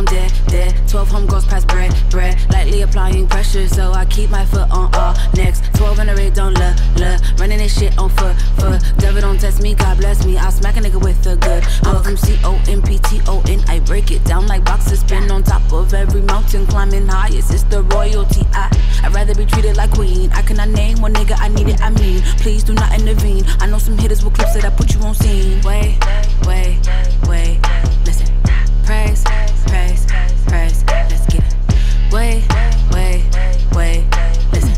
I'm dead, dead. 12 home girls pass bread, bread. Lightly applying pressure, so I keep my foot on all next. 12 in the red, don't look, look. Running this shit on foot, foot. Devil don't test me, God bless me. I'll smack a nigga with a good hook. from C O M P T O N. I break it down like boxes, spin on top of every mountain, climbing highest. It's the royalty. I, I'd rather be treated like queen. I cannot name one nigga, I need it, I mean. Please do not intervene. I know some hitters with clips that I put you on scene. Wait, wait, wait. Listen. Praise, praise, praise, let's get it. Way, way, way, listen.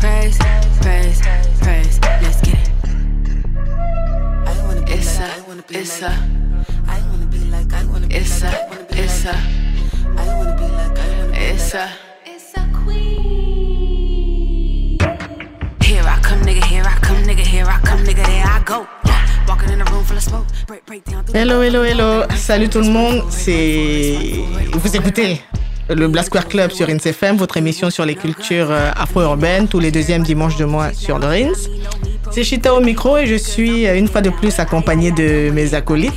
Praise, praise, praise, let's get it. I wanna be Issa. like, a, I wanna be it's like, a, I wanna be like, I wanna be it's like, a, I wanna be it's like, a, I wanna be like, I wanna be it's like. A, Hello, hello, hello. Salut tout le monde. C'est. Vous écoutez le Blast Square Club sur INSFM, votre émission sur les cultures euh, afro-urbaines, tous les deuxièmes dimanches de mois sur le Rins. C'est Chita au micro et je suis euh, une fois de plus accompagné de mes acolytes.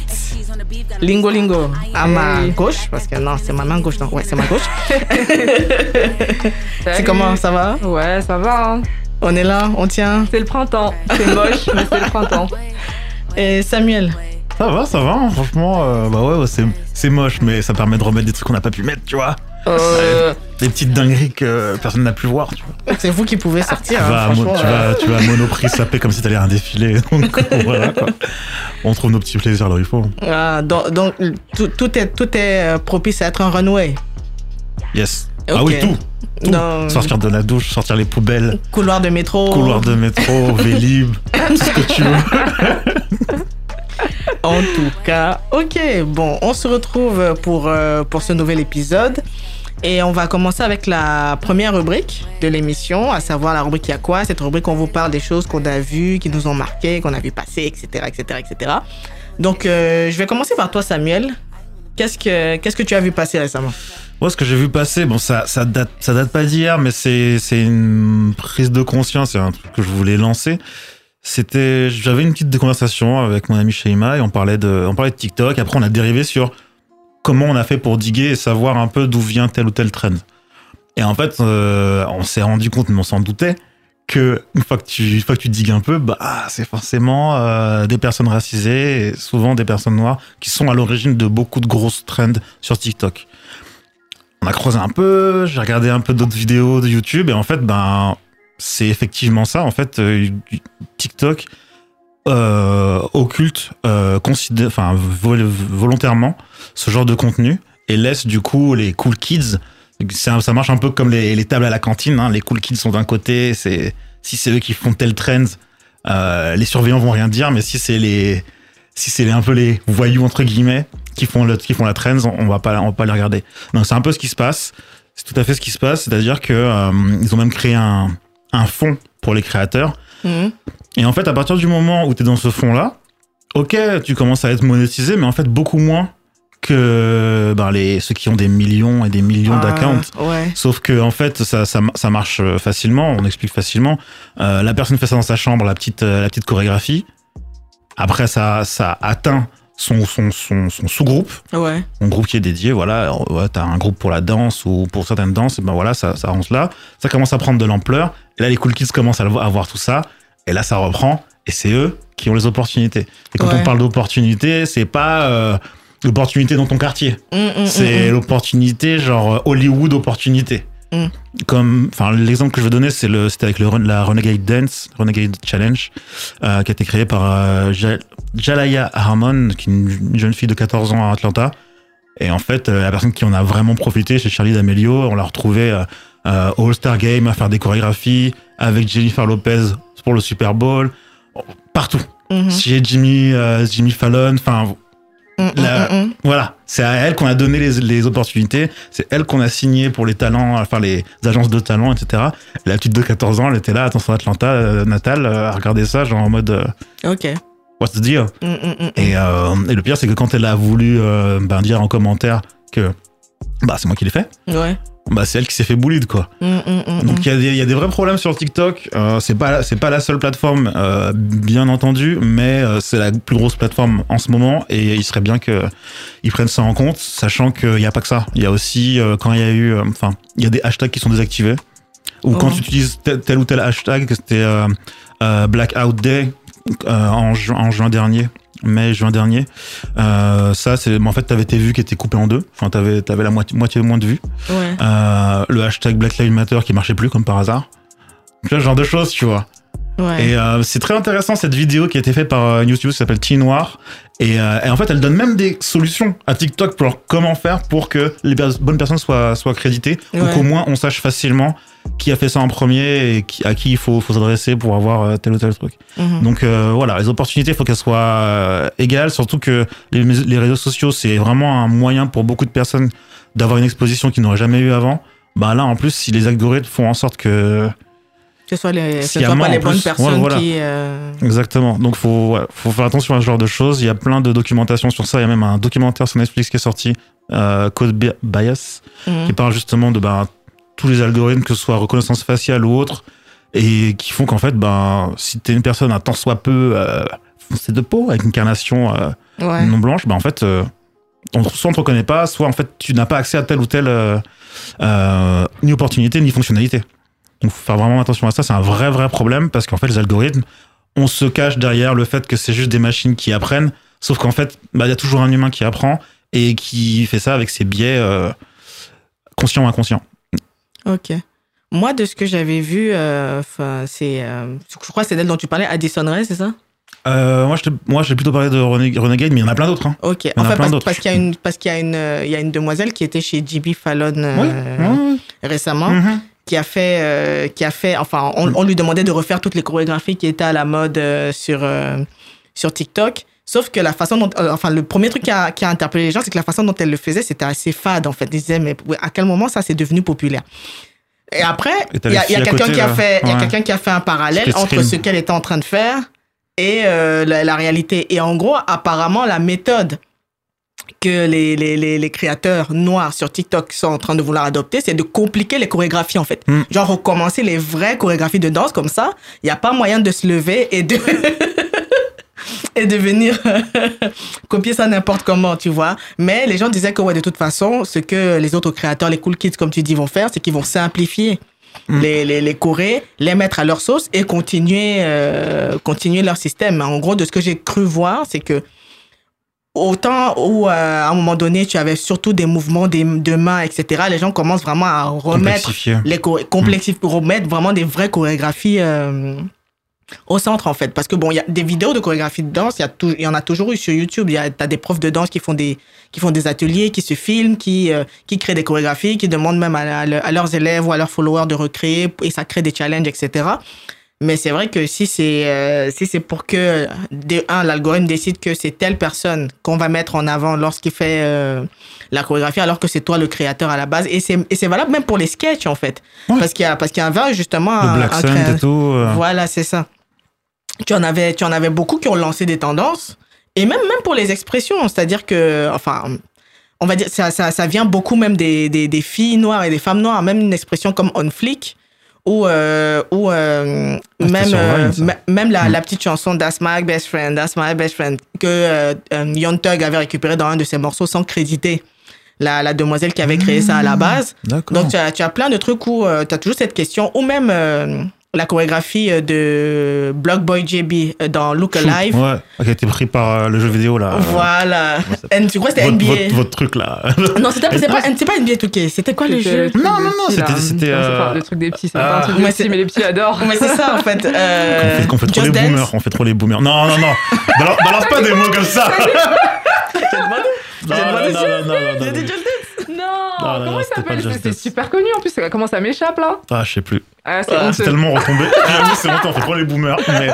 Lingo Lingo à ma gauche, parce que non, c'est ma main gauche, ouais, c'est ma gauche. c'est comment, ça va? Ouais, ça va. hein. On est là, on tient. C'est le printemps. C'est moche, mais c'est le printemps. Et Samuel, Ça va, ça va, hein, franchement, euh, bah ouais, ouais, c'est, c'est moche, mais ça permet de remettre des trucs qu'on n'a pas pu mettre, tu vois. euh, Des petites dingueries que personne n'a pu voir, tu vois. c'est vous qui pouvez sortir. Tu hein, vas, à mo- franchement, tu, euh, vas, tu vas à Monoprix saper comme si t'allais à un défilé. Donc voilà, quoi. On trouve nos petits plaisirs là où il faut. ah, donc, donc, tout, tout est, tout est euh, propice à être un runway. Yes. Ah Ok. oui, tout. tout. Dans- Sortir de la douche, sortir les poubelles, Couloir de métro. couloir de métro, Vélib, tout ce que tu veux. En tout cas, ok, bon, on se retrouve pour, euh, pour ce nouvel épisode. Et on va commencer avec la première rubrique de l'émission, à savoir la rubrique Il a quoi? Cette rubrique, on vous parle des choses qu'on a vues, qui nous ont marqué, qu'on a vu passer, etc., etc., etc. Donc, euh, je vais commencer par toi, Samuel. Qu'est-ce que, qu'est-ce que tu as vu passer récemment? Moi, ce que j'ai vu passer, bon, ça, ça date, ça date pas d'hier, mais c'est, c'est une prise de conscience, c'est un truc que je voulais lancer. C'était, j'avais une petite conversation avec mon ami Sheima et on parlait de, on parlait de TikTok. Après, on a dérivé sur comment on a fait pour diguer et savoir un peu d'où vient tel ou tel trend. Et en fait, euh, on s'est rendu compte, mais on s'en doutait, que une fois que tu, une fois que tu digues un peu, bah, c'est forcément euh, des personnes racisées et souvent des personnes noires qui sont à l'origine de beaucoup de grosses trends sur TikTok on a creusé un peu, j'ai regardé un peu d'autres vidéos de YouTube et en fait, ben, c'est effectivement ça. En fait, euh, TikTok euh, occulte, euh, considère, volontairement ce genre de contenu et laisse du coup les cool kids. Ça, marche un peu comme les, les tables à la cantine. hein. Les cool kids sont d'un côté, c'est si c'est eux qui font tel trend, les surveillants vont rien dire, mais si c'est les si c'est un peu les voyous entre guillemets qui font le, qui font la trend, on va pas on va pas les regarder. Donc c'est un peu ce qui se passe. C'est tout à fait ce qui se passe, c'est-à-dire que ils ont même créé un un fonds pour les créateurs. Et en fait, à partir du moment où tu es dans ce fonds-là, ok, tu commences à être monétisé, mais en fait beaucoup moins que ben, les, ceux qui ont des millions et des millions Ah, d'accounts. Ouais. Sauf que en fait, ça, ça, ça marche facilement. On explique facilement. Euh, la personne fait ça dans sa chambre, la petite, euh, la petite chorégraphie. Après, ça, ça atteint son, son, son, son sous-groupe, Ouais. son groupe qui est dédié. Voilà, ouais, t'as un groupe pour la danse ou pour certaines danses. Et ben voilà, ça, ça avance là. Ça commence à prendre de l'ampleur. Et là, les cool kids commencent à, le voir- à voir tout ça. Et là, ça reprend. Et c'est eux qui ont les opportunités. Et quand Ouais. on parle d'opportunités, c'est pas euh, l'opportunité dans ton quartier. Mm, mm, C'est mm, mm. l'opportunité, genre euh, Hollywood opportunité. Mm. Comme, enfin, l'exemple que je vais donner, c'est le, c'était avec le, la Renegade Dance, Renegade Challenge, euh, qui a été créé par euh, Ja- Jalaya Harmon, qui est une, une jeune fille de 14 ans à Atlanta. Et en fait, euh, la personne qui en a vraiment profité, c'est Charlie D'Amelio. On l'a retrouvée au All-Star Game à faire des chorégraphies avec Jennifer Lopez pour le Super Bowl, partout. Mhm. Chez Jimmy, Jimmy Fallon, enfin, Mm, la- mm, mm, voilà, c'est à elle qu'on a donné les, les opportunités, c'est elle qu'on a signé pour les talents, enfin les agences de talents, etc. La petite de 14 ans, elle était là, à son Atlanta euh, natal, euh, à regarder ça, genre en mode euh, mm. Ok. What's the deal? Mm, mm, mm. et, et le pire, c'est que quand elle a voulu ben, dire en commentaire que bah, c'est moi qui l'ai fait, Ouais. Bah c'est elle qui s'est fait bullied quoi. Mm, mm, mm, Donc il y, a des- il y a des vrais problèmes sur TikTok. Euh, c'est pas c'est pas la seule plateforme, euh, bien entendu, mais euh, c'est la plus grosse plateforme en ce moment et il serait bien que ils prennent ça en compte, sachant qu'il n'y a pas que ça. Il y a aussi quand il y a eu, enfin, il y a des hashtags qui sont désactivés ou quand Oh. tu utilises tel, tel ou tel hashtag, que c'était Blackout Day en, ju- en juin dernier. Mai, juin dernier, euh, ça c'est, mais en fait, t'avais tes vues qui étaient coupées en deux. Enfin, t'avais, t'avais la moitié, moitié moins de vues. Ouais. Euh, le hashtag Black Lives Matter qui marchait plus comme par hasard. Tu vois, ce genre de choses, tu vois. Ouais. Et euh, c'est très intéressant cette vidéo qui a été faite par euh, une YouTubeuse qui s'appelle Teen Noir. Et, euh, et en fait, elle donne même des solutions à TikTok pour leur comment faire pour que les pers- bonnes personnes soient, soient créditées ou qu'au moins on sache facilement qui a fait ça en premier et qui, à qui il faut, faut s'adresser pour avoir euh, tel ou tel truc. Mhm. Donc euh, voilà, les opportunités, il faut qu'elles soient euh, égales, surtout que les, les réseaux sociaux, c'est vraiment un moyen pour beaucoup de personnes d'avoir une exposition qu'ils n'auraient jamais eu avant. Bah là, en plus, si les algorithmes font en sorte que... Que ce soit, les, ce y a soit pas les en bonnes plus, personnes ouais, voilà. qui. euh, Exactement. Donc faut, ouais, faut faire attention à ce genre de choses. Il y a plein de documentation sur ça. Il y a même un documentaire sur Netflix qui est sorti, euh, Code Bi- Bias, mhm. qui parle justement de ben, tous les algorithmes, que ce soit reconnaissance faciale ou autre, et qui font qu'en fait, ben, si t'es une personne un tant soit peu euh, foncée de peau, avec une carnation euh, Ouais. non blanche, ben, en fait, on, soit on te reconnaît pas, soit en fait, tu n'as pas accès à telle ou telle euh, ni opportunité ni fonctionnalité. Donc, faut faire vraiment attention à ça. C'est un vrai, vrai problème parce qu'en fait, les algorithmes, on se cache derrière le fait que c'est juste des machines qui apprennent. Sauf qu'en fait, bah, il y a toujours un humain qui apprend et qui fait ça avec ses biais euh, conscients ou inconscients. Ok. Moi, de ce que j'avais vu, euh, c'est. euh, je crois que c'est d'elle dont tu parlais, Addison Rae, c'est ça? Euh, moi, je t'ai- moi, j'ai plutôt parlé de René- Renegade, mais il y en a plein d'autres. Hein. Ok. en En a fait, plein parce, d'autres. parce qu'il y a une, parce qu'il y a une, il y a une demoiselle qui était chez JB Fallon euh, ouais, récemment, Mhm. Qui a fait, euh, qui a fait, enfin, on, on lui demandait de refaire toutes les chorégraphies qui étaient à la mode euh, sur euh, sur TikTok. Sauf que la façon dont, enfin, le premier truc qui a, qui a interpellé les gens, c'est que la façon dont elle le faisait, c'était assez fade, en fait. Ils disaient, mais à quel moment ça c'est devenu populaire? Et après, il y a, quelqu'un qui a fait, il y a quelqu'un qui a fait un parallèle entre ce qu'elle était en train de faire et la, la réalité. Et en gros, apparemment, la méthode que les, les, les, les créateurs noirs sur TikTok sont en train de vouloir adopter, c'est de compliquer les chorégraphies, en fait. Mm. Genre, recommencer les vraies chorégraphies de danse comme ça. Il n'y a pas moyen de se lever et de... et de venir copier ça n'importe comment, tu vois. Mais les gens disaient que, ouais, de toute façon, ce que les autres créateurs, les cool kids, comme tu dis, vont faire, c'est qu'ils vont simplifier Mm. les, les, les chorés, les mettre à leur sauce et continuer, euh, continuer leur système. En gros, de ce que j'ai cru voir, c'est que autant où, euh, à un moment donné, tu avais surtout des mouvements des, de mains, etc., les gens commencent vraiment à remettre les choré- complexif pour remettre vraiment des vraies chorégraphies euh, au centre en fait. Parce que bon il y a des vidéos de chorégraphie de danse il y y en a toujours eu sur YouTube. Il y a t'as des profs de danse qui font des qui font des ateliers qui se filment qui euh, qui créent des chorégraphies qui demandent même à, à leurs élèves ou à leurs followers de recréer et ça crée des challenges etc mais c'est vrai que si c'est euh, si c'est pour que de un l'algorithme décide que c'est telle personne qu'on va mettre en avant lorsqu'il fait euh, la chorégraphie alors que c'est toi le créateur à la base. Et c'est et c'est valable même pour les sketchs en fait. Ouais. parce qu'il y a parce qu'il y avait justement Le un- Black un Sun créa- et tout. euh, voilà c'est ça. Tu en avais tu en avais beaucoup qui ont lancé des tendances. Et même même pour les expressions. C'est-à-dire que enfin on va dire ça ça ça vient beaucoup même des des, des filles noires et des femmes noires. Même une expression comme on flick ou euh, ou euh, Ah, même euh, même la, la petite chanson That's my best friend That's my best friend que euh, euh, Young Thug avait récupéré dans un de ses morceaux sans créditer. La, la demoiselle qui avait créé ça à la base. D'accord. donc, tu as, tu as plein de trucs où tu as toujours cette question, ou même euh, la chorégraphie euh, de Block Boy JB euh, dans Look Alive. Ouais, qui a été pris par euh, le jeu vidéo là. Voilà. tu crois que c'était NBA votre, votre truc là. Non, c'était pas, pas NBA 2K. C'était quoi le jeu? truc Non, non, non, c'était- euh, pas le truc des petits, c'est ah. pas un truc Ouais, des petits, mais les petits adorent. Mais c'est ça, en fait. Euh, fait, trop Just les Dance? boomers, on fait trop les boomers. Non, non, non. balance, balance pas des mots comme ça. J'ai demandé. J'ai demandé non, Just- non, non, non, J'ai dit. Just Dance. Non, comment il c'était pas s'appelle C'est Dance. super connu en plus, ça commence à m'échapper là. Ah, je sais plus. Ah, c'est Ah, C'est tellement retombé. J'avoue, c'est on fait trop les boomers. Mais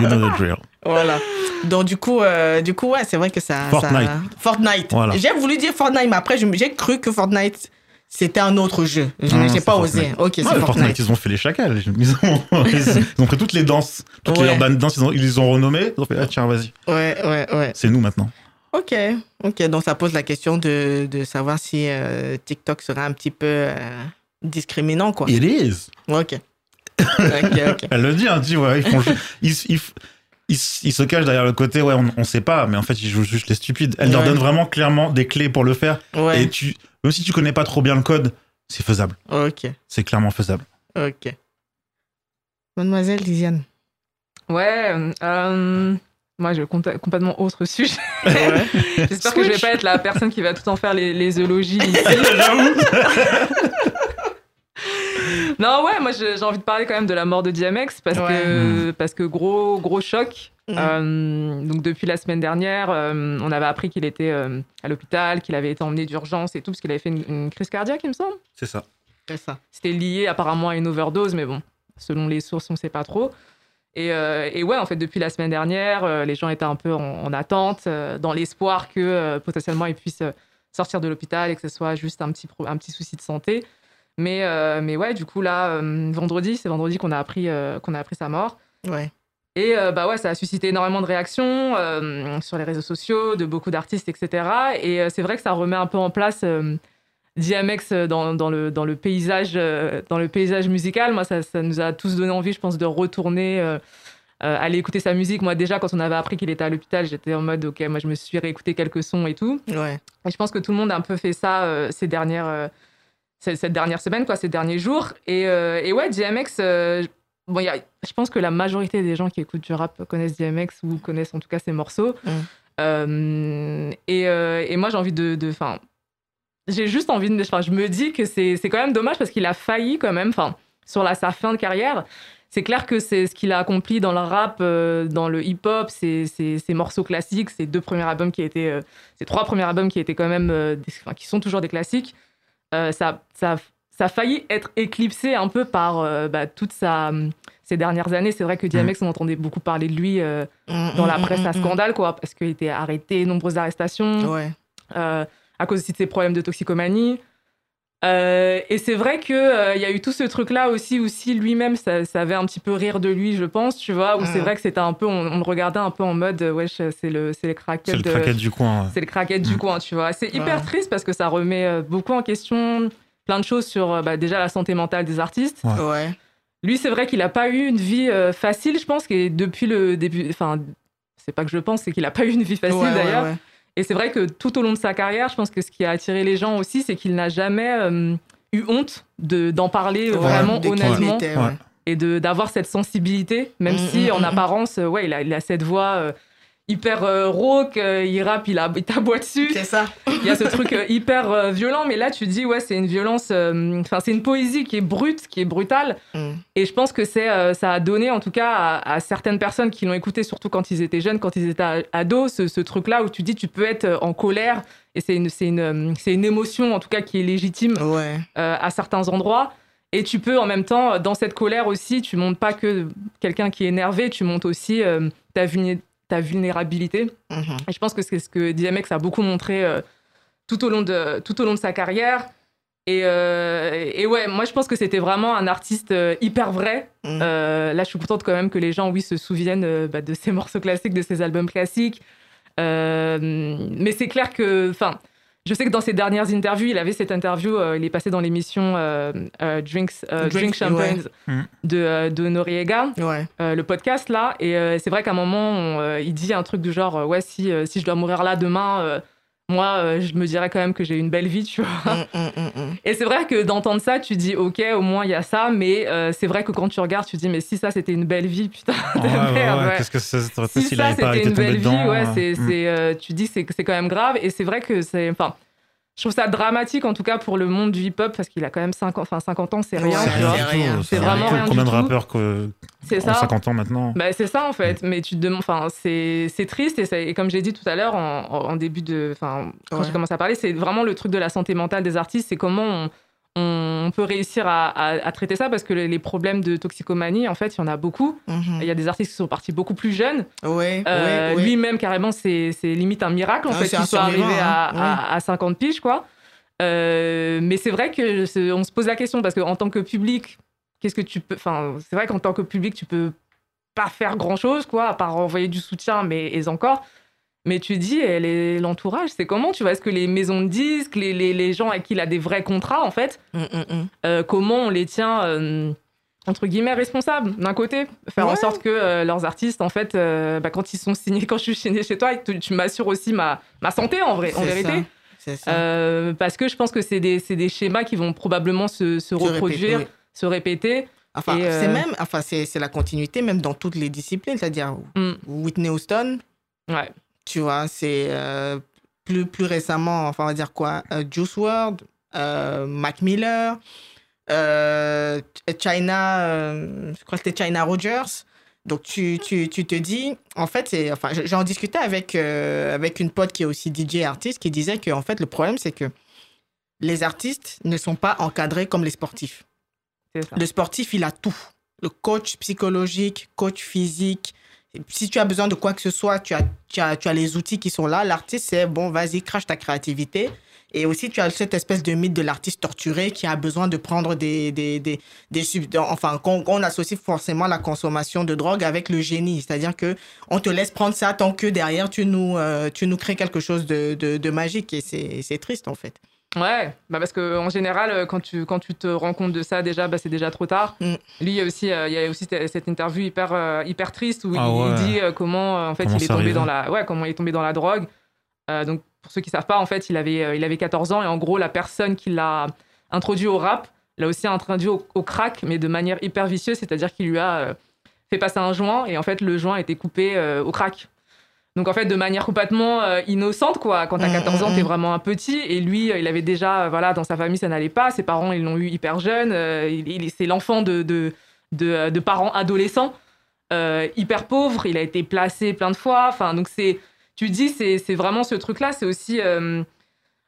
you know the drill. Voilà. Donc, du coup, euh, du coup ouais, c'est vrai que ça. Fortnite. ça- Fortnite. Voilà. J'ai voulu dire Fortnite, mais après, j'ai cru que Fortnite, c'était un autre jeu. Je n'ai c'est pas osé. Ok, c'est Fortnite. Fortnite, ils ont fait les chacals. Ils ont, ils ont pris toutes les danses, toutes Ouais. les urban ils, ont, ils les ont renommées. Ils ont fait, ah tiens, vas-y, Ouais, ouais, ouais. c'est nous maintenant. Ok, ok. Donc ça pose la question de, de savoir si euh, TikTok sera un petit peu euh, discriminant, quoi. It is. Ok. Elle le dit, hein, dit, ouais, ils, font, ils, ils, ils, ils se cachent derrière le côté, ouais, on, on sait pas, mais en fait, ils jouent juste les stupides. Elle leur donne vraiment clairement des clés pour le faire. Ouais. Et tu, même si tu connais pas trop bien le code, c'est faisable. Ok, C'est clairement faisable. ok. Mademoiselle Lisiane. Ouais, euh, moi, je compte complètement autre sujet. Ouais. J'espère que je vais pas être la personne qui va tout en faire les, les eulogies. ici. J'avoue. non, ouais, moi, j'ai envie de parler quand même de la mort de DMX parce Ouais. que, parce que gros, gros choc. Mm. Euh, donc, depuis la semaine dernière, euh, on avait appris qu'il était euh, à l'hôpital, qu'il avait été emmené d'urgence et tout, parce qu'il avait fait une, une crise cardiaque, il me semble. C'est ça. C'est ça. C'était lié apparemment à une overdose, mais bon, selon les sources, on ne sait pas trop. Et, euh, et ouais, en fait, depuis la semaine dernière, euh, les gens étaient un peu en, en attente, euh, dans l'espoir que potentiellement ils puissent sortir de l'hôpital et que ce soit juste un petit, un petit souci de santé. Mais, mais ouais, du coup, là, vendredi, c'est vendredi qu'on a, appris, qu'on a appris sa mort. Ouais. Et bah ouais, ça a suscité énormément de réactions sur les réseaux sociaux, de beaucoup d'artistes, etc. Et c'est vrai que ça remet un peu en place DMX dans, dans le, dans, le paysage, euh, dans le paysage musical. Moi, ça, ça nous a tous donné envie, je pense, de retourner, euh, euh, aller écouter sa musique. Moi, déjà, quand on avait appris qu'il était à l'hôpital, j'étais en mode, OK, moi, je me suis réécouté quelques sons et tout. Ouais. Et je pense que tout le monde a un peu fait ça euh, ces dernières, euh, ces- cette dernière semaine, quoi, ces derniers jours. Et, euh, et ouais, DMX, euh, bon, y a- je pense que la majorité des gens qui écoutent du rap connaissent DMX ou connaissent en tout cas ses morceaux. Mm. Euh, et, euh, et moi, j'ai envie de. de 'fin, j'ai juste envie de. enfin, je me dis que c'est c'est quand même dommage parce qu'il a failli quand même, enfin, sur la, sa fin de carrière. C'est clair que c'est ce qu'il a accompli dans le rap, euh, dans le hip-hop, ses, ses- ses morceaux classiques, ses deux premiers albums qui étaient, euh, trois premiers albums qui étaient quand même, euh, des- enfin, qui sont toujours des classiques. Euh, ça, ça, ça a failli être éclipsé un peu par bah, toute sa, ces dernières années. C'est vrai que DMX, on entendait beaucoup parler de lui euh, dans la Mm, presse mm, à mm, scandale, quoi, parce qu'il était arrêté, nombreuses arrestations mm. Ouais. euh, à cause aussi de ses problèmes de toxicomanie. Euh, et c'est vrai qu'il il y a eu tout ce truc-là aussi, aussi lui-même, ça, ça avait un petit peu rire de lui, je pense, tu vois, où c'est Mhm. vrai que c'était un peu, on, on le regardait un peu en mode, euh, wesh, c'est le, c'est les C'est craquettes. le craquette du coin. ouais. c'est le craquette du Mm. coin, tu vois. C'est hyper Ouais. triste parce que ça remet euh, beaucoup en question plein de choses sur euh, bah, déjà la santé mentale des artistes. Ouais. Ouais. Lui, c'est vrai qu'il n'a pas eu une vie euh, facile, je pense, que depuis le début. Enfin, c'est pas que je pense, c'est qu'il n'a pas eu une vie facile Ouais, ouais, d'ailleurs. Et c'est vrai que tout au long de sa carrière, je pense que ce qui a attiré les gens aussi, c'est qu'il n'a jamais euh, eu honte de- d'en parler Ouais, vraiment honnêtement était, Ouais. ouais. et de d'avoir cette sensibilité, même Mm, si mm, en mm, apparence, euh, ouais, il a, il a cette voix euh, hyper euh, rauque, euh, il rappe, il, a- il t'aboie dessus. C'est ça. Il y a ce truc euh, hyper euh, violent, mais là tu dis ouais, c'est une violence, euh, enfin c'est une poésie qui est brute, qui est brutale, Mm. et je pense que c'est euh, ça a donné en tout cas à, à certaines personnes qui l'ont écouté, surtout quand ils étaient jeunes, quand ils étaient ados, ce, ce truc-là où tu dis tu peux être en colère et c'est une c'est une c'est une émotion en tout cas qui est légitime Ouais. à certains endroits. Et tu peux en même temps, dans cette colère aussi, tu montes pas que quelqu'un qui est énervé, tu montes aussi ta, vulné- ta vulnérabilité. Mhm. Et je pense que c'est ce que DMX a beaucoup montré euh, tout, au long de, tout au long de sa carrière. Et, euh, et ouais, moi je pense que c'était vraiment un artiste euh, hyper vrai. Euh, là, je suis contente quand même que les gens, oui, se souviennent bah, de ses morceaux classiques, de ses albums classiques. Mais c'est clair que, enfin, je sais que dans ses dernières interviews, il avait cette interview, euh, il est passé dans l'émission euh, euh, Drinks, euh, Drinks, Drink Champagne ouais. Mm. de, euh, de Noriega, Ouais. euh, le podcast là. Et euh, c'est vrai qu'à un moment, on, euh, il dit un truc du genre, euh, ouais, si, euh, si je dois mourir là demain, euh, moi, euh, je me dirais quand même que j'ai une belle vie, tu vois. Mm, mm, mm, mm. Et c'est vrai que d'entendre ça, tu dis, ok, au moins il y a ça, mais euh, c'est vrai que quand tu regardes, tu te dis, mais si ça c'était une belle vie, putain de Ouais, merde. ouais. ouais. Qu'est-ce que ça serait Si ça pas c'était été une belle vie, dedans ouais, euh, c'est, c'est, euh, tu dis c'est, c'est quand même grave. Et c'est vrai que c'est, enfin, je trouve ça dramatique en tout cas pour le monde du hip-hop parce qu'il a quand même 50, enfin 50 ans, c'est rien, c'est vraiment rien Combien du de rappeurs que, C'est ont ça. 50 ans maintenant? Bah, c'est ça en fait, mais tu te demandes, enfin c'est c'est triste et, ça- et comme j'ai dit tout à l'heure en, en- en début de, enfin quand Ouais. j'ai commencé à parler, c'est vraiment le truc de la santé mentale des artistes, c'est comment on, on peut réussir à, à- à traiter ça parce que les, problèmes de toxicomanie en fait il y en a beaucoup. Mhm. Il y a des artistes qui sont partis beaucoup plus jeunes. Ouais, Euh, ouais, ouais. Lui-même carrément c'est limite un miracle en Ah, fait qu'il soit arrivé à, hein. à- à 50 piges quoi. Euh, mais c'est vrai que on se pose la question parce qu'en tant que public, qu'est-ce que tu peux. Enfin, c'est vrai qu'en tant que public, tu peux pas faire grand chose, quoi, à part envoyer du soutien, mais et encore. Mais tu dis, l'entourage, c'est comment Tu vois, est-ce que les maisons de disques, les, les, les gens à qui il a des vrais contrats, en fait, Mm, mm, mm. euh, comment on les tient, euh, entre guillemets, responsables, d'un côté? Faire en sorte que euh, leurs artistes, en fait, bah, quand ils sont signés, quand je suis signée chez toi, tu, tu m'assures aussi ma, ma santé, en vrai, en vérité. ça, parce que je pense que c'est des, schémas qui vont probablement se, se Se répéter, reproduire, se répéter. Enfin, c'est même, enfin, c'est c'est la continuité même dans toutes les disciplines, c'est-à-dire Mm. Whitney Houston, Ouais. Tu vois, c'est euh, plus, plus récemment, enfin, on va dire quoi, euh, Juice WRLD, euh, Mac Miller, China, je crois que c'était China Rogers. Donc, tu, tu, tu te dis, en fait, c'est, enfin, j'en discutais avec, euh, avec une pote qui est aussi DJ artiste qui disait que, en fait, le problème, c'est que les artistes ne sont pas encadrés comme les sportifs. Le sportif, il a tout. Le coach psychologique, coach physique. Si tu as besoin de quoi que ce soit, tu as, tu as, tu as les outils qui sont là. L'artiste, c'est bon, vas-y, crache ta créativité. Et aussi, tu as cette espèce de mythe de l'artiste torturé qui a besoin de prendre des, des, des, des Enfin, qu'on qu'on associe forcément la consommation de drogue avec le génie. C'est-à-dire que on te laisse prendre ça tant que derrière, tu nous, euh, tu nous crées quelque chose de, de, de magique. Et c'est triste, en fait. Ouais, bah parce que en général, euh, quand tu, quand tu te rends compte de ça, déjà, bah, c'est déjà trop tard. Mm. Lui, il y a aussi, euh, il y a aussi cette interview hyper, euh, hyper triste où Ah il, ouais. dit euh, comment, en fait, Comment il est tombé dans la, ouais, comment il est tombé dans la drogue. Euh, donc, pour ceux qui savent pas, en fait, il avait, il avait 14 ans et en gros, la personne qui l'a introduit au rap l'a aussi introduit au, au crack, mais de manière hyper vicieuse, c'est-à-dire qu'il lui a euh, fait passer un joint et en fait, le joint a été coupé euh, au crack. Donc en fait, de manière complètement euh, innocente, quoi. Quand t'as Mm, 14 ans, mm, t'es mm. vraiment un petit. Et lui, euh, il avait déjà, euh, voilà, dans sa famille, ça n'allait pas. Ses parents, ils l'ont eu hyper jeune. Euh, il, il- c'est l'enfant de, de, de, de parents adolescents, hyper pauvres. Il a été placé plein de fois. Enfin, donc c'est, tu dis, c'est, c'est vraiment ce truc-là. C'est aussi,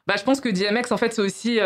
bah, je pense que DMX, en fait, c'est aussi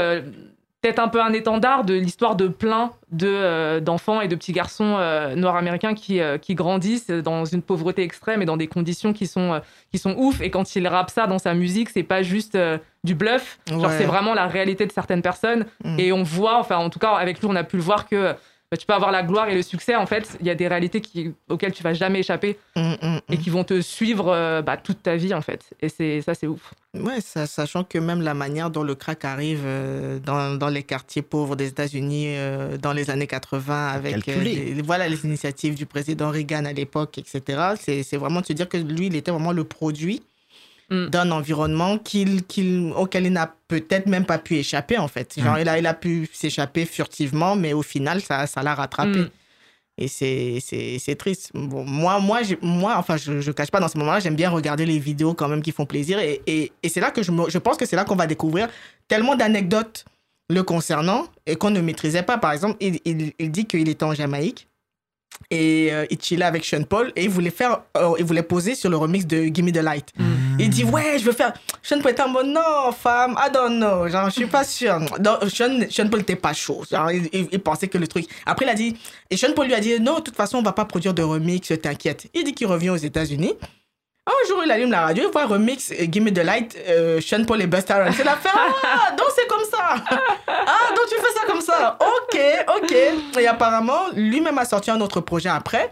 peut-être un peu un étendard de l'histoire de plein de, euh, d'enfants et de petits garçons euh, noirs américains qui, euh, qui grandissent dans une pauvreté extrême et dans des conditions qui sont, qui sont ouf. Et quand il rappe ça dans sa musique, c'est pas juste du bluff. Genre, c'est vraiment la réalité de certaines personnes. Mm. Et on voit, enfin, en tout cas, avec lui, on a pu le voir que tu peux avoir la gloire et le succès. En fait, il y a des réalités qui, auxquelles tu vas jamais échapper Mm, mm, et qui vont te suivre euh, bah, toute ta vie, en fait. Et c'est ça, c'est ouf. Ouais, ça- sachant que même la manière dont le crack arrive euh, dans, dans les quartiers pauvres des États-Unis euh, dans les années 80 avec euh, les, voilà, les initiatives du président Reagan à l'époque, etc. C'est vraiment de se dire que lui, il était vraiment le produit Mm. d'un environnement qu'il, qu'il, auquel il n'a peut-être même pas pu échapper, en fait. Genre, Mm. il, a, il a pu s'échapper furtivement, mais au final, ça, ça l'a rattrapé. Mm. Et c'est, c'est, c'est triste. Bon, moi, moi, j'ai- moi, enfin, je ne cache pas, dans ce moment-là, j'aime bien regarder les vidéos quand même qui font plaisir. Et, et, et c'est là que je, me- je pense que c'est là qu'on va découvrir tellement d'anecdotes le concernant et qu'on ne maîtrisait pas. Par exemple, il, il, il dit qu'il était en Jamaïque et euh, il chillait avec Sean Paul et il voulait, faire, euh, il voulait poser sur le remix de Gimme the Light. Il dit ouais, je veux faire. Sean Paul était en mode non, femme, I don't know. Genre, je suis pas sûr. Non, Sean, Sean Paul était pas chaud. Genre, il, il- il pensait que le truc. Après, il a dit. Et Sean Paul lui a dit non, de toute façon, on va pas produire de remix, t'inquiète. Il dit qu'il revient aux États-Unis. Un jour, il allume la radio, il voit remix Gimme the Light, euh, Sean Paul et Busta Rhymes. C'est l'affaire. Ah, donc c'est comme ça. Ah, donc tu fais ça comme ça. Ok, ok. Et apparemment, lui-même a sorti un autre projet après.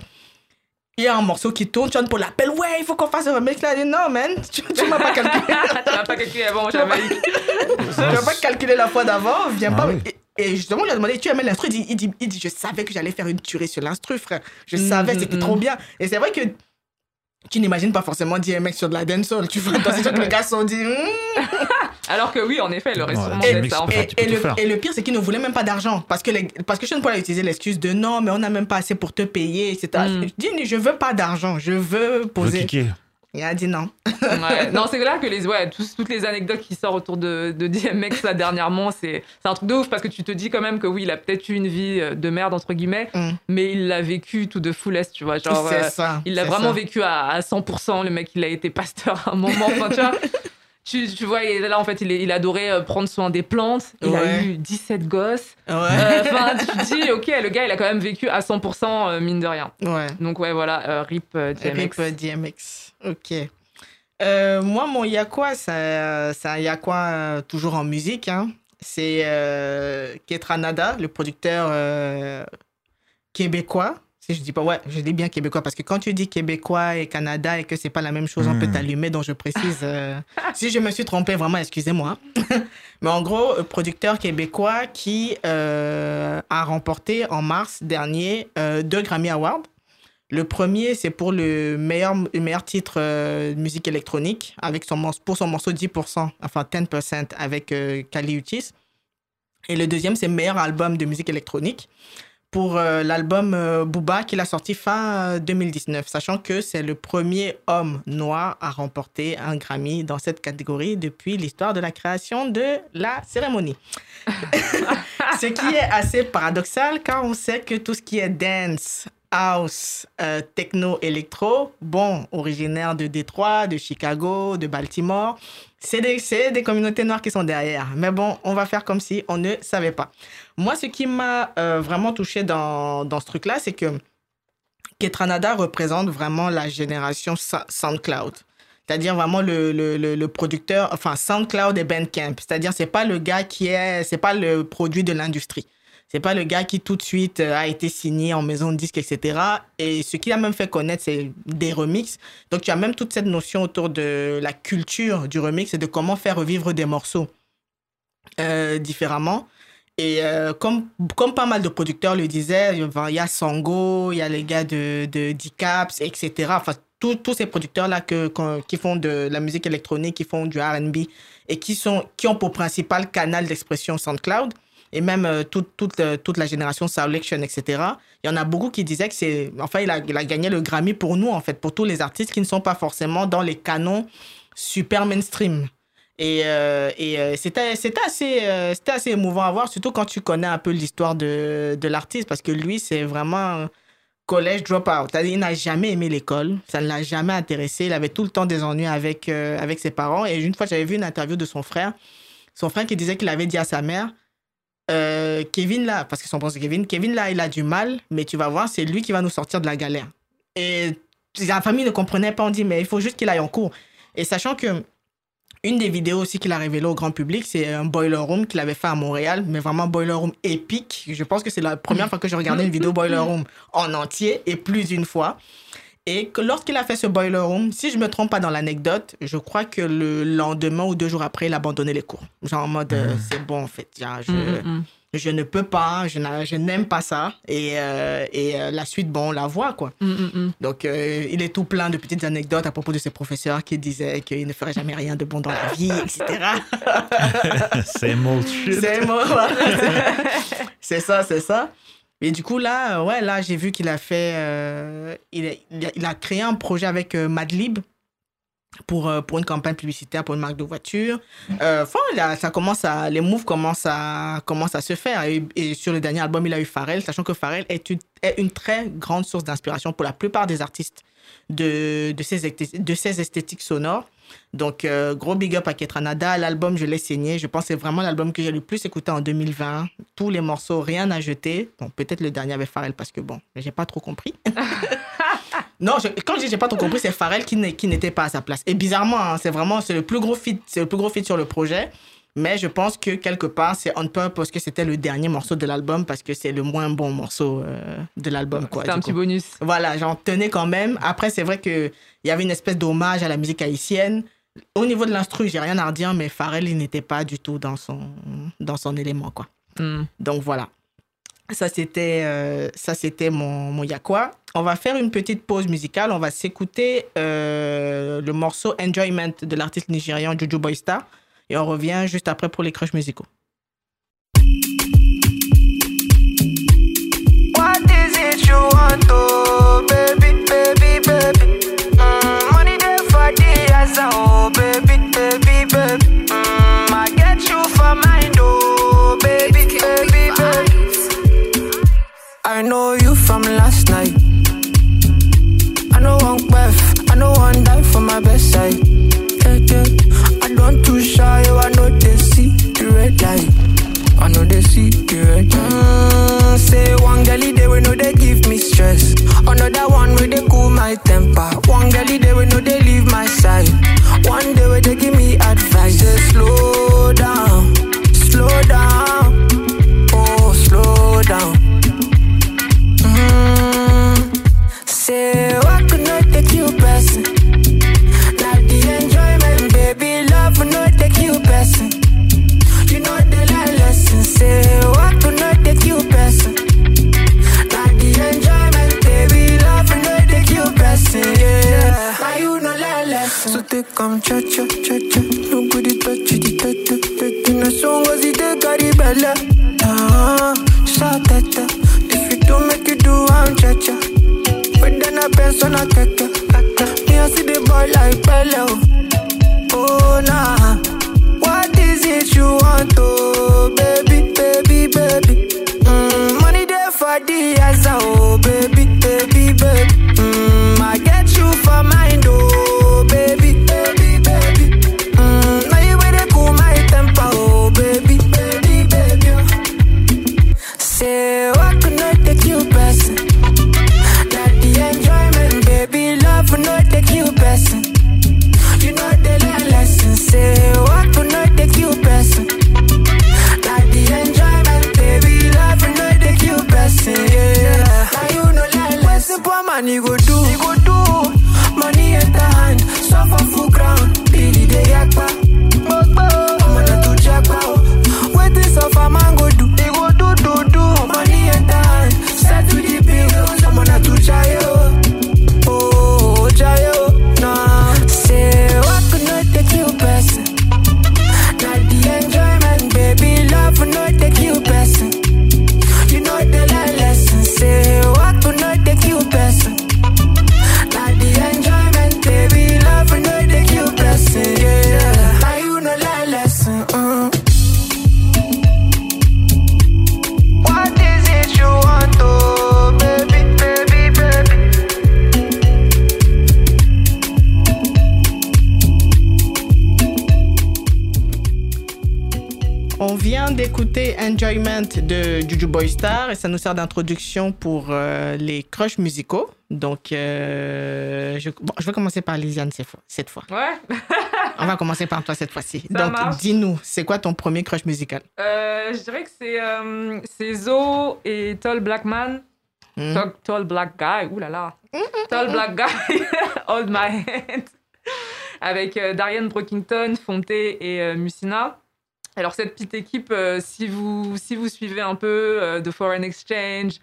Il y a un morceau qui tourne, Sean Paul l'appelle, ouais, il faut qu'on fasse un remix là. Il dit, non, man, tu, tu m'as pas calculé. tu vas pas calculer avant, Tu vas pas- Jamaïque. tu vas pas calculer la fois d'avant, viens Ah pas. oui. Et, justement, on lui a demandé, tu aimais l'instru? Il dit, il, dit, il dit, je savais que j'allais faire une tuerie sur l'instru, frère. Je savais, mm, c'était mm. trop bien. Et c'est vrai que tu n'imagines pas forcément DMX sur de la dancehall. Tu vois, dans ces trucs, les gars se sont dit, Hmm. Alors que oui, en effet, Ouais, et- ça. En fait. Et, et le, faire. et le pire, c'est qu'il ne voulait même pas d'argent. Parce que, les, parce que Sean Paul a utilisé l'excuse de non, mais on n'a même pas assez pour te payer, etc. Mm. Je dis, je veux pas d'argent, je veux Je veux poser. kicker. Il a dit non. Ouais. Non, c'est là que les, ouais, tous- toutes les anecdotes qui sortent autour de, de DMX là dernièrement, c'est un truc de ouf parce que tu te dis quand même que oui, il a peut-être eu une vie euh, de merde entre guillemets, Mm. mais il l'a vécu tout de fullest, tu vois. Genre, euh, ça. il l'a vraiment ça. vécu à, à 100%. Le mec, il a été pasteur à un moment. Enfin, tu vois. Tu, tu vois, là, en fait, il, adorait euh, prendre soin des plantes. Il a eu 17 gosses. Ouais. Euh, tu te dis, ok, le gars, il a quand même vécu à 100%, euh, mine de rien. ouais. Donc, ouais, voilà, euh, RIP DMX. Rip DMX. Ok. Euh, moi, mon Yakwa, ça- c'est un Yakwa euh, toujours en musique. hein. C'est euh, Ketranada, le producteur euh, québécois. Si je dis pas, ouais, je dis bien québécois parce que quand tu dis québécois et Canada et que c'est pas la même chose, on peut Hmm. t'allumer. Donc je précise. si je me suis trompé, vraiment, excusez-moi. Mais en gros, producteur québécois qui a remporté en mars dernier deux Grammy Awards. Le premier, c'est pour le meilleur, le meilleur titre euh, musique électronique avec son, pour son morceau 10%, enfin 10% avec euh, Kali Uchis. Et le deuxième, c'est meilleur album de musique électronique pour euh, l'album euh, Booba qu'il a sorti fin euh, 2019, sachant que c'est le premier homme noir à remporter un Grammy dans cette catégorie depuis l'histoire de la création de la cérémonie. ce qui est assez paradoxal car on sait que tout ce qui est dance, house, euh, techno, électro, bon, originaire de Détroit, de Chicago, de Baltimore, c'est des, des communautés noires qui sont derrière. Mais bon, on va faire comme si on ne savait pas. Moi, ce qui m'a euh, vraiment touché dans, dans ce truc-là, c'est que Ketranada représente vraiment la génération SoundCloud. C'est-à-dire vraiment le, le, le, le producteur, enfin SoundCloud et Bandcamp. C'est-à-dire, c'est pas le gars qui est, c'est pas le produit de l'industrie. C'est pas le gars qui tout de suite euh, a été signé en maison de disque, etc. Et ce qui a même fait connaître, c'est des remixes. Donc, tu as même toute cette notion autour de la culture du remix et de comment faire revivre des morceaux euh, différemment. Et euh, comme, comme pas mal de producteurs le disaient, il y a Sango, il y a les gars de, de D-Caps, etc. Enfin, tous ces producteurs-là que, qui font de la musique électronique, qui font du RB et qui, sont, qui ont pour principal canal d'expression SoundCloud et même euh, toute, toute, euh, toute la génération Selection, etc. Il y en a beaucoup qui disaient que c'est. Enfin, il a, il a gagné le Grammy pour nous, en fait, pour tous les artistes qui ne sont pas forcément dans les canons super mainstream. Et, euh, et c'était, c'était, assez, c'était assez émouvant à voir, surtout quand tu connais un peu l'histoire de, de l'artiste, parce que lui, c'est vraiment collège drop-out. Il n'a jamais aimé l'école, ça ne l'a jamais intéressé, il avait tout le temps des ennuis avec, avec ses parents. Et une fois, j'avais vu une interview de son frère, son frère qui disait qu'il avait dit à sa mère, euh, Kevin là, parce que son père c'est Kevin, Kevin là, il a du mal, mais tu vas voir, c'est lui qui va nous sortir de la galère. Et la famille ne comprenait pas, on dit, mais il faut juste qu'il aille en cours. Et sachant que une des vidéos aussi qu'il a révélé au grand public, c'est un boiler room qu'il avait fait à Montréal, mais vraiment boiler room épique. Je pense que c'est la première fois que je regardais une vidéo boiler room en entier et plus d'une fois. Et que lorsqu'il a fait ce boiler room, si je me trompe pas dans l'anecdote, je crois que le lendemain ou deux jours après, il a abandonné les cours. Genre en mode, euh, c'est bon en fait, genre, je, Mm, mm, mm. je ne peux pas, je, n'a- je n'aime pas ça. Et, euh, et euh, la suite, bon, on la voit quoi. Mm, mm, mm. Donc, euh, il est tout plein de petites anecdotes à propos de ses professeurs qui disaient qu'il ne ferait jamais rien de bon dans la vie, etc. Same old shit. c'est voilà. C'est ça, c'est ça. Et du coup, là, euh, ouais, là, j'ai vu qu'il a fait. euh, il, a, créé un projet avec euh, Madlib pour, euh, pour une campagne publicitaire pour une marque de voiture. Enfin, ça commence les moves commencent à, à se faire. Et, et sur le dernier album, il a eu Pharrell, sachant que Pharrell est une, est une très grande source d'inspiration pour la plupart des artistes de, ces, de ces esthétiques sonores. Donc, euh, gros big up à Ketranada. L'album, je l'ai saigné. Je pense que c'est vraiment l'album que j'ai le plus écouté en 2020. Tous les morceaux, rien à jeter. Bon, peut-être le dernier avec Pharrell parce que bon, j'ai pas trop compris. non, je- quand je dis j'ai pas trop compris, c'est Pharrell qui n'était pas à sa place. Et bizarrement, hein, c'est vraiment c'est le plus gros feat, c'est le plus gros feat sur le projet. Mais je pense que quelque part, c'est on purpose que c'était le dernier morceau de l'album parce que c'est le moins bon morceau euh, de l'album. C'était un petit bonus. Voilà, j'en tenais quand même. Après, c'est vrai qu'il y avait une espèce d'hommage à la musique haïtienne. Au niveau de l'instru, j'ai rien à redire, mais Pharrell, il n'était pas du tout dans son, dans son élément, quoi. Mm. Donc voilà. Ça, c'était euh, ça c'était mon, mon Yakwa. On va faire une petite pause musicale. On va s'écouter euh, le morceau Enjoyment de l'artiste nigérian Jojo Boysta. Et on revient juste après pour les crushs musicaux. Oh? Don't too shy, oh, I know they see the red light. I know they see the red light. Mm, say one girlie they we know they give me stress. Another one where they cool my temper. One girlie they we know they leave my side. One day where they give me advice. Say slow down, slow down. So take come cha cha cha cha. Nobody touch it, it, it, it. In a song as it take caribella. Ah, shout that. If you don't make it do, I'm cha cha. But then I pass on a kaka. Me I see the boy like Bella. Oh. oh nah. What is it you want, oh baby, baby, baby? Mm, money there for the answer, oh baby, baby, baby. Man, you go do, you go do. Money at the hand, suffer full ground. Billy the yakpa, d'écouter Enjoyment de Juju Boy Star et ça nous sert d'introduction pour euh, les crushs musicaux. Donc, euh, je, bon, je vais commencer par Lisiane cette fois. Ouais. On va commencer par toi cette fois-ci. Donc, dis-nous, c'est quoi ton premier crush musical? Euh, je dirais que c'est euh, c'est Zo et Tall Black Man. Hmm. Tall, tall Black Guy. Là là. Tall Black Guy. Hold My Hand. Avec Darian Brockington, Fonte et Musina. Alors, cette petite équipe, euh, si, vous, si vous suivez un peu euh, de Foreign Exchange,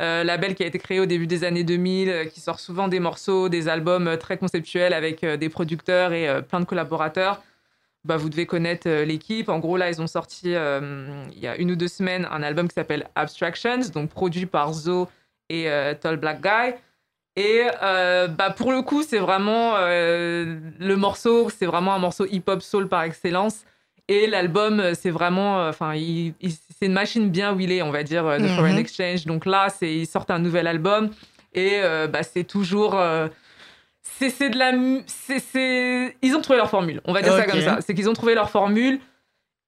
euh, label qui a été créé au début des années 2000, euh, qui sort souvent des morceaux, des albums très conceptuels avec des producteurs et plein de collaborateurs, bah, vous devez connaître l'équipe. En gros, là, ils ont sorti il y a une ou deux semaines un album qui s'appelle Abstractions, donc produit par Zo et Tall Black Guy. Et bah, pour le coup, c'est vraiment le morceau, c'est vraiment un morceau hip-hop soul par excellence. Et l'album, euh, c'est vraiment, euh, enfin, il- il- c'est une machine bien wheelée, on va dire, euh, de Mhm. Foreign Exchange. Donc là, c'est, ils sortent un nouvel album et euh, bah, c'est toujours, euh, c'est, c'est de la, c'est, c'est, ils ont trouvé leur formule. On va dire ça comme ça. C'est qu'ils ont trouvé leur formule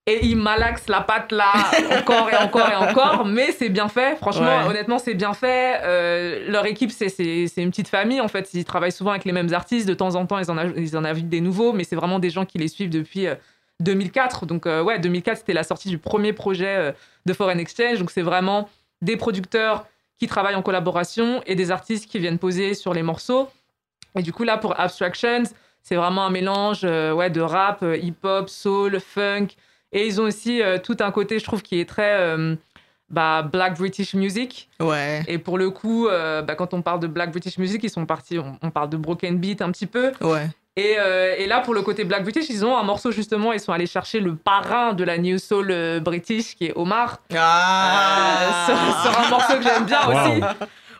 et ils malaxent la patte là encore et encore et encore. Mais c'est bien fait. Franchement, Ouais. honnêtement, c'est bien fait. Euh, leur équipe, c'est, c'est, c'est une petite famille en fait. Ils travaillent souvent avec les mêmes artistes. De temps en temps, ils en, aj- ils en invitent des nouveaux, mais c'est vraiment des gens qui les suivent depuis. Euh, 2004. Donc, euh, ouais, 2004, c'était la sortie du premier projet euh, de Foreign Exchange. Donc, c'est vraiment des producteurs qui travaillent en collaboration et des artistes qui viennent poser sur les morceaux. Et du coup, là, pour Abstractions, c'est vraiment un mélange euh, ouais, de rap, euh, hip-hop, soul, funk. Et ils ont aussi euh, tout un côté, je trouve, qui est très bah, Black British Music. Ouais, Et pour le coup, bah, quand on parle de Black British Music, ils sont partis, on, on parle de Broken Beat un petit peu. ouais. Et, euh, et là, pour le côté Black British, ils ont un morceau justement, ils sont allés chercher le parrain de la New Soul euh, British, qui est Omar. Ah Euh, sur, sur un morceau que j'aime bien aussi.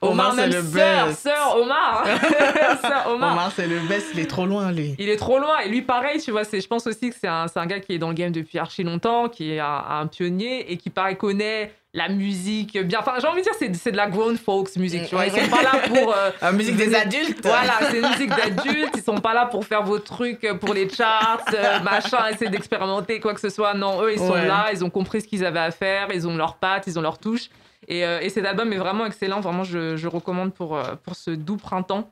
Omar, c'est le Sir, best. Sir Omar. Sir Omar. Omar, c'est le best, il est trop loin, lui. Il est trop loin. Et lui, pareil, tu vois, je pense aussi que c'est un, un gars qui est dans le game depuis archi longtemps, qui est un, un pionnier et qui, pareil, connaît la musique bien. Enfin, j'ai envie de dire, c'est, de la grown folks music, tu vois. Ils sont pas là pour. euh, La musique des adultes. Voilà, c'est une musique d'adultes. Ils sont pas là pour faire vos trucs pour les charts, euh, machin, essayer d'expérimenter quoi que ce soit. Non, eux, ils sont Ouais. là, ils ont compris ce qu'ils avaient à faire, ils ont leurs pattes, ils ont leurs touches. Et, euh, et cet album est vraiment excellent. Vraiment, je, je recommande pour, euh, pour ce doux printemps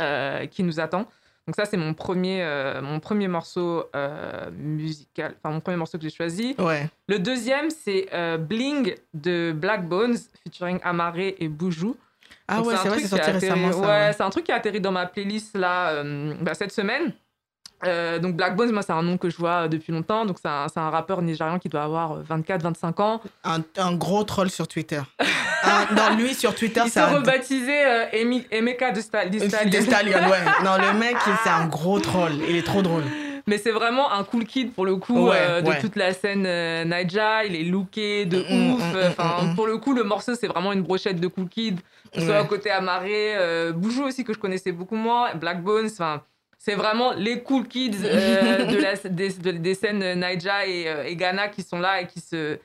euh, qui nous attend. Donc ça, c'est mon premier, euh, mon premier morceau euh, musical, enfin mon premier morceau que j'ai choisi. Ouais. Le deuxième, c'est euh, Bling de Black Bones, featuring Amaré et Boujou. Ah Donc, ouais, c'est vrai, c'est sorti atterri- récemment, ça. Ouais, ouais. c'est un truc qui a atterri dans ma playlist là bah, cette semaine. Euh, donc Black Bones, moi, c'est un nom que je vois depuis longtemps. Donc c'est un, rappeur nigérian qui doit avoir 24-25 ans. Un, un gros troll sur Twitter. Un- non, lui, sur Twitter, Il c'est s'est un... rebaptisé euh, Emi- Emeka de, Sta- de Des Stallion. ouais. Non, le mec, il- c'est un gros troll. Il est trop drôle. Mais c'est vraiment un cool kid pour le coup Ouais, euh, de ouais. toute la scène euh, Naija. Il est looké de Mm, ouf. mm, euh, mm, Enfin, pour le coup, le morceau c'est vraiment une brochette de cool kid. Que ce soit à côté Amaré, euh, Boujou aussi que je connaissais beaucoup moins, Black Bones. Enfin, c'est vraiment les cool kids euh, de la, des, de- des scènes Naija et, euh, et Ghana qui sont là et qui se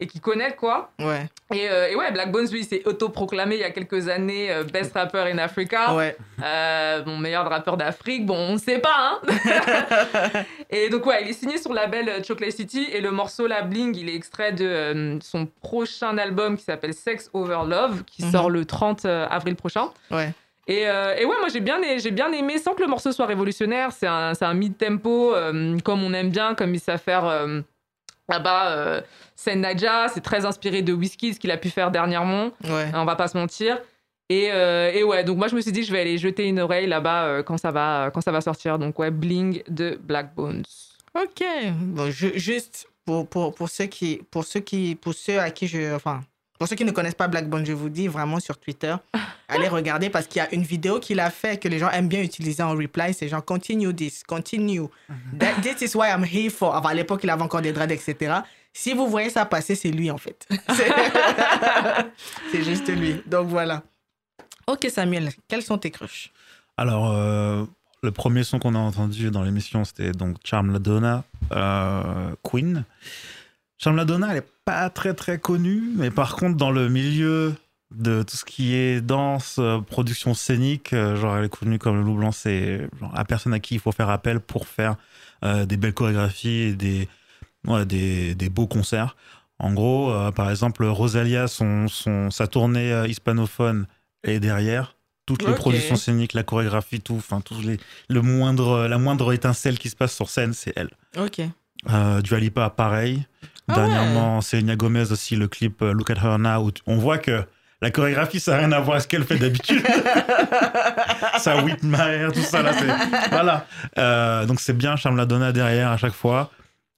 et qui connaissent quoi. Ouais, Et, euh, et ouais, Black Bones, lui, s'est autoproclamé il y a quelques années euh, best rapper in Africa. ouais. Euh, bon, meilleur rappeur d'Afrique, bon, on sait pas, hein. et donc, ouais, il est signé sur le label euh, Chocolate City et le morceau La Bling, il est extrait de euh, son prochain album qui s'appelle Sex Over Love, qui Mhm. sort le 30 avril prochain. Ouais. Et, euh, et ouais, moi j'ai bien, j'ai bien aimé, sans que le morceau soit révolutionnaire, c'est un, un mid-tempo, euh, comme on aime bien, comme il sait faire euh, là-bas. Sen Nadja, c'est très inspiré de Whiskey, ce qu'il a pu faire dernièrement. Ouais. On va pas se mentir. Et, et ouais, donc moi je me suis dit je vais aller jeter une oreille là-bas quand ça va quand ça va sortir. Donc ouais, Bling de Black Bones. Ok. Bon, je- juste pour, pour, pour, ceux qui, pour, ceux qui, pour ceux à qui je. Enfin, pour ceux qui ne connaissent pas Blackbone, je vous dis vraiment sur Twitter, allez regarder parce qu'il y a une vidéo qu'il a fait que les gens aiment bien utiliser en reply. C'est genre continue this, continue. That- this is why I'm here for. Enfin, à l'époque, il avait encore des dreads, etc. Si vous voyez ça passer, c'est lui en fait. C'est- c'est juste lui. Donc voilà. Ok, Samuel, quels sont tes crushs? Alors, euh, le premier son qu'on a entendu dans l'émission, c'était donc Charm La Donna, euh, Queen. Charm La Donna, elle est pas très très connue, mais par contre, dans le milieu de tout ce qui est danse, euh, production scénique, euh, genre elle est connue comme le loup blanc, c'est la personne à qui il faut faire appel pour faire euh, des belles chorégraphies et des, ouais, des, des beaux concerts. En gros, euh, par exemple, Rosalia, son, son, sa tournée hispanophone est derrière. Toutes les Ok. productions scéniques, la chorégraphie, tout, enfin, tous les, le moindre, la moindre étincelle qui se passe sur scène, c'est elle. Ok. Euh, Dua Lipa, pareil. Ah Dernièrement, Selena Gomez aussi, le clip euh, Look at Her Now, où on voit que la chorégraphie, ça n'a rien à voir avec ce qu'elle fait d'habitude. ça whip ma tout ça là, c'est voilà. Euh, donc c'est bien, Charme la Donna derrière à chaque fois.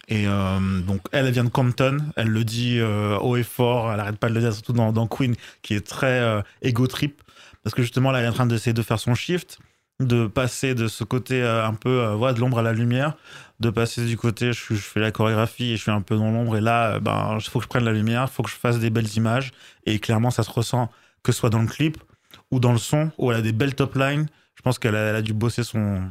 Et euh, donc elle, elle vient de Compton, elle le dit euh, haut et fort, elle arrête pas de le dire, surtout dans, dans Queen, qui est très ego trip, parce que justement là, elle est en train d'essayer de faire son shift, de passer de ce côté euh, un peu euh, voilà, de l'ombre à la lumière, de passer du côté je, fais la chorégraphie et je suis un peu dans l'ombre, et là, euh, ben, il faut que je prenne la lumière, il faut que je fasse des belles images, et clairement, ça se ressent que ce soit dans le clip ou dans le son, où elle a des belles top lines. Je pense qu'elle a, dû bosser son,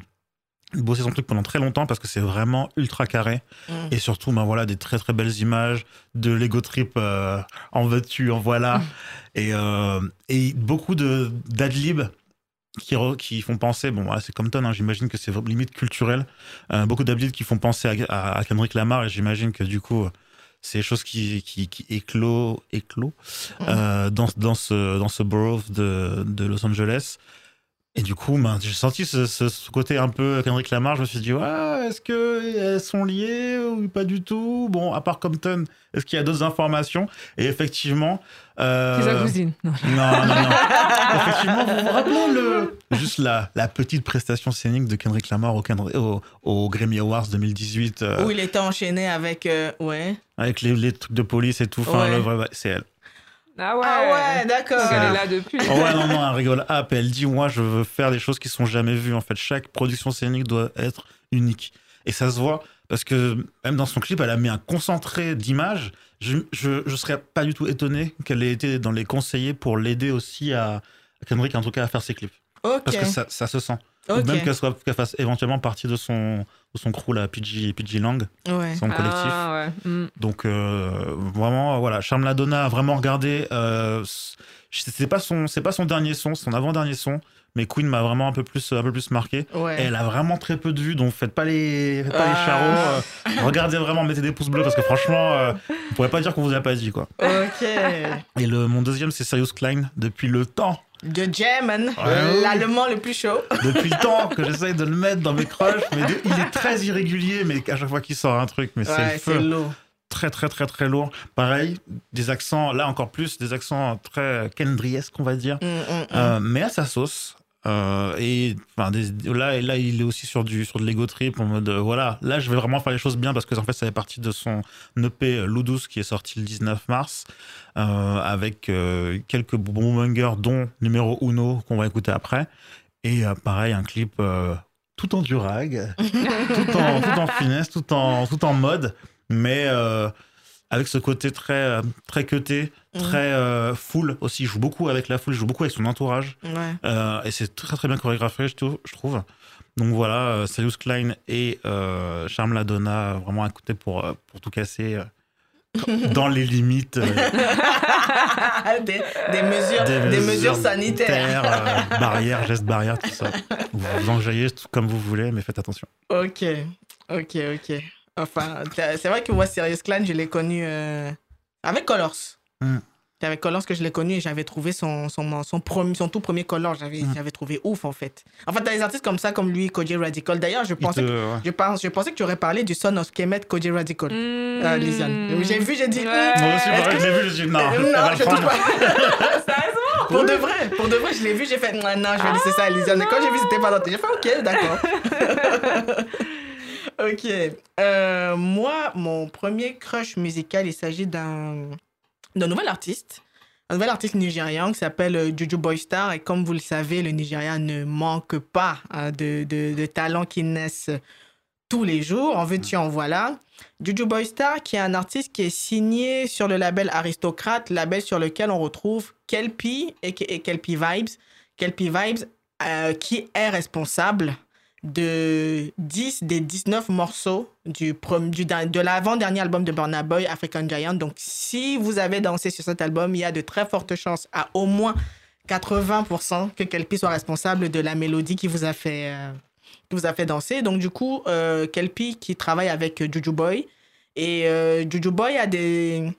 bosser son truc pendant très longtemps parce que c'est vraiment ultra carré. Mm. Et surtout, ben voilà, des très très belles images de Lego Trip euh, en veux-tu, en voilà. et, euh, et beaucoup de d'adlib qui, re- qui font penser, bon, voilà, c'est Compton, hein, j'imagine que c'est limite culturel. Euh, beaucoup d'adlibs qui font penser à, à, à Kendrick Lamar et j'imagine que du coup, c'est des choses qui, qui, qui éclos, éclos euh, dans, dans, ce, dans ce borough de, de Los Angeles. Et du coup, ben, j'ai senti ce, ce, ce côté un peu Kendrick Lamar. Je me suis dit, ouais, est-ce qu'elles sont liées ou pas du tout? Bon, à part Compton, est-ce qu'il y a d'autres informations? Et effectivement. Euh, C'est sa cousine. Non. non, non, non. Effectivement, vous vous rappelez le... juste la, la petite prestation scénique de Kendrick Lamar au, Kendrick- au, au Grammy Awards 2018 euh, Où il était enchaîné avec. euh, ouais. avec les, les trucs de police et tout. Enfin, Ouais. le vrai- ouais, c'est elle. Ah ouais. Ah ouais, d'accord. Donc elle est là depuis. Oh ouais, non, non, elle rigole. Ah, elle dit, moi, je veux faire des choses qui sont jamais vues. En fait, chaque production scénique doit être unique. Et ça se voit parce que même dans son clip, elle a mis un concentré d'images. Je, je, je serais pas du tout étonné qu'elle ait été dans les conseillers pour l'aider aussi à, à Kendrick, en tout cas, à faire ses clips. Ok. Parce que ça, ça se sent. Ou Ok. même qu'elle soit, qu'elle fasse éventuellement partie de son, de son crew, là, PG, PG Lang, Ouais. son collectif. Ah ouais. Mm. Donc euh, vraiment voilà, Charme la Donna a vraiment regardé. Euh, c'est pas son, c'est pas son dernier son, c'est son avant dernier son. Mais Queen m'a vraiment un peu plus, un peu plus marqué. Ouais. Et elle a vraiment très peu de vues, donc faites pas les, faites pas les Ah. charros. euh, regardez vraiment, mettez des pouces bleus parce que franchement, euh, on pourrait pas dire qu'on vous a pas dit quoi. Ok. Et le mon deuxième c'est Serious Klein depuis le temps, The German, Ouais. l'allemand le plus chaud. depuis le temps que j'essaye de le mettre dans mes crushs. Mais de- il est très irrégulier, mais à chaque fois qu'il sort un truc, mais c'est le Ouais, feu. lourd. très très très très lourd. Pareil, des accents, là encore plus, des accents très kendriesques, on va dire, Mm, mm, mm. Euh, mais à sa sauce. Euh, et enfin, des- là, là, il est aussi sur du sur de l'ego trip en mode euh, voilà, là, je vais vraiment faire les choses bien parce que en fait, ça fait partie de son EP Ludus qui est sorti le 19 mars euh, avec euh, quelques bons bangers, dont numéro uno qu'on va écouter après. Et euh, pareil, un clip euh, tout en durag, tout, en, tout en finesse, tout en, tout en mode, mais euh, avec ce côté très, euh, très cuté. Très euh, full aussi. Il joue beaucoup avec la foule, il joue beaucoup avec son entourage. Ouais. Euh, et c'est très très bien chorégraphié, je trou- je trouve. Donc voilà, euh, Celius Klein et euh, Charme la Donna, vraiment à côté pour, euh, pour tout casser dans les limites des, des mesures, des, mesures sanitaires. euh, barrières, gestes barrières, tout ça. Vous vous enjaillez comme vous voulez, mais faites attention. Ok, ok, ok. Enfin, c'est vrai que moi, Serious Clan, je l'ai connu avec Colors. C'est avec Colors que je l'ai connu et j'avais trouvé son, son, son, premier, son tout premier Colors. J'avais Hmm. j'avais trouvé ouf, en fait. En fait, t'as des artistes comme ça, comme lui, Koji Radical. D'ailleurs, je pensais, te- que, ouais. je, pense, je pensais que tu aurais parlé du son of Kemet, Koji Radical. Mmh. Euh, Lisiane. J'ai vu, j'ai dit, Ouais. Moi aussi, pareil, que- je l'ai vu, j'ai dit non, Euh, non, je trouve pas. pour de vrai, pour de vrai, je l'ai vu, j'ai fait non, non, je vais laisser ça à Lisiane. Et quand j'ai vu c'était pas dans tes- j'ai fait ok, d'accord. ok. Euh, moi, mon premier crush musical, il s'agit d'un d'un nouvel artiste. Un nouvel artiste nigérian qui s'appelle euh, Juju Boystar. Et comme vous le savez, le Nigeria ne manque pas hein, de, de, talents qui naissent tous les jours. En veux-tu, en voilà. Juju Boystar, qui est un artiste qui est signé sur le label Aristocrate, label sur lequel on retrouve Kelpie et, et Kelpie Vibes. Kelpie Vibes, euh, qui est responsable de 10 des 19 morceaux du, du, de l'avant-dernier album de Burna Boy, African Giant. Donc, si vous avez dansé sur cet album, il y a de très fortes chances, à au moins 80%, que Kelpie soit responsable de la mélodie qui vous a fait, euh, qui vous a fait danser. Donc, du coup, euh, Kelpie qui travaille avec Juju Boy. Et euh, Juju Boy a des.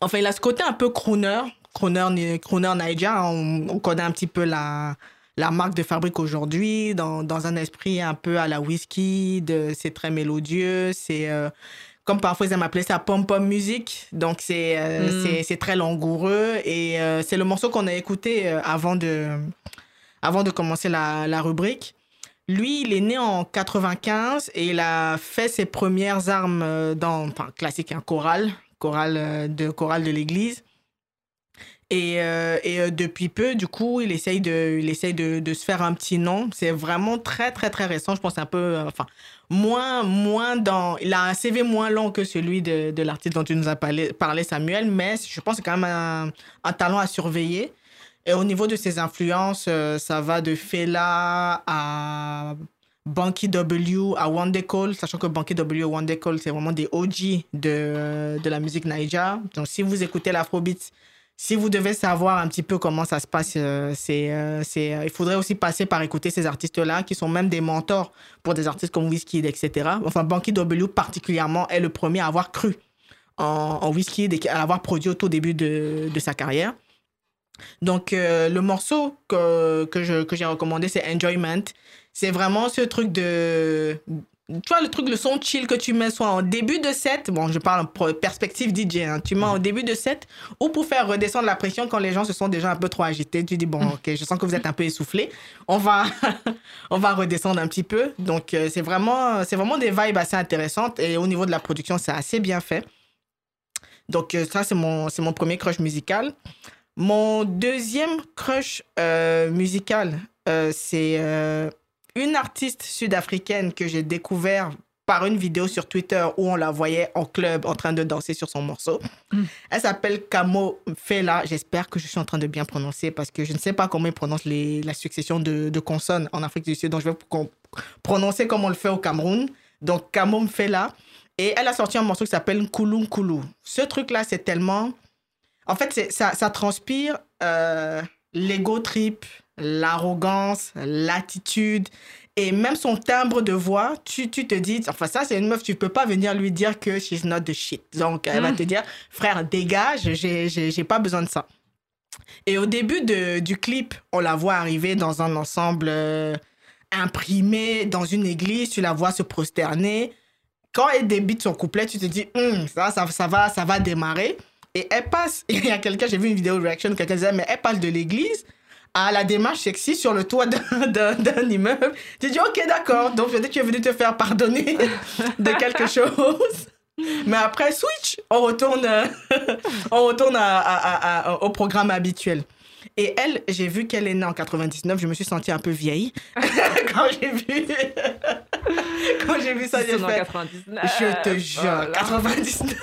Enfin, il a ce côté un peu crooner, crooner, crooner Niger. On, on connaît un petit peu la, la marque de fabrique aujourd'hui, dans, dans un esprit un peu à la whisky. C'est très mélodieux. C'est. euh, comme parfois ils aiment appeler ça pom-pom music. Donc, c'est euh, Mm. c'est- c'est très langoureux. Et euh, c'est le morceau qu'on a écouté avant, de, avant de commencer la, la rubrique. Lui, il est né en 95 et il a fait ses premières armes dans, enfin, classique, un choral, choral de, choral de l'église. Et, euh, et euh, depuis peu, du coup, il essaye de, il essaye de, de se faire un petit nom. C'est vraiment très, très, très récent. Je pense un peu, euh, enfin, moins, moins dans. Il a un CV moins long que celui de, de l'artiste dont tu nous as parlé, parlé, Samuel, mais je pense que c'est quand même un, un talent à surveiller. Et au niveau de ses influences, ça va de Fela à Banky W, à Wande Cole, sachant que Banky W et Wande Cole, c'est vraiment des OG de, de la musique Naija. Donc, si vous écoutez l'afrobeat, si vous devez savoir un petit peu comment ça se passe, euh, c'est, euh, c'est, euh, il faudrait aussi passer par écouter ces artistes-là, qui sont même des mentors pour des artistes comme Wizkid, etc. Enfin, Banky W particulièrement est le premier à avoir cru en, en et à l'avoir produit au tout début de, de sa carrière. Donc, le morceau que, que j'ai recommandé, c'est Enjoyment. C'est vraiment ce truc de. Tu vois, le truc, le son chill que tu mets soit en début de set, bon, je parle en perspective DJ, hein, tu mets en début de set, ou pour faire redescendre la pression quand les gens se sont déjà un peu trop agités. Tu dis, bon, ok, je sens que vous êtes un peu essoufflé, on va, on va redescendre un petit peu. Donc, euh, c'est vraiment, c'est vraiment des vibes assez intéressantes et au niveau de la production, c'est assez bien fait. Donc, euh, ça, c'est mon, c'est mon premier crush musical. Mon deuxième crush euh, musical, c'est une artiste sud-africaine que j'ai découvert par une vidéo sur Twitter où on la voyait en club en train de danser sur son morceau. Elle s'appelle Kamo Fela. J'espère que je suis en train de bien prononcer parce que je ne sais pas comment ils prononcent les, la succession de, de consonnes en Afrique du Sud. Donc, je vais prononcer comme on le fait au Cameroun. Donc, Kamo Fela. Et elle a sorti un morceau qui s'appelle Nkulu Nkulu. Ce truc-là, c'est tellement... En fait, ça transpire euh, l'ego trip, l'arrogance, l'attitude et même son timbre de voix. Tu, tu te dis, enfin, ça, c'est une meuf, tu peux pas venir lui dire que she's not the shit. Donc, elle va te dire, frère, dégage, j'ai- pas besoin de ça. Et au début de, du clip, on la voit arriver dans un ensemble euh, imprimé dans une église, tu la vois se prosterner. Quand elle débite son couplet, tu te dis, Hum, ça, ça, ça, va, ça va démarrer. Et elle passe, il y a quelqu'un, j'ai vu une vidéo reaction, quelqu'un disait, mais elle passe de l'église à la démarche sexy sur le toit d'un- immeuble. J'ai dit, ok, d'accord, donc peut-être tu es venu te faire pardonner de quelque chose. Mais après, switch, on retourne, on retourne à- à- à- à- au programme habituel. Et elle, j'ai vu qu'elle est née en 99. Je me suis sentie un peu vieille quand j'ai vu. quand j'ai vu ça, j'ai fait. 99. Je te jure, Voilà. 99.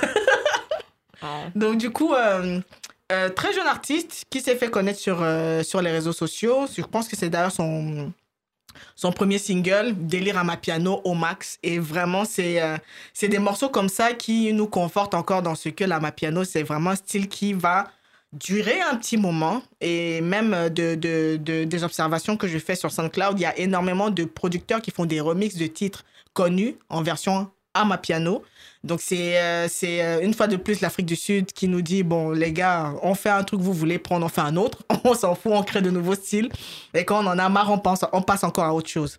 Oh. Donc, du coup, euh, euh, très jeune artiste qui s'est fait connaître sur, euh, sur les réseaux sociaux. Je pense que c'est d'ailleurs son, son premier single, Délire à ma piano au max. Et vraiment, c'est euh, c'est des morceaux comme ça qui nous confortent encore dans ce que la ma piano, c'est vraiment un style qui va durer un petit moment. Et même de, de- des observations que je fais sur SoundCloud, il y a énormément de producteurs qui font des remixes de titres connus en version à ma piano. Donc, c'est euh, c'est euh, une fois de plus l'Afrique du Sud qui nous dit bon, les gars, on fait un truc, vous voulez prendre, on fait un autre. On s'en fout, on crée de nouveaux styles. Et quand on en a marre, on, pense, on passe encore à autre chose.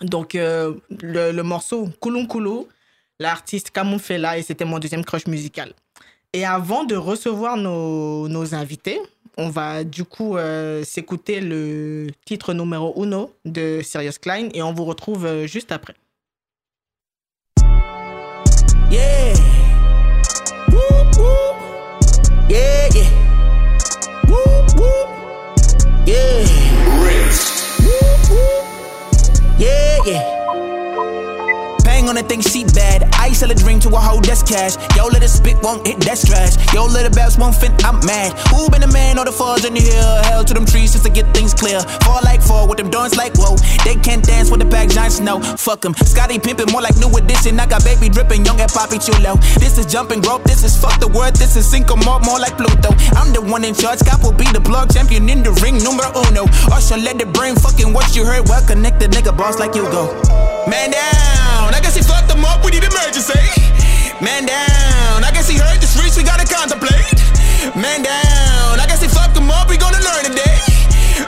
Donc, euh, le, le morceau Kulun Kulu, l'artiste Kamoun Fela, et c'était mon deuxième crush musical. Et avant de recevoir nos, nos invités, on va du coup s'écouter le titre numéro uno de Sirius Klein et on vous retrouve juste après. Yeah. Whoop, whoop. Yeah, yeah. Whoop, whoop. Yeah. Whoop, whoop. Yeah, yeah. Bang on the thing, she bad. I sell a dream to a hoe that's cash. Yo, little spit won't hit that's trash. Yo, little bells won't fit, I'm mad. Who been the man or the fudge in the hill? Hell to them trees just to get things clear. Fall like fall with them doors like whoa. They can't dance with the pack giants, no. Fuck them. Scotty pimpin' more like new edition. I got baby dripping, young and poppy chulo. This is jumping rope, this is fuck the word, this is cinco more, more like Pluto. I'm the one in charge, Scott will be the plug champion in the ring, numero uno. Usher let the brain fucking what you heard, well connected nigga boss like you go. Man down, guess he fucked them up, we need emergency. Man down, I guess he heard the streets, we gotta contemplate. Man down, I guess he fucked them up, we gonna learn today.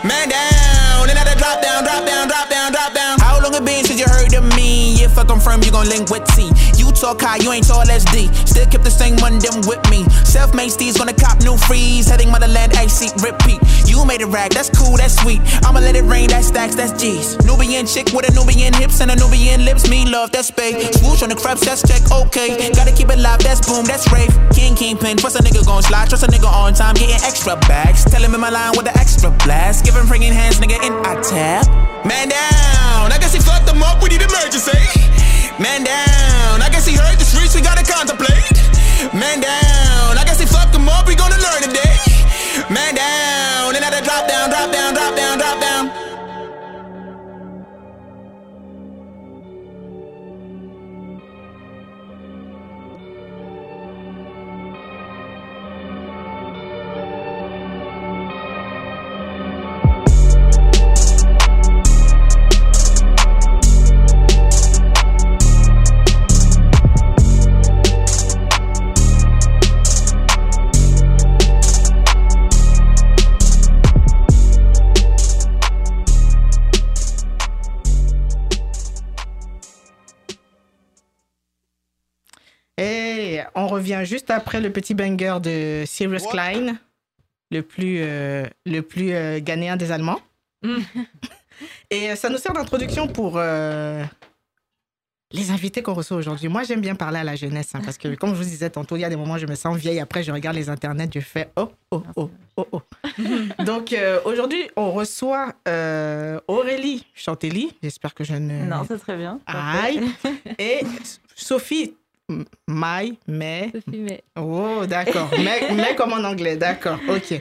Man down, and now drop down, drop down, drop down, drop down. How long it been since you heard of me? If I confirm, you gon' link with T. You talk high, you ain't tall as D. Still keep the same one them with me. Self-made steez gonna cop new freeze. Heading motherland, AC repeat. You made it rag, that's cool, that's sweet. I'ma let it rain, that's stacks, that's G's. Nubian chick with a Nubian hips and a Nubian lips. Me love, that's spade. Swoosh on the crabs, that's check, okay. Gotta keep it live, that's boom, that's rave. King, kingpin, trust a nigga gon' slide. Trust a nigga on time, getting extra bags. Tell him in my line with the extra blast. Give him bringing hands, nigga, in I tap. Man down, I guess he fucked them up, we need emergency. Man down, I guess he heard the streets, we gotta contemplate. Man down, I guess he fucked them up, we gonna learn today. Man down, and now they drop down, drop down, drop down, drop down. Revient juste après le petit banger de What? Klein, le plus, euh, le plus euh, ghanéen des Allemands. Mm. Et euh, ça nous sert d'introduction pour euh, les invités qu'on reçoit aujourd'hui. Moi, j'aime bien parler à la jeunesse, hein, parce que comme je vous disais tantôt, il y a des moments où je me sens vieille. Après, je regarde les internets, je fais oh, oh, oh, oh, oh. Donc, euh, aujourd'hui, on reçoit euh, Aurélie Chantelly. J'espère que je ne... Non, c'est très bien. Aïe. Et Sophie M- Maï, mais. Sophie, mais Oh, d'accord. Mais, mais comme en anglais, d'accord. Ok.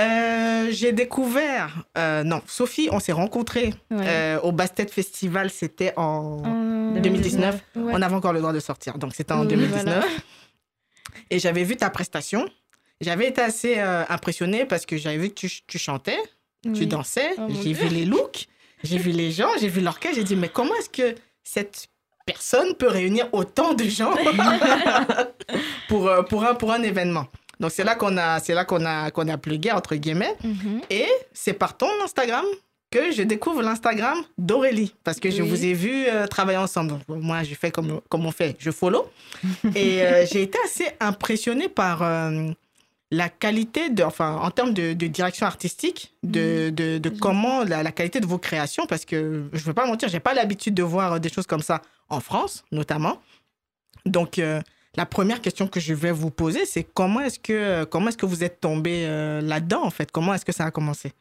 Euh, J'ai découvert. euh, non, Sophie, on s'est rencontrés ouais. euh, au Bastet Festival. C'était en. En 2019, ouais. On avait encore le droit de sortir, donc c'était en Oui, 2019. voilà. Et j'avais vu ta prestation. J'avais été assez impressionnée parce que j'avais vu que tu, tu chantais, tu dansais, Oh, j'ai vu les looks, j'ai vu les gens, j'ai vu l'orchestre, j'ai dit mais comment est-ce que cette personne peut réunir autant de gens pour, euh, pour, un, pour un événement Donc c'est là qu'on a, c'est là qu'on a, qu'on a plugué, entre guillemets. Mhm. Et c'est par ton Instagram que je découvre l'Instagram d'Aurélie. Parce que je vous ai vu euh, travailler ensemble. Donc, Moi, je fais comme, comme on fait, je follow. Et euh, j'ai été assez impressionnée par euh, la qualité, de, enfin, en termes de, de direction artistique, de, de, de comment la, la qualité de vos créations. Parce que je ne veux pas mentir, j'ai pas l'habitude de voir des choses comme ça en France, notamment. Donc, euh, la première question que je vais vous poser, c'est comment est-ce que, comment est-ce que vous êtes tombé euh, là-dedans, en fait? Comment est-ce que ça a commencé?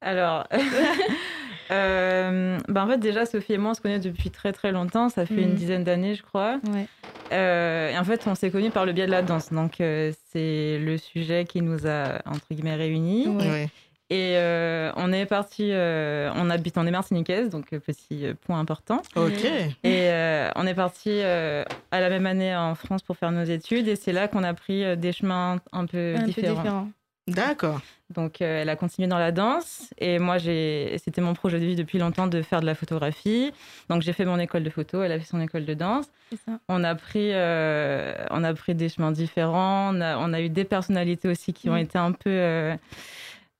Alors, euh, bah en fait, déjà, Sophie et moi, on se connaît depuis très très longtemps. Ça fait une dizaine d'années, je crois. Ouais. Euh, et en fait, on s'est connus par le biais de la danse. Donc, euh, c'est le sujet qui nous a, entre guillemets, réunis. Ouais. Et euh, on est parti, euh, on habite, on est martiniquaise, donc petit point important. Ok. Et euh, on est parti euh, à la même année en France pour faire nos études. Et c'est là qu'on a pris des chemins un peu Un peu différents. différent. D'accord. Donc, euh, elle a continué dans la danse. Et moi, j'ai, c'était mon projet de vie depuis longtemps de faire de la photographie. Donc, j'ai fait mon école de photo. Elle a fait son école de danse. C'est ça. On a pris, euh, on a pris des chemins différents. On a, on a eu des personnalités aussi qui ont été un peu, euh,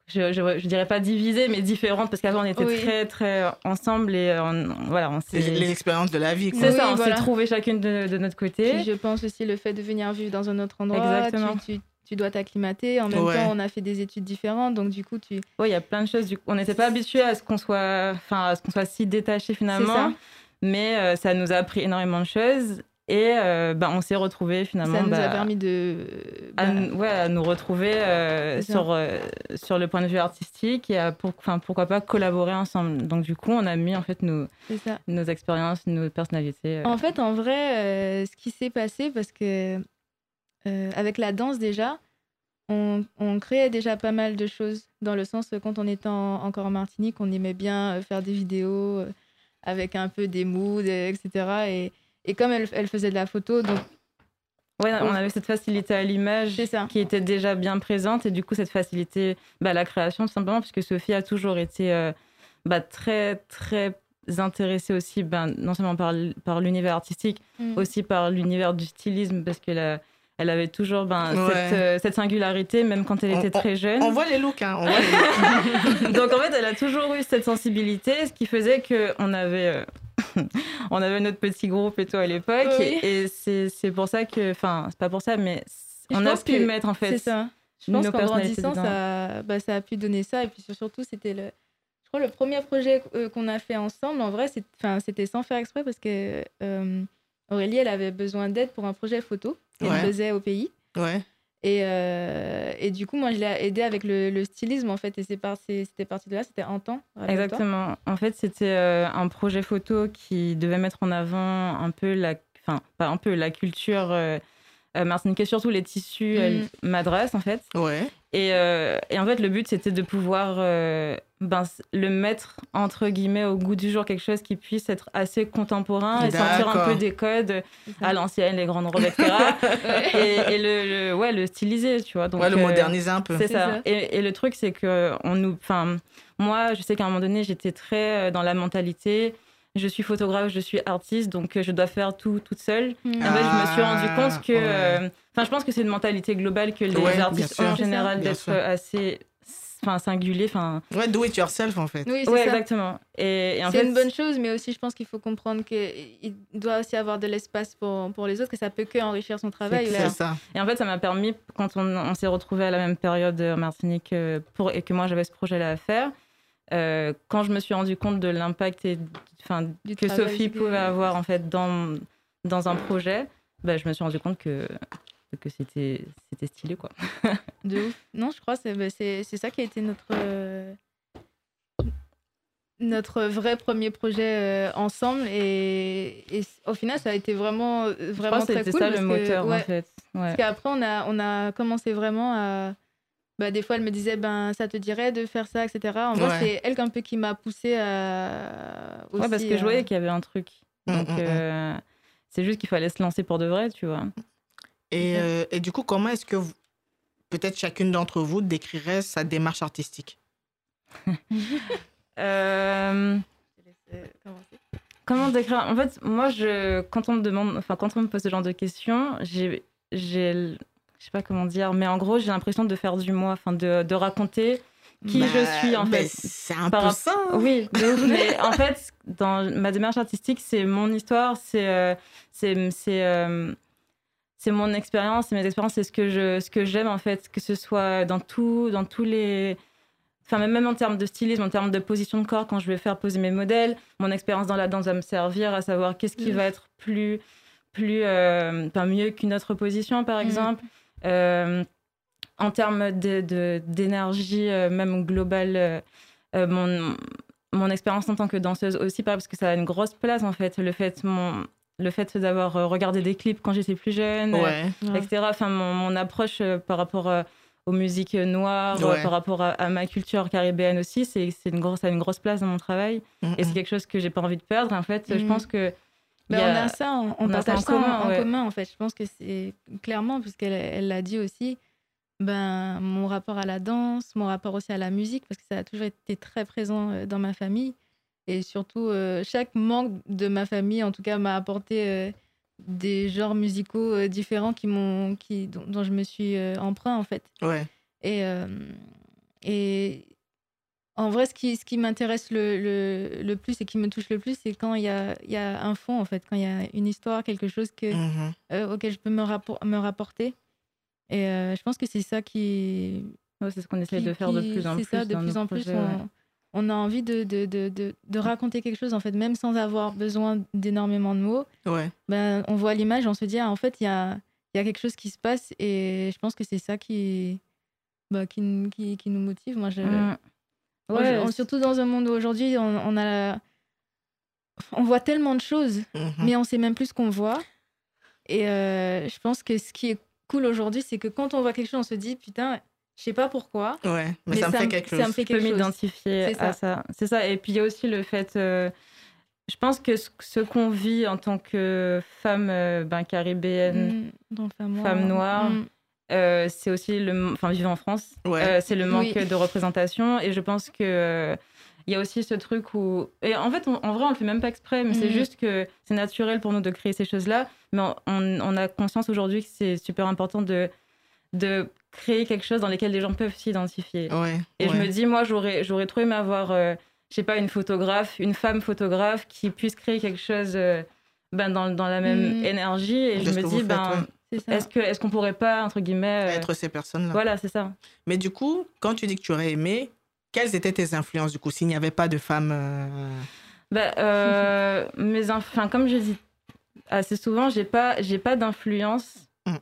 je, je, je dirais pas divisées, mais différentes parce qu'avant on était Oui. très très ensemble et on, voilà, on C'est s'est. l'expérience de la vie, quoi. C'est Oui, ça, on voilà. s'est trouvées chacune de, de notre côté. Puis je pense aussi le fait de venir vivre dans un autre endroit. Exactement. Tu, tu, tu dois t'acclimater. En même Ouais. temps, on a fait des études différentes. Donc, du coup, tu. Oui, il y a plein de choses. Du coup, on n'était pas habitué à ce qu'on soit, enfin, à ce qu'on soit si détaché C'est finalement. ça. Mais euh, ça nous a appris énormément de choses et euh, bah, on s'est retrouvés finalement. Ça nous a bah, permis de. à, bah, nous- ouais, à nous retrouver euh, sur, euh, sur le point de vue artistique et à pour, enfin, pourquoi pas collaborer ensemble. Donc du coup, on a mis en fait nos, nos expériences, nos personnalités. euh. En fait, en vrai, euh, ce qui s'est passé, parce que euh, avec la danse déjà, on, on créait déjà pas mal de choses, dans le sens euh, quand on était en- encore en Martinique, on aimait bien euh, faire des vidéos avec un peu des moods, etc. Et, et comme elle, elle faisait de la photo, donc Ouais, on avait cette facilité à l'image qui était déjà bien présente et du coup cette facilité bah, à la création tout simplement puisque Sophie a toujours été euh, bah, très très intéressée aussi ben, non seulement par, l'univers artistique Mm. aussi par l'univers du stylisme parce qu'elle a- elle avait toujours ben, Ouais. cette, euh, cette singularité même quand elle était on- très jeune On voit les looks, hein. On voit les looks. donc en fait elle a toujours eu cette sensibilité ce qui faisait que on avait euh, on avait notre petit groupe et tout à l'époque Oui. et, et c'est c'est pour ça que enfin c'est pas pour ça mais on a pu mettre en fait C'est ça. Je pense qu'en grandissant, ça, bah, ça a pu donner ça. Et puis surtout, c'était le. Je crois le premier projet euh, qu'on a fait ensemble, en vrai, c'était sans faire exprès parce que euh, Aurélie, elle avait besoin d'aide pour un projet photo qu'elle Ouais. faisait au pays. Ouais. Et, euh, et du coup, moi, je l'ai aidé avec le, le stylisme, en fait. Et c'est par- c'est- c'était parti de là, c'était en temps. Exactement. En fait, c'était euh, un projet photo qui devait mettre en avant un peu la, enfin, pas un peu la culture euh, euh, martiniquaise, surtout les tissus Mm. madras, en fait. Ouais. Et, euh, et en fait, le but, c'était de pouvoir euh, ben, le mettre, entre guillemets, au goût du jour, quelque chose qui puisse être assez contemporain et sortir un peu des codes à l'ancienne, les grandes robes, etc. et et le, le- ouais, le styliser, tu vois. Donc, ouais, le euh, moderniser un peu. c'est ça. ça. Et, et le truc, c'est que on nous, enfin, moi, je sais qu'à un moment donné, j'étais très dans la mentalité. Je suis photographe, je suis artiste, donc euh, je dois faire tout toute seule. Mm. Et en fait, je me suis rendu Ah, compte que, ouais. euh, enfin, je pense que c'est une mentalité globale que les Ouais, artistes sûr. en général d'être assez, enfin, singuliers, enfin. Ouais, do it yourself, en fait. Oui, c'est Ouais, ça. exactement. Et, et C'est fait, une bonne chose, mais aussi je pense qu'il faut comprendre qu'il doit aussi avoir de l'espace pour, pour les autres, que ça peut que enrichir son travail. C'est ça. Et en fait, ça m'a permis, quand on, on s'est retrouvés à la même période en Martinique euh, pour, et que moi j'avais ce projet-là à faire, euh, quand je me suis rendu compte de l'impact et, enfin, Du que Sophie que- pouvait avoir en fait dans, dans un projet, bah, je me suis rendu compte que, que c'était, c'était stylé. Quoi. De ouf. Non, je crois que c'est bah, c'est- ça qui a été notre, euh, notre vrai premier projet euh, ensemble. Et, et au final, ça a été vraiment, Je vraiment pense que très c'était cool. ça parce le que- moteur ouais, en fait. Ouais. Parce qu'après, on a, on a commencé vraiment à. Bah, des fois, elle me disait, ben, ça te dirait de faire ça, etc. En vrai, Ouais. c'est elle un peu qui m'a poussé à. Aussi, Ouais, parce que je voyais qu'il y avait un truc. Mm, Donc, mm, mm. euh, c'est juste qu'il fallait se lancer pour de vrai, tu vois. Et, euh, et du coup, comment est-ce que vous- peut-être chacune d'entre vous décrirait sa démarche artistique? Euh, Euh. Comment décrire? En fait, moi, je, quand on me demande, enfin, quand on me pose ce genre de questions, j'ai, je sais pas comment dire, mais en gros, j'ai l'impression de faire du moi, enfin, de, de raconter qui Bah, je suis en fait. C'est un Par peu ça. hein. Oui, mais en fait, dans ma démarche artistique, c'est mon histoire, c'est, euh, c'est, euh, mon expérience, c'est mes expériences, c'est ce que je, ce que j'aime en fait, que ce soit dans tout, dans tous les, enfin même- en termes de stylisme, en termes de position de corps, quand je vais faire poser mes modèles, mon expérience dans la danse va me servir à savoir qu'est-ce qui Mm. va être plus plus, euh, enfin, mieux qu'une autre position, par Mhm. exemple. En termes de- de- d'énergie, euh, même globale, euh, euh, mon, mon expérience en tant que danseuse aussi, parce que ça a une grosse place en fait. Le fait, mon, le fait d'avoir euh, regardé des clips quand j'étais plus jeune, euh, Ouais. Etc. Enfin, mon, mon approche euh, par rapport euh, aux musiques noires, euh, Ouais. par rapport à, à ma culture caribéenne aussi, c'est une grosse, ça a une grosse place dans mon travail. Mm, Et c'est mm. quelque chose que j'ai pas envie de perdre. En fait, je Mhm. pense que. Ben, il y On a- ça, on, on on a ça partage en ça commun, en ouais. commun en fait. Je pense que c'est clairement, puisqu'elle elle l'a dit aussi, ben, mon rapport à la danse, mon rapport aussi à la musique, parce que ça a toujours été très présent euh, dans ma famille. Et surtout, euh, chaque membre de ma famille, en tout cas, m'a apporté euh, des genres musicaux euh, différents qui m'ont, qui, dont, dont je me suis emprunt en fait. Ouais. Et, et en vrai, ce qui, ce qui m'intéresse le, le, le plus et qui me touche le plus, c'est quand il y a, il y a un fond, en fait, quand il y a une histoire, quelque chose que, Mhm. euh, auquel je peux me, rappor- me rapporter. Et euh, je pense que c'est ça qui. Ouais, c'est ce qu'on essaie qui- de faire de plus en c'est plus. ça, de dans plus en plus. ouais. on, a envie de, de, de, de, de raconter quelque chose, en fait, même sans avoir besoin d'énormément de mots. Ouais. Ben, on voit l'image, on se dit, ah, en fait, il y a, il y a quelque chose qui se passe. Et je pense que c'est ça qui, bah, qui, nous- qui, qui nous motive. Moi, je, Mm. Moi, Ouais, je- on- surtout dans un monde où aujourd'hui, on, on a, on voit tellement de choses, Mhm. mais on sait même plus ce qu'on voit. Et euh, je pense que ce qui est cool aujourd'hui, c'est que quand on voit quelque chose, on se dit putain, je sais pas pourquoi. Ouais. Mais, Mais ça me fait quelque ça me chose. fait je peux quelque chose. m'identifier C'est à ça. C'est ça. Et puis il y a aussi le fait, euh, je pense que ce, ce qu'on vit en tant que femme euh, ben, caribéenne, Mm, Femme noire. mm, euh, c'est aussi le, enfin vivant en France, Ouais. euh, c'est le manque Oui. de représentation. Et je pense que euh, il y a aussi ce truc où, et en fait, on- en vrai, on le fait même pas exprès, mais c'est Mhm. juste que c'est naturel pour nous de créer ces choses-là. Mais on, on- on a conscience aujourd'hui que c'est super important de de créer quelque chose dans lequel les gens peuvent s'identifier. Ouais. Et je me dis, moi, j'aurais, j'aurais trop aimé avoir, euh, je sais pas, une photographe, une femme photographe qui puisse créer quelque chose euh, ben, dans, dans la même Mhm. énergie. Et De je me dis, ben. Est-ce, que, est-ce qu'on pourrait pas, entre guillemets. euh, Être ces personnes-là. Voilà, c'est ça. Mais du coup, quand tu dis que tu aurais aimé, quelles étaient tes influences du coup s'il n'y avait pas de femmes euh, Bah, euh, mes inf- enfin, comme je dis assez souvent, j'ai pas, j'ai pas d'influence Mm.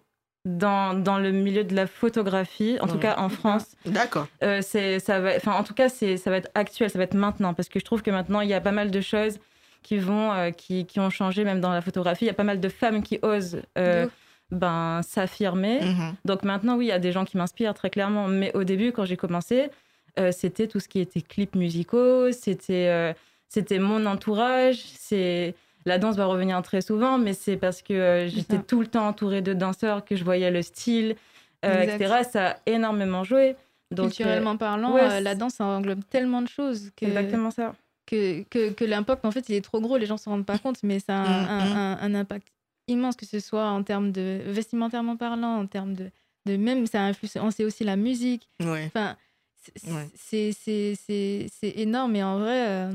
dans, dans le milieu de la photographie, en tout cas en France. D'accord. Euh, c'est, ça va, enfin, en tout cas, c'est, ça va être actuel, ça va être maintenant, parce que je trouve que maintenant, il y a pas mal de choses qui vont, euh, qui, qui ont changé, même dans la photographie. Il y a pas mal de femmes qui osent euh, De. Ben, s'affirmer. Mhm. Donc maintenant, oui, il y a des gens qui m'inspirent très clairement. Mais au début, quand j'ai commencé, euh, c'était tout ce qui était clips musicaux, c'était euh, c'était mon entourage. C'est la danse va revenir très souvent, mais c'est parce que euh, j'étais tout le temps entourée de danseurs que je voyais le style, etc. Ça a énormément joué. Donc, Culturellement parlant, ouais, la danse, englobe tellement de choses que, exactement ça. que, que, que l'impact, en fait, il est trop gros, les gens ne se rendent pas compte, mais ça a un, Mm, un- mm. un- un impact immense, que ce soit en termes de vestimentairement parlant, en termes de, de même, ça a influencé aussi la musique. Ouais. Enfin, c'est- Ouais. c'est c'est- c'est- c'est énorme, et en vrai, euh,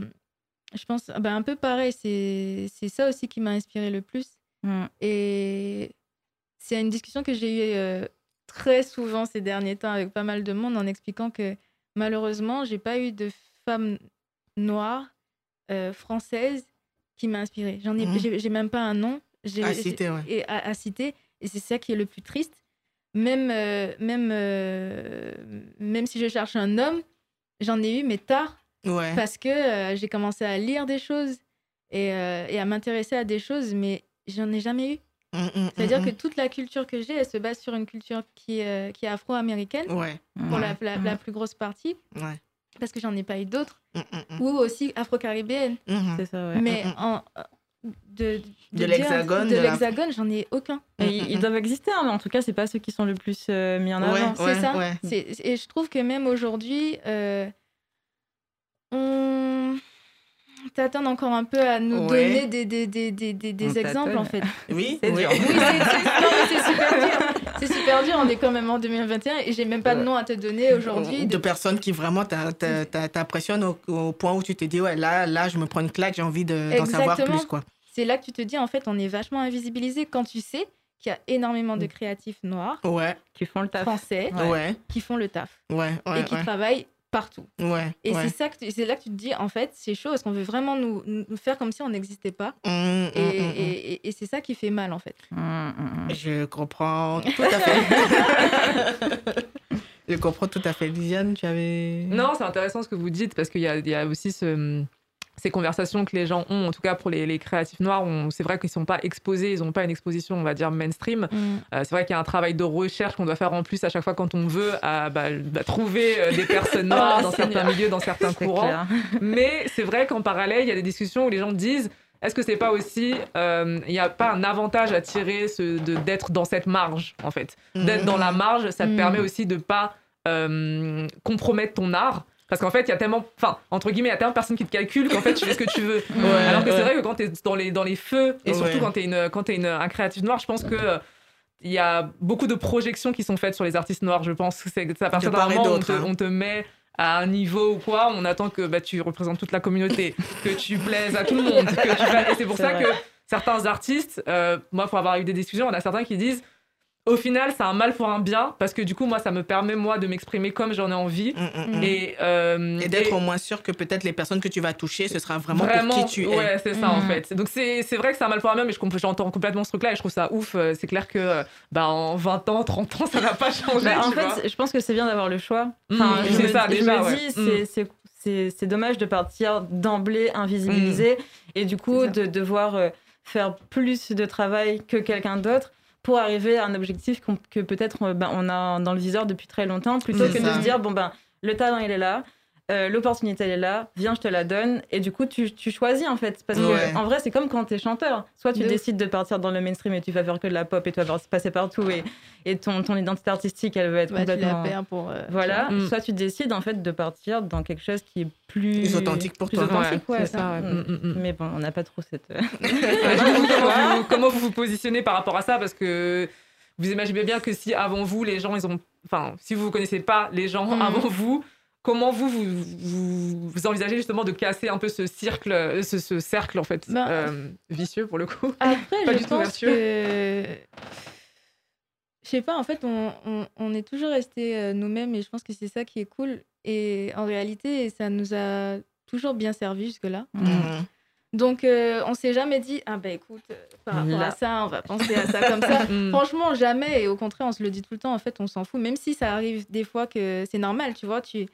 je pense, ben, un peu pareil, c'est c'est ça aussi qui m'a inspiré le plus. Mm. Et c'est une discussion que j'ai eue euh, très souvent ces derniers temps avec pas mal de monde en expliquant que malheureusement, j'ai pas eu de femme noire euh, française qui m'a inspirée. J'en ai, j'ai- j'ai même pas un nom. J'ai, À citer, ouais. Et à, à citer. Et c'est ça qui est le plus triste. Même, euh, même, euh, même si je cherche un homme, j'en ai eu, mais tard, Ouais. parce que euh, j'ai commencé à lire des choses et, euh, et à m'intéresser à des choses, mais j'en ai jamais eu. Mm, mm, C'est-à-dire mm, que toute la culture que j'ai, elle se base sur une culture qui, est- qui est afro-américaine. Ouais. pour Ouais. la, la- la plus grosse partie, Ouais. parce que j'en ai pas eu d'autres, Mm, mm, mm. ou aussi afro-caribéenne. C'est ça, ouais. Mais en, de, l'hexagone, de l'hexagone, j'en ai aucun. Et Mm, ils, mm, ils mm. doivent exister, hein, mais en tout cas, c'est pas ceux qui sont le plus euh, mis en avant. ouais, c'est ça. ouais. Et je trouve que même aujourd'hui, euh, on t'attend encore un peu à nous Ouais. donner des, des, des, des, des, exemples, en fait. Oui, C'est oui. dur. Oui, c'est c'est- non, mais c'est super dur. C'est super dur. On est quand même en 2021 et j'ai même pas de nom à te donner aujourd'hui. de personnes qui vraiment t'impressionnent au, au point où tu te dis ouais là là je me prends une claque j'ai envie de- d'en savoir Exactement. plus quoi C'est là que tu te dis, en fait, on est vachement invisibilisé quand tu sais qu'il y a énormément de créatifs noirs, ouais Qui font le taf. français, ouais qui font le taf ouais, et qui ouais. travaillent partout. Ouais. Et ouais. c'est ça que c'est là que tu te dis, en fait, c'est chaud, est-ce qu'on veut vraiment nous, nous faire comme si on n'existait pas Mm, mm, Et, mm, mm. et- et- et c'est ça qui fait mal, en fait. Je comprends tout à fait. Je comprends tout à fait. Lisiane, tu avais. Non, c'est intéressant ce que vous dites parce qu'il y a, il y a aussi ce- ces conversations que les gens ont, en tout cas pour les, les créatifs noirs, c'est vrai qu'ils sont pas exposés, ils n'ont pas une exposition, on va dire, mainstream. Euh, c'est vrai qu'il y a un travail de recherche qu'on doit faire en plus à chaque fois quand on veut à, bah, bah, trouver euh, des personnes noires Oh, dans Seigneur. certains milieux, dans certains courants. clair. Mais c'est vrai qu'en parallèle, il y a des discussions où les gens disent est-ce que c'est pas aussi, euh, il n'y a pas un avantage à tirer d'être dans cette marge, en fait? D'être dans la marge, ça te Mm. permet aussi de pas euh, compromettre ton art. Parce qu'en fait, il y a tellement, enfin, entre guillemets, il y a tellement de personnes qui te calculent qu'en fait, tu fais ce que tu veux. Ouais, Alors que ouais. c'est vrai que quand tu es dans les, dans les feux, et surtout Ouais. quand tu es, une, quand t'es une, un créatif noir, je pense que. euh, il y a beaucoup de projections qui sont faites sur les artistes noirs, je pense. C'est c'est à partir d'un moment où on te, hein. on te met à un niveau ou quoi, on attend que bah, tu représentes toute la communauté, que tu plaises à tout le monde. Que tu fasses- Et c'est pour ça vrai. que certains artistes, euh, moi, pour avoir eu des discussions, on a certains qui disent au final, c'est un mal pour un bien, parce que du coup, moi, ça me permet, moi, de m'exprimer comme j'en ai envie. Mm, mm, mm. Et, euh, Et d'être et- au moins sûr que peut-être les personnes que tu vas toucher, ce sera vraiment, Vraiment, pour qui tu es. ouais, c'est ça en fait. Donc c'est c'est vrai que c'est un mal pour un bien, mais j'entends complètement ce truc-là et je trouve ça ouf. Euh, C'est clair que euh, bah, en 20 ans, 30 ans, ça n'a pas changé. Bah, en vois. fait, je pense que c'est bien d'avoir le choix. Mm, je c'est me, ça, je déjà, me ouais. dis, c'est- dommage de partir d'emblée invisibilisé et du coup de devoir faire plus de travail que quelqu'un d'autre pour arriver à un objectif que peut-être euh, ben, on a dans le viseur depuis très longtemps, plutôt que ça. de se dire, bon ben, le talent il est là, euh, l'opportunité elle est là, viens je te la donne, et du coup tu, tu choisis en fait. Parce Ouais. que en vrai c'est comme quand t'es chanteur, soit tu De décides de partir dans le mainstream et tu vas faire que de la pop et tu vas passer partout et, et ton, ton identité artistique elle va être Bah, tu la complètement... pour. euh, Voilà, Mm. soit tu décides en fait de partir dans quelque chose qui est plus, Plus authentique pour plus toi. authentique, Ouais, ouais, c'est ça, ouais. Mm. Mm. Mais bon, on n'a pas trop cette. euh, comment, vous, comment vous vous positionnez par rapport à ça? Parce que vous imaginez bien que si avant vous, les gens, ils ont. Enfin, si vous ne connaissez pas les gens avant vous, comment vous, vous, vous, vous envisagez justement de casser un peu ce cercle, ce, ce cercle en fait, Bah. euh, vicieux pour le coup? Après, Pas je du tout pense vertueux. que. Je sais pas, en fait, on, on, on est toujours resté euh, nous-mêmes et je pense que c'est ça qui est cool. Et en réalité, ça nous a toujours bien servi jusque-là. Mhm. Donc, euh, on s'est jamais dit, ah ben écoute, euh, par rapport Là. à ça, on va penser à ça comme ça. Mm. Franchement, jamais. Et au contraire, on se le dit tout le temps. En fait, on s'en fout. Même si ça arrive des fois que c'est normal, tu vois. Tu...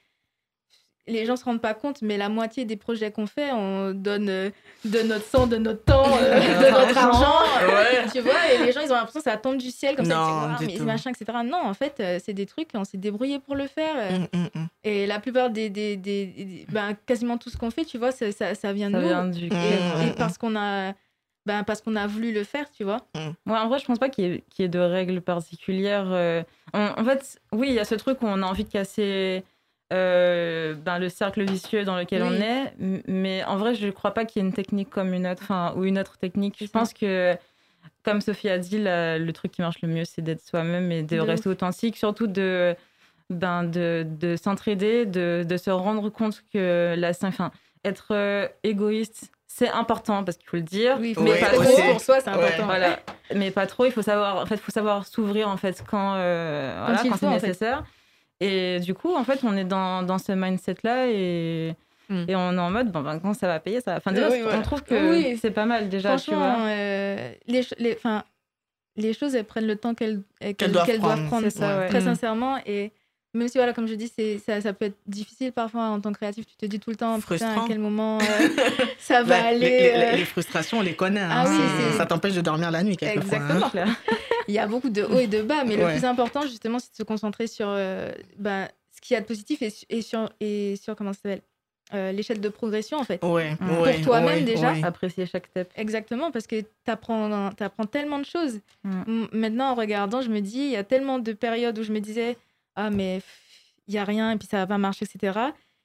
Les gens se rendent pas compte, mais la moitié des projets qu'on fait, on donne euh, de notre sang, de notre temps, euh, de notre argent. Ouais. Tu vois, et les gens, ils ont l'impression que ça tombe du ciel comme Non, ça. du Ils disent, tout. mais machin, etc. Non, en fait, euh, c'est des trucs, on s'est débrouillé pour le faire. euh, Mm, mm, mm. Et la plupart des. des, des- des- ben, quasiment tout ce qu'on fait, tu vois, ça, ça, ça vient de Ça nous. vient du Mm. Et, et parce qu'on a. Ben, parce qu'on a voulu le faire, tu vois. Ouais, en vrai, je pense pas qu'il y, ait- qu'il y ait de règles particulières. euh. En, en fait, oui, il y a ce truc où on a envie de casser euh, ben, le cercle vicieux dans lequel Oui. on est. Mais en vrai, je crois pas qu'il y ait une technique comme une autre, enfin, ou une autre technique. Je pense que, comme Sophie a dit, la- le truc qui marche le mieux, c'est d'être soi-même et de De rester authentique, surtout de, ben, de, de s'entraider, de, de se rendre compte que la, enfin, être euh, égoïste, c'est important parce qu'il faut le dire. Oui, mais mais pas trop. pour soi, c'est Ouais. important. Voilà, mais pas trop. Il faut savoir, en fait, faut savoir s'ouvrir en fait quand, euh, voilà, il quand faut, c'est en fait. Et du coup, en fait, on est dans, dans ce mindset là et Mm. et on est en mode bon ben quand ça va payer, ça va. Enfin, déjà, Oui, voilà. on trouve que Oui. c'est pas mal déjà, tu vois. Euh, les, les, enfin, les choses, elles prennent le temps qu'elles euh, qu'elles doivent qu'elles doivent prendre, prendre. c'est ça, ouais. Très Mm. sincèrement. Et même si, voilà, comme je dis, c'est, ça, ça peut être difficile parfois en tant que créatif. Tu te dis tout le temps, putain, à quel moment euh, ça va Bah, aller. les, les- euh, les frustrations, on les connaît. hein. Ah oui, ça t'empêche de dormir la nuit, quelquefois. hein. Exactement. Il y a beaucoup de hauts et de bas, mais Ouais. le plus important, justement, c'est de se concentrer sur euh, ben, ce qu'il y a de positif et, su- et sur, et sur comment ça s'appelle Euh, l'échelle de progression, en fait. Ouais, Pour ouais, toi-même, ouais, déjà. ouais. Apprécier chaque step. Exactement, parce que tu apprends, tellement de choses. Mm. Maintenant, en regardant, je me dis, il y a tellement de périodes où je me disais, ah, mais il y a rien, et puis ça va pas marcher, etc.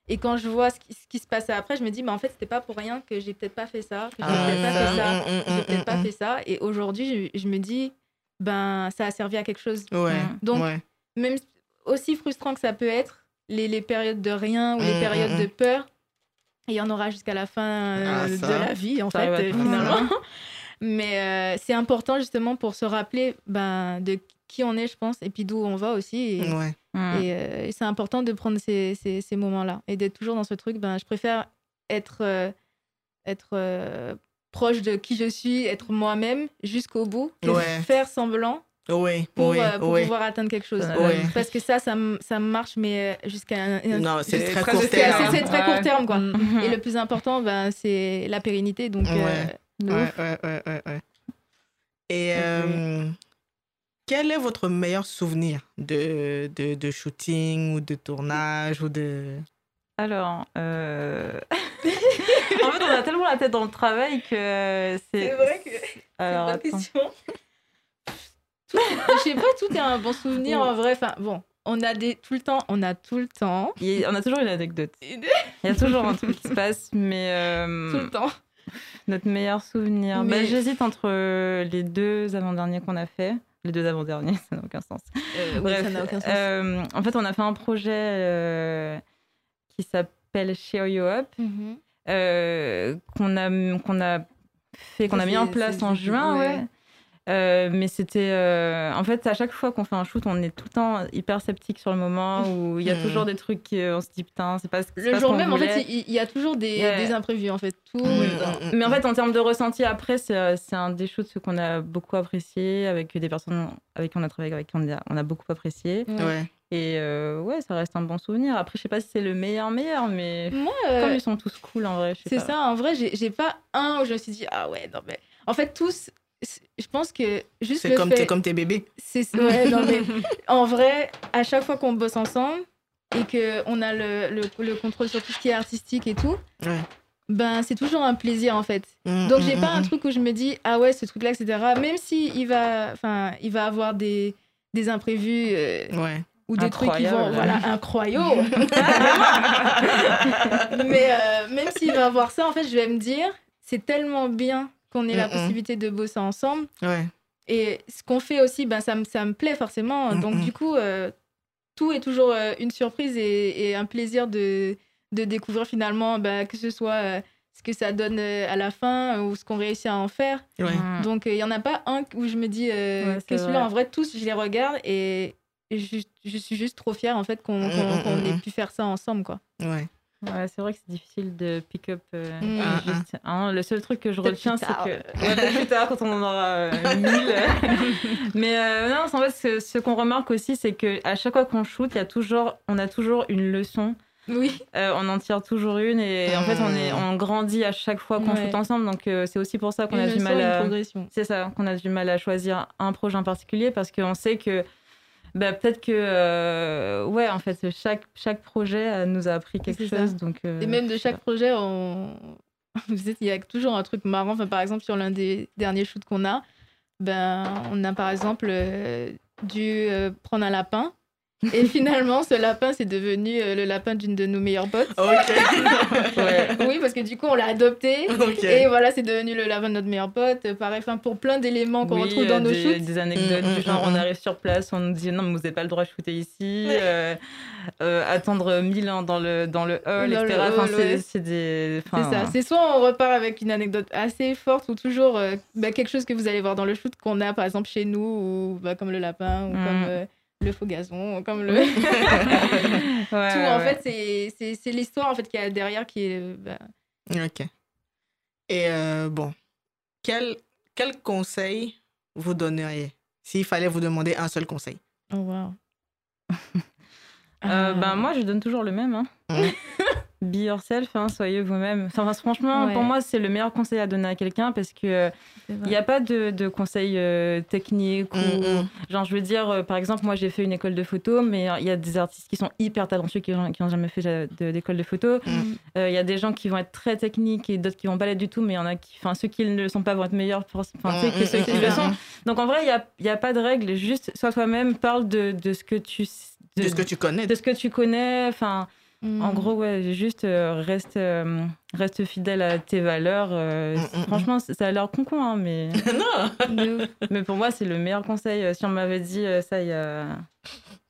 Et quand je vois ce qui, ce qui se passait après, je me dis, mais en fait, c'était pas pour rien que j'ai peut-être pas fait ça, que j'ai Ah, peut-être pas fait ça, Mm, mm, que j'ai mm, peut-être pas mm, fait ça. Et aujourd'hui, je, je me dis, ben, ça a servi à quelque chose. Ouais, Mm. Donc, ouais. Même aussi frustrant que ça peut être, les, les périodes de rien ou les Mm, périodes mm, de mm. peur, il y en aura jusqu'à la fin euh, Ah, de ça. la vie, en Ça fait, euh, finalement. Mais euh, c'est important justement pour se rappeler ben, de qui on est, je pense, et puis d'où on va aussi. Et, Ouais. Mm. et, euh, et c'est important de prendre ces, ces, ces moments-là et d'être toujours dans ce truc. Ben, je préfère être, euh, être euh, proche de qui je suis, être moi-même jusqu'au bout, que Ouais. faire semblant Oui, pour, oui, euh, pour oui. pouvoir atteindre quelque chose. Parce que ça, ça, marche, mais jusqu'à un, Non, c'est très court terme. c'est- très court terme, quoi. Mm. Et le plus important, ben, c'est la pérennité. Donc, Ouais. Ouais, ouais, ouais, ouais, ouais. Et euh, quel est votre meilleur souvenir de, de, de shooting ou de tournage ou de... Alors, euh, en fait, on a tellement la tête dans le travail que c'est. C'est vrai que Alors, bonne attends. question. Tout- je sais pas, tout est un bon souvenir en vrai. Enfin, bon, on a des tout le temps, on a tout le temps, Il y a- on a toujours une anecdote. Il y a toujours un truc qui se passe, mais euh, tout le temps. notre meilleur souvenir. Mais- Bah, J'hésite entre les deux avant-derniers qu'on a fait. Les deux avant-derniers, ça n'a aucun sens. oui, Bref, ça n'a aucun sens. euh, en fait, on a fait un projet euh, qui s'appelle Share You Up, Mhm. euh, qu'on a, qu'on a fait, qu'on a mis en place en juin, ouais. ouais. Euh, mais c'était. euh, en fait, à chaque fois qu'on fait un shoot, on est tout le temps hyper sceptique sur le moment où il y a Mhm. toujours des trucs qu'on se dit putain, c'est pas, ce- Le pas jour même, en fait, il y, a toujours des, imprévus, en fait. Tout. Mm, le mm, temps. mm, Mais en fait, en termes de ressenti, après, c'est euh, c'est un des shoots qu'on a beaucoup apprécié, avec des personnes avec qui on a travaillé, avec qui on a, on a beaucoup apprécié. Ouais. Et euh, ouais, ça reste un bon souvenir. Après, je sais pas si c'est le meilleur meilleur, mais Moi, euh, comme ils sont tous cool en vrai, je sais c'est ça. En vrai, j'ai pas un où je me suis dit, ah ouais, non, mais. En fait, tous, je pense que juste C'est le comme, fait. c'est comme tes bébés. C'est ouais, non, mais en vrai, à chaque fois qu'on bosse ensemble et que on a le, le, le contrôle sur tout ce qui est artistique et tout, Ouais. ben c'est toujours un plaisir en fait. Mm, Donc mm, j'ai mm, pas un mm. truc où je me dis ah ouais ce truc là etc. Même si il va, enfin il va avoir des des imprévus euh, Ouais. ou des trucs qui vont Incroyable. voilà incroyables. mais euh, même s'il va avoir ça en fait je vais me dire c'est tellement bien qu'on ait la Mm, possibilité de bosser ensemble Ouais. et ce qu'on fait aussi, ben, ça, me- ça me plaît forcément. Donc, mm. du coup, euh, tout est toujours euh, une surprise et, et un plaisir de, de découvrir finalement ben, que ce soit euh, ce que ça donne à la fin ou ce qu'on réussit à en faire. Ouais. Mm. Donc, il y n'y en a pas un où je me dis euh, Ouais, que celui-là, en vrai, tous, je les regarde et je, je suis juste trop fière en fait qu'on Mm, mm, ait pu faire ça ensemble. Quoi. Ouais. Ouais, c'est vrai que c'est difficile de pick up. euh, Mm. Ah, juste- hein, le seul truc que je retiens, c'est que. Ouais, plus tard, quand on en aura euh, mille. Mais euh, non, en fait, ce, ce qu'on remarque aussi, c'est qu'à chaque fois qu'on shoot, il y a toujours, on a toujours une leçon. Oui. Euh, on en tire toujours une et en fait, on, est, on grandit à chaque fois qu'on Ouais. shoot ensemble. Donc, euh, c'est aussi pour ça qu'on a du mal à. C'est ça, qu'on a du mal à choisir un projet en particulier parce qu'on sait que bah, peut-être que, euh, ouais, en fait, chaque, chaque projet euh, nous a appris quelque ça. chose. Donc, euh, Et même de chaque projet, on... vous êtes- il y a toujours un truc marrant. Enfin, par exemple, sur l'un des derniers shoots qu'on a, ben, on a par exemple euh, dû prendre un lapin. Et finalement, ce lapin, c'est devenu euh, le lapin d'une de nos meilleures potes. Ok. ouais. Oui, parce que du coup, on l'a adopté. ok. Et voilà, c'est devenu le lapin de notre meilleure pote. Euh, Pareil, enfin, pour plein d'éléments qu'on Oui, retrouve euh, dans nos des, shoots. des anecdotes Mm, du mm, genre mm, on mm. arrive sur place, on nous dit non mais vous n'avez pas le droit de shooter ici, euh, euh, attendre mille ans dans le, dans le hall, Dans etc. Enfin, c'est- des... C'est ça. C'est soit on repart avec une anecdote assez forte ou toujours euh, bah, quelque chose que vous allez voir dans le shoot qu'on a par exemple chez nous ou bah, comme le lapin ou Mm. comme euh, le faux gazon comme le Ouais, tout. En ouais. fait, c'est- c'est c'est l'histoire en fait qu'il y a derrière qui est. bah, Ok. Et euh, bon, quel, quel conseil vous donneriez s'il fallait vous demander un seul conseil? Oh wow. Euh, ben, moi, je donne toujours le même. Hein. Be yourself, hein, soyez vous-même. Enfin, franchement, Ouais. pour moi, c'est le meilleur conseil à donner à quelqu'un parce que euh, il n'y a pas de, de conseils euh, techniques. Mm, mm. Genre, je veux dire, euh, par exemple, moi, j'ai fait une école de photo, mais il y a des artistes qui sont hyper talentueux qui n'ont jamais fait de- d'école de photo. Mm. Euh, Il y a des gens qui vont être très techniques et d'autres qui vont pas l'être du tout, mais il y en a qui, enfin, ceux qui ne le sont pas vont être meilleurs pour, que ceux qui le sont. Donc, en vrai, il n'y a, y a pas de règle, juste sois toi-même, parle de, de ce que tu De ce que tu connais. de ce que tu connais. Enfin, En gros, ouais, juste euh, reste, euh, reste fidèle à tes valeurs. euh, Mm, mm, mm. franchement, ça a l'air con, con, hein, mais, non mais pour moi, c'est le meilleur conseil. Si on m'avait dit euh, ça il y a,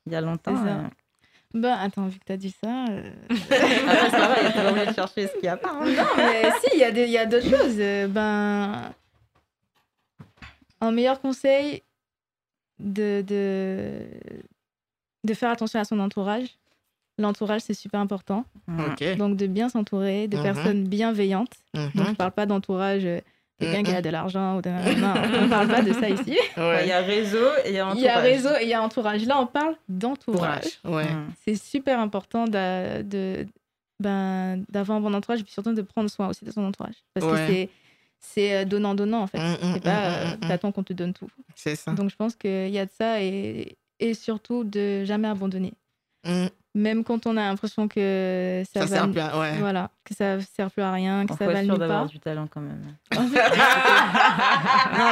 il y a longtemps. Euh, Bah, attends, vu que t'as dit ça. euh, Après, ça va, il n'y a pas envie de chercher ce qu'il y a pas. hein. Non, mais si, il y a des- il y a d'autres choses. Euh, Ben. Un meilleur conseil, de, de, de faire attention à son entourage. L'entourage, c'est super important. Ok. Donc, de bien s'entourer, de Mhm. personnes bienveillantes. Mhm. Donc, je parle pas d'entourage, euh, quelqu'un qui Mhm. a de l'argent. Ou de... Non, on parle pas de ça ici. Ouais. Il y a réseau et il y a Il y a entourage. réseau et il y a entourage. Là, on parle d'entourage. Ouais. Mm. C'est super important de, ben, d'avoir un bon entourage et puis surtout de prendre soin aussi de son entourage. Parce Ouais. que c'est, c'est euh, donnant-donnant, en fait. Mm, mm, C'est pas mm, euh, mm, mm. t'attends qu'on te donne tout. C'est ça. Donc, je pense qu'il y a de ça et, et surtout de jamais abandonner. Même quand on a l'impression que ça, Ça va... sert bien, ouais. Voilà, que ça sert plus à rien, que Il ça va nulle part. du talent quand même. non,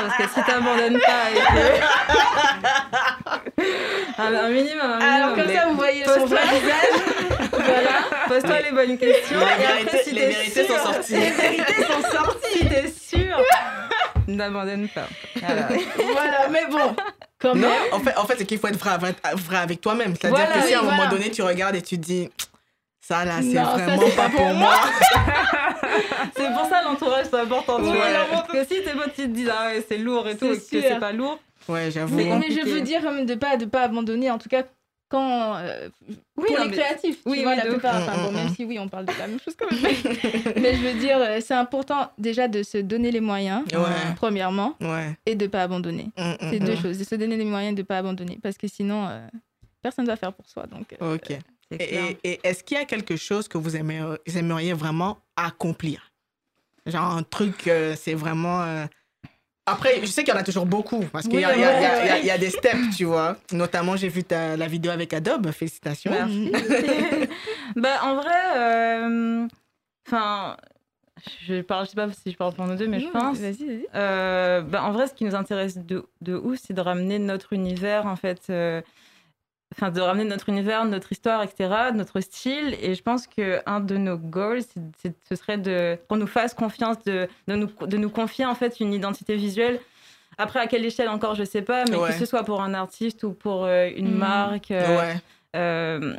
parce que si t'abandonnes pas et que... un, un minimum, un minimum. Alors, comme mais ça, vous voyez son vrai visage. voilà. pose-toi les bonnes questions. Les et après, vérités- si les vérités sont sorties. Les vérités sont sorties, si t'es sûr. N'abandonne pas. Voilà, mais bon, quand Non, même. en fait, en fait c'est qu'il faut être vrai avec, vrai avec toi-même. C'est-à-dire Voilà, que si à un moment donné, tu regardes et tu te dis, ça là, c'est ça, vraiment c'est pas pour moi. C'est pour ça l'entourage, c'est important. Tu vois, parce que si tes potes ils te disent ah ouais, c'est lourd et tout, C'est et que c'est pas lourd. Ouais, j'avoue. Mais, mais je veux dire de pas de pas abandonner, en tout cas quand euh, pour non, les mais- créatifs. oui, tu vois, oui, la plupart. Mm, Enfin, bon, mm, même mm. si oui, on parle de la même chose quand même. mais je veux dire, euh, c'est important déjà de se donner les moyens, Ouais. premièrement, Ouais. et de pas abandonner. Mm, mm, C'est mm. deux choses, de se donner les moyens et de pas abandonner, parce que sinon euh, personne ne va faire pour soi. Donc euh, Ok. Et, est-ce qu'il y a quelque chose que vous aimeriez, vous aimeriez vraiment accomplir? Genre un truc, c'est vraiment. Après, je sais qu'il y en a toujours beaucoup, parce qu'il Oui, y, a- y ouais, y y des steps, tu vois. Notamment, j'ai vu ta- la vidéo avec Adobe, félicitations. Merci. bah, en vrai, euh, enfin, je parle, je sais pas si je parle pour nous deux, mais je pense. Vas-y, vas-y. Euh, bah, en vrai, ce qui nous intéresse de, de ouf, c'est de ramener notre univers, en fait. euh, Enfin, de ramener notre univers, notre histoire, etc., notre style. Et je pense qu'un de nos goals, ce serait de, qu'on nous fasse confiance, de, de, nous, de nous confier, en fait, une identité visuelle. Après, à quelle échelle encore, je sais pas, mais Ouais. que ce soit pour un artiste ou pour euh, une Mhm. marque. euh, Ouais. euh,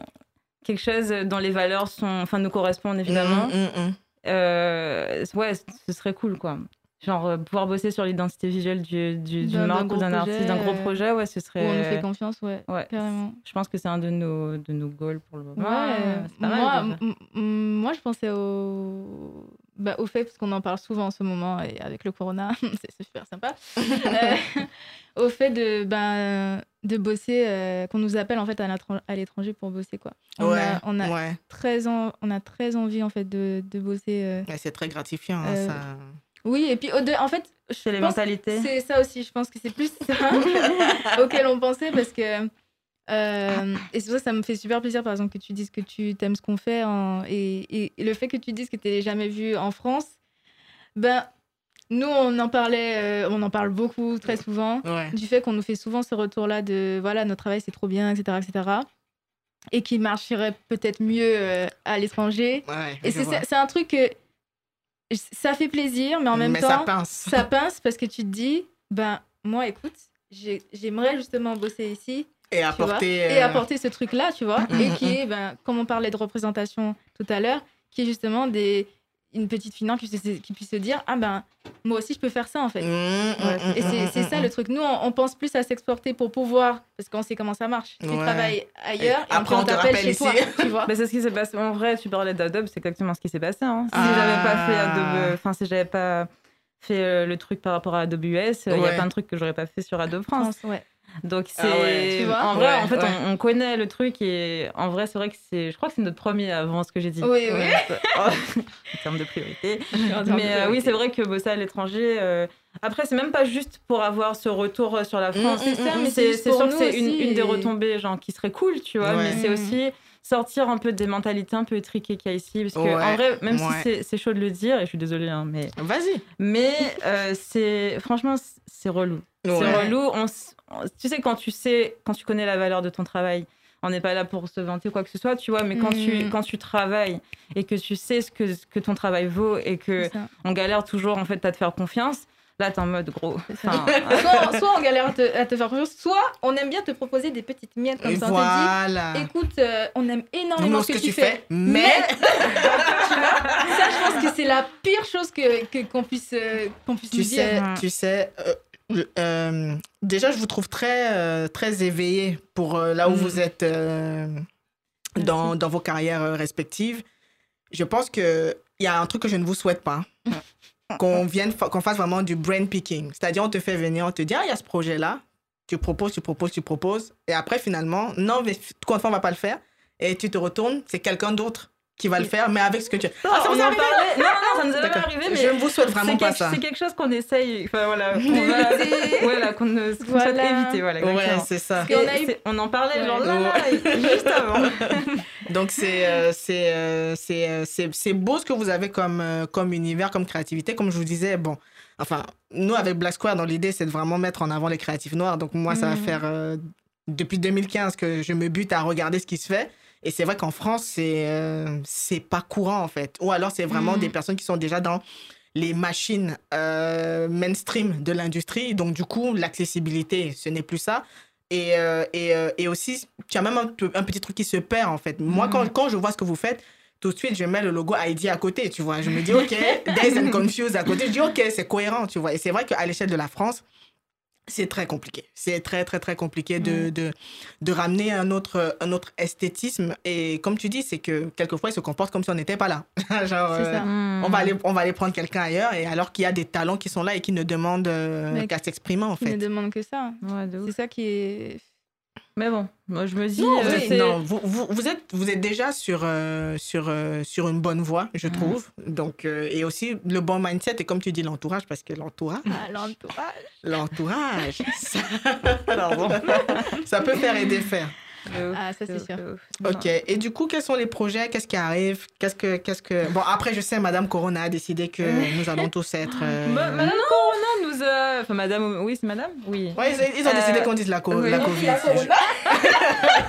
quelque chose dont les valeurs sont, enfin, nous correspondent évidemment. Mm, mm, mm. Euh, ouais, ce serait cool, quoi. Genre, euh, pouvoir bosser sur l'identité visuelle du, du, du D'un- d'un marque ou d'un artiste, d'un gros projet, projet, ouais, ce Où on nous fait serait. confiance, ouais, Ouais, carrément. je pense que c'est un de nos, de nos goals pour le moment. Ouais, c'est pas mal, moi, m- je pensais au, bah, au fait, parce qu'on en parle souvent en ce moment, et avec le corona, c'est super sympa, euh, au fait de, ben, de bosser, euh, qu'on nous appelle en fait à l'étranger pour bosser. Quoi. On, Ouais, a, on, a ouais. très en- on a très envie en fait de, de bosser. euh. Ouais, c'est très gratifiant, hein, Euh, ça. Oui, et puis en fait, je C'est les pense- mentalités. c'est ça aussi, je pense que c'est plus ça auquel on pensait parce que. euh, et c'est pour ça que ça me fait super plaisir, par exemple, que tu dises que tu aimes ce qu'on fait en- et, et- et le fait que tu dises que tu l'as jamais vu en France. Ben, nous, on en parlait, euh, on en parle beaucoup, très souvent, Ouais. du fait qu'on nous fait souvent ce retour-là de voilà, notre travail c'est trop bien, etc., etc. Et qui marcherait peut-être mieux euh, à l'étranger. Ouais, Et c'est un truc que ça fait plaisir, mais en même Mais temps ça pince. ça pince parce que tu te dis, ben moi écoute, j'ai- j'aimerais justement bosser ici Et apporter. et euh, apporter ce truc-là, tu vois, Mhm, et qui est, ben, comme on parlait de représentation tout à l'heure, qui est justement des, une petite finance qui, puisse- qui puisse se dire, ah ben moi aussi je peux faire ça en fait. mm, mm, Ouais. mm, Et c'est mm, c'est mm, ça le truc. Nous, on, on pense plus à s'exporter pour pouvoir, parce qu'on sait comment ça marche. Tu Ouais. travailles ailleurs, et, après, après on t'appelle chez ici. toi, tu vois. Bah, c'est ce qui s'est passé. En vrai, tu parlais d'Adobe, c'est exactement ce qui s'est passé. hein. Si Ah. j'avais pas fait Adobe, enfin, si j'avais pas fait euh, le truc par rapport à Adobe US, il y Ouais. a plein de trucs que j'aurais pas fait sur Adobe France. France, ouais. Donc c'est Ah ouais. Tu vois en vrai Ouais, en fait ouais. on, on connaît le truc et en vrai c'est vrai que c'est je crois que c'est notre premier avant ce que j'ai dit. Oui, oui. en termes de priorité. Mais de euh, oui, c'est vrai que bosser à l'étranger euh, après c'est même pas juste pour avoir ce retour euh, sur la France. Mm, mm, C'est mm, mais c'est c'est c'est sûr que c'est une, une des et- retombées genre qui serait cool, tu vois, Ouais. mais c'est Mm. aussi sortir un peu des mentalités un peu étriquées qu'il y a ici parce que Ouais, en vrai même ouais. si c'est- c'est chaud de le dire et je suis désolée hein, mais Vas-y. mais euh, c'est franchement c'est relou. C'est relou. On- tu sais, quand tu sais, quand tu connais la valeur de ton travail, on n'est pas là pour se vanter ou quoi que ce soit, tu vois, mais quand, tu, Mhm. quand tu travailles et que tu sais ce que, ce que ton travail vaut et que on galère toujours en fait à te faire confiance, là t'es en mode gros. Enfin, soit, soit on galère à te, à te faire confiance, soit on aime bien te proposer des petites miettes comme Et ça. On te voilà. dit, écoute, euh, on aime énormément ce que, tu fais, mais, tu vois, ça, je pense que c'est la pire chose que que- qu'on puisse euh, qu'on puisse tu nous sais, tu sais, euh, euh, déjà, je vous trouve très, euh, très éveillé pour euh, là où Mm. vous êtes euh, dans, dans vos carrières respectives. Je pense qu'il y a un truc que je ne vous souhaite pas. qu'on vienne, qu'on fasse vraiment du brain picking. C'est-à-dire, on te fait venir, on te dit, ah, il y a ce projet-là. Tu proposes, tu proposes, tu proposes. Et après, finalement, non, mais fois on va pas le faire. Et tu te retournes, c'est quelqu'un d'autre qui va le faire, mais avec ce que tu. Non, Ah, ça vous est en arrivé? Non, non, non, ça nous est jamais arrivé, mais Je ne vous souhaite vraiment pas ça. c'est quelque chose qu'on essaye. Enfin voilà, qu'on va- Éviter. voilà, qu'on ne- Voilà. souhaite éviter. Voilà, Ouais, c'est ça. On Et a eu- c'est- on en parlait genre Ouais. là, là, juste avant. Donc, c'est euh, c'est euh, c'est euh, c'est- beau ce que vous avez comme, euh, comme univers, comme créativité. Comme je vous disais, bon, enfin, nous, avec Black Square, dans l'idée, c'est de vraiment mettre en avant les créatifs noirs. Donc, moi, ça va Mhm. faire euh, depuis 2015 que je me bute à regarder ce qui se fait. Et c'est vrai qu'en France, c'est euh, c'est pas courant, en fait. Ou alors, c'est vraiment Mhm. des personnes qui sont déjà dans les machines euh, mainstream de l'industrie. Donc, du coup, l'accessibilité, ce n'est plus ça. Et, euh, et, euh, et aussi, tu as même un, petit truc qui se perd, en fait. Moi, Mhm. quand, quand je vois ce que vous faites, tout de suite, je mets le logo ID à côté, tu vois. Je me dis, OK, Days and Confused à côté. Je dis, OK, c'est cohérent, tu vois. Et c'est vrai qu'à l'échelle de la France, c'est très compliqué. C'est très, très, très compliqué de, de, de ramener un autre, un autre esthétisme. Et comme tu dis, c'est que quelquefois, ils se comportent comme si on n'était pas là. Genre, C'est euh, ça. On va, aller, on va aller prendre quelqu'un ailleurs, et alors qu'il y a des talents qui sont là et qui ne demandent euh, qu'à s'exprimer, en Qui ne fait. demande que ça. Ouais. C'est ça qui est. Mais bon, moi je me dis. Non, euh, vous, êtes, c'est- non, vous, vous, vous êtes, vous êtes déjà sur, euh, sur, euh, sur une bonne voie, je trouve. Donc, euh, et aussi le bon mindset, et comme tu dis, l'entourage, parce que l'entourage, Ah, l'entourage. l'entourage, ça, ça peut faire et défaire. Ah, ça, c'est sûr. Ok, et du coup, quels sont les projets? Qu'est-ce qui arrive? Qu'est-ce que, qu'est-ce que... Bon, après, je sais, Madame Corona a décidé que nous allons tous être... euh, Ma- Madame Corona nous a. Enfin, Madame. Oui, c'est Madame? Oui. Ouais, ils, ils ont décidé Euh, qu'on dise la, co- oui. la On dit Covid. la Corona.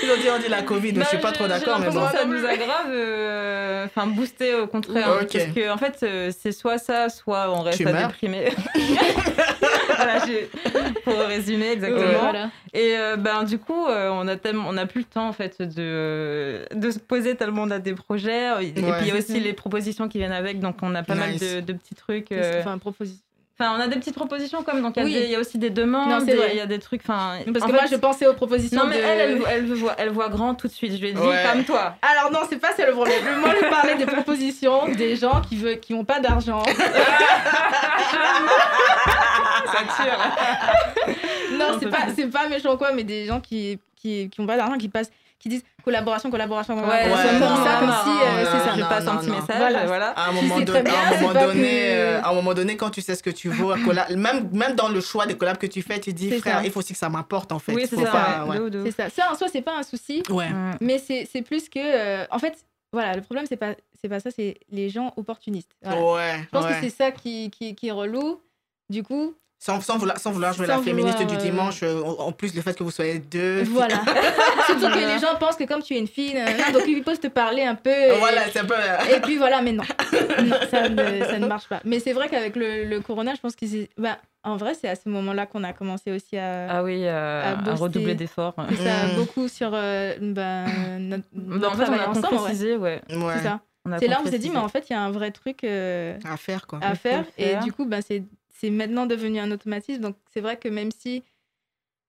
Ils ont dit on dit la Covid, mais Bah, je suis pas trop d'accord, mais bon. Ça nous a grave, euh, enfin boosté au contraire, Ok. parce que en fait euh, c'est soit ça, soit on reste Tu à meurs. déprimer. voilà, j'ai- pour résumer exactement. Ouais, voilà. Et euh, ben du coup, euh, on a tellement, on a plus le temps en fait de de se poser tellement on a des projets. Et puis il y a aussi les propositions qui viennent avec, donc on a pas mal de, de petits trucs. euh, Enfin, proposition. Enfin, on a des petites propositions comme donc il y a Oui. des- il y, a aussi des demandes, il y a des trucs. Enfin, Parce que fait, moi, je pensais aux propositions. non mais de- elle, elle, elle voit, elle voit grand tout de suite. Je lui ai dit Ouais. comme toi. Alors non, c'est pas ça le problème. Moi, je parlais des propositions des gens qui veulent, qui ont pas d'argent. Ça tue. Non, c'est pas, c'est pas méchant quoi, mais des gens qui, qui, qui ont pas d'argent, qui passent, qui disent collaboration, collaboration, Ouais, collaboration, Ouais, comme non, ça, comme non, si, euh, c'est ça. Je non, passe un petit non. message, Voilà. voilà. À un moment, bien, à un donné, euh, à un moment donné, quand tu sais ce que tu vaux, même, même dans le choix des collabs que tu fais, tu dis, C'est frère, ça. il faut aussi que ça m'apporte, en fait. Oui, c'est faut ça. ouais. ouais. Ça. Ça en soi, c'est pas un souci, Ouais. Mm. mais c'est c'est plus que, euh, en fait, voilà, le problème c'est pas, c'est pas ça, c'est les gens opportunistes. Voilà. Ouais, Je pense ouais. que c'est ça qui, qui, qui est relou. Du coup, Sans, sans vouloir, sans vouloir jouer Sans la féministe vouloir, du euh, dimanche, euh, en plus le fait que vous soyez deux. voilà. Surtout que les gens pensent que comme tu es une fille, nanana, donc ils peuvent te parler un peu. et- Voilà, c'est un peu. euh, Et puis voilà, mais non, non ça, ne, ça ne marche pas. Mais c'est vrai qu'avec le, le corona, je pense que c'est. Bah, en vrai, c'est à ce moment-là qu'on a commencé aussi à. Ah oui, euh, à redoubler d'efforts. ça, Mm. beaucoup sur euh, bah, notre, notre en fait, on a ensemble. ouais. concrétisé, ouais. Ouais. C'est ça. C'est là où on s'est dit, mais en fait, il y a un vrai truc euh, À faire, quoi. à faire. Et faire. du coup, bah, c'est c'est maintenant devenu un automatisme. Donc, c'est vrai que même si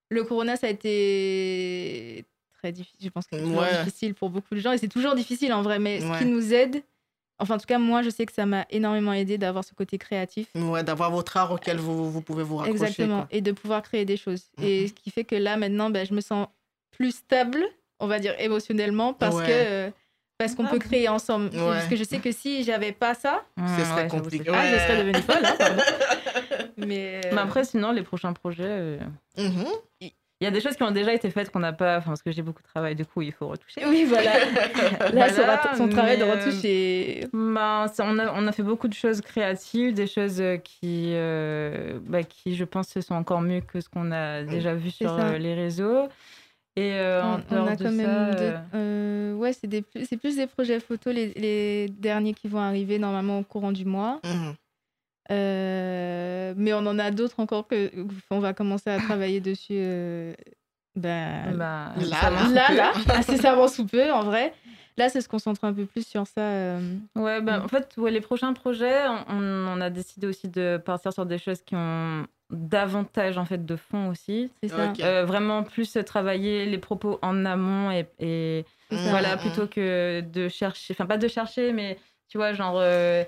le corona, ça a été très difficile, je pense que c'est Ouais. difficile pour beaucoup de gens. Et c'est toujours difficile en vrai, mais ce qui nous aide, enfin, en tout cas, moi, je sais que ça m'a énormément aidé d'avoir ce côté créatif. Ouais, d'avoir votre art auquel vous, vous pouvez vous raccrocher. Exactement. quoi. Et de pouvoir créer des choses. Et Mhm. ce qui fait que là, maintenant, ben, je me sens plus stable, on va dire émotionnellement, parce Ouais. que. euh, parce qu'on peut créer ensemble. Ouais. Parce que je sais que si j'avais pas ça, Mm, Ce serait ouais, compliqué. c'est- ah, je serais devenue folle. hein, pardon. Mais, euh, Mais après, sinon, les prochains projets, euh, Mhm. il y a des choses qui ont déjà été faites qu'on n'a pas, enfin, parce que j'ai beaucoup de travail, du coup, il faut retoucher. Oui, voilà. Là, son, Voilà, rat- son travail de retouche est. Ben, ça- on, a, on a fait beaucoup de choses créatives, des choses euh, qui, euh, bah, qui, je pense, se sont encore mieux que ce qu'on a déjà vu sur ça. euh, les réseaux. Et euh, en on, a de quand même. ça, de- euh, euh, ouais, c'est des plus- c'est plus des projets photos, les, les derniers qui vont arriver normalement au courant du mois. Mhm. Euh, mais on en a d'autres encore que on va commencer à travailler dessus. euh, ben, bah, Là, ça là. là, là, incessamment sous peu, en vrai. Là, c'est se concentrer un peu plus sur ça. euh, Ouais, bah, en fait, ouais, les prochains projets, on, on a décidé aussi de partir sur des choses qui ont davantage en fait de fond aussi. C'est ça. Ok. Euh, vraiment plus travailler les propos en amont et, et voilà plutôt que de chercher, enfin pas de chercher, mais tu vois genre euh,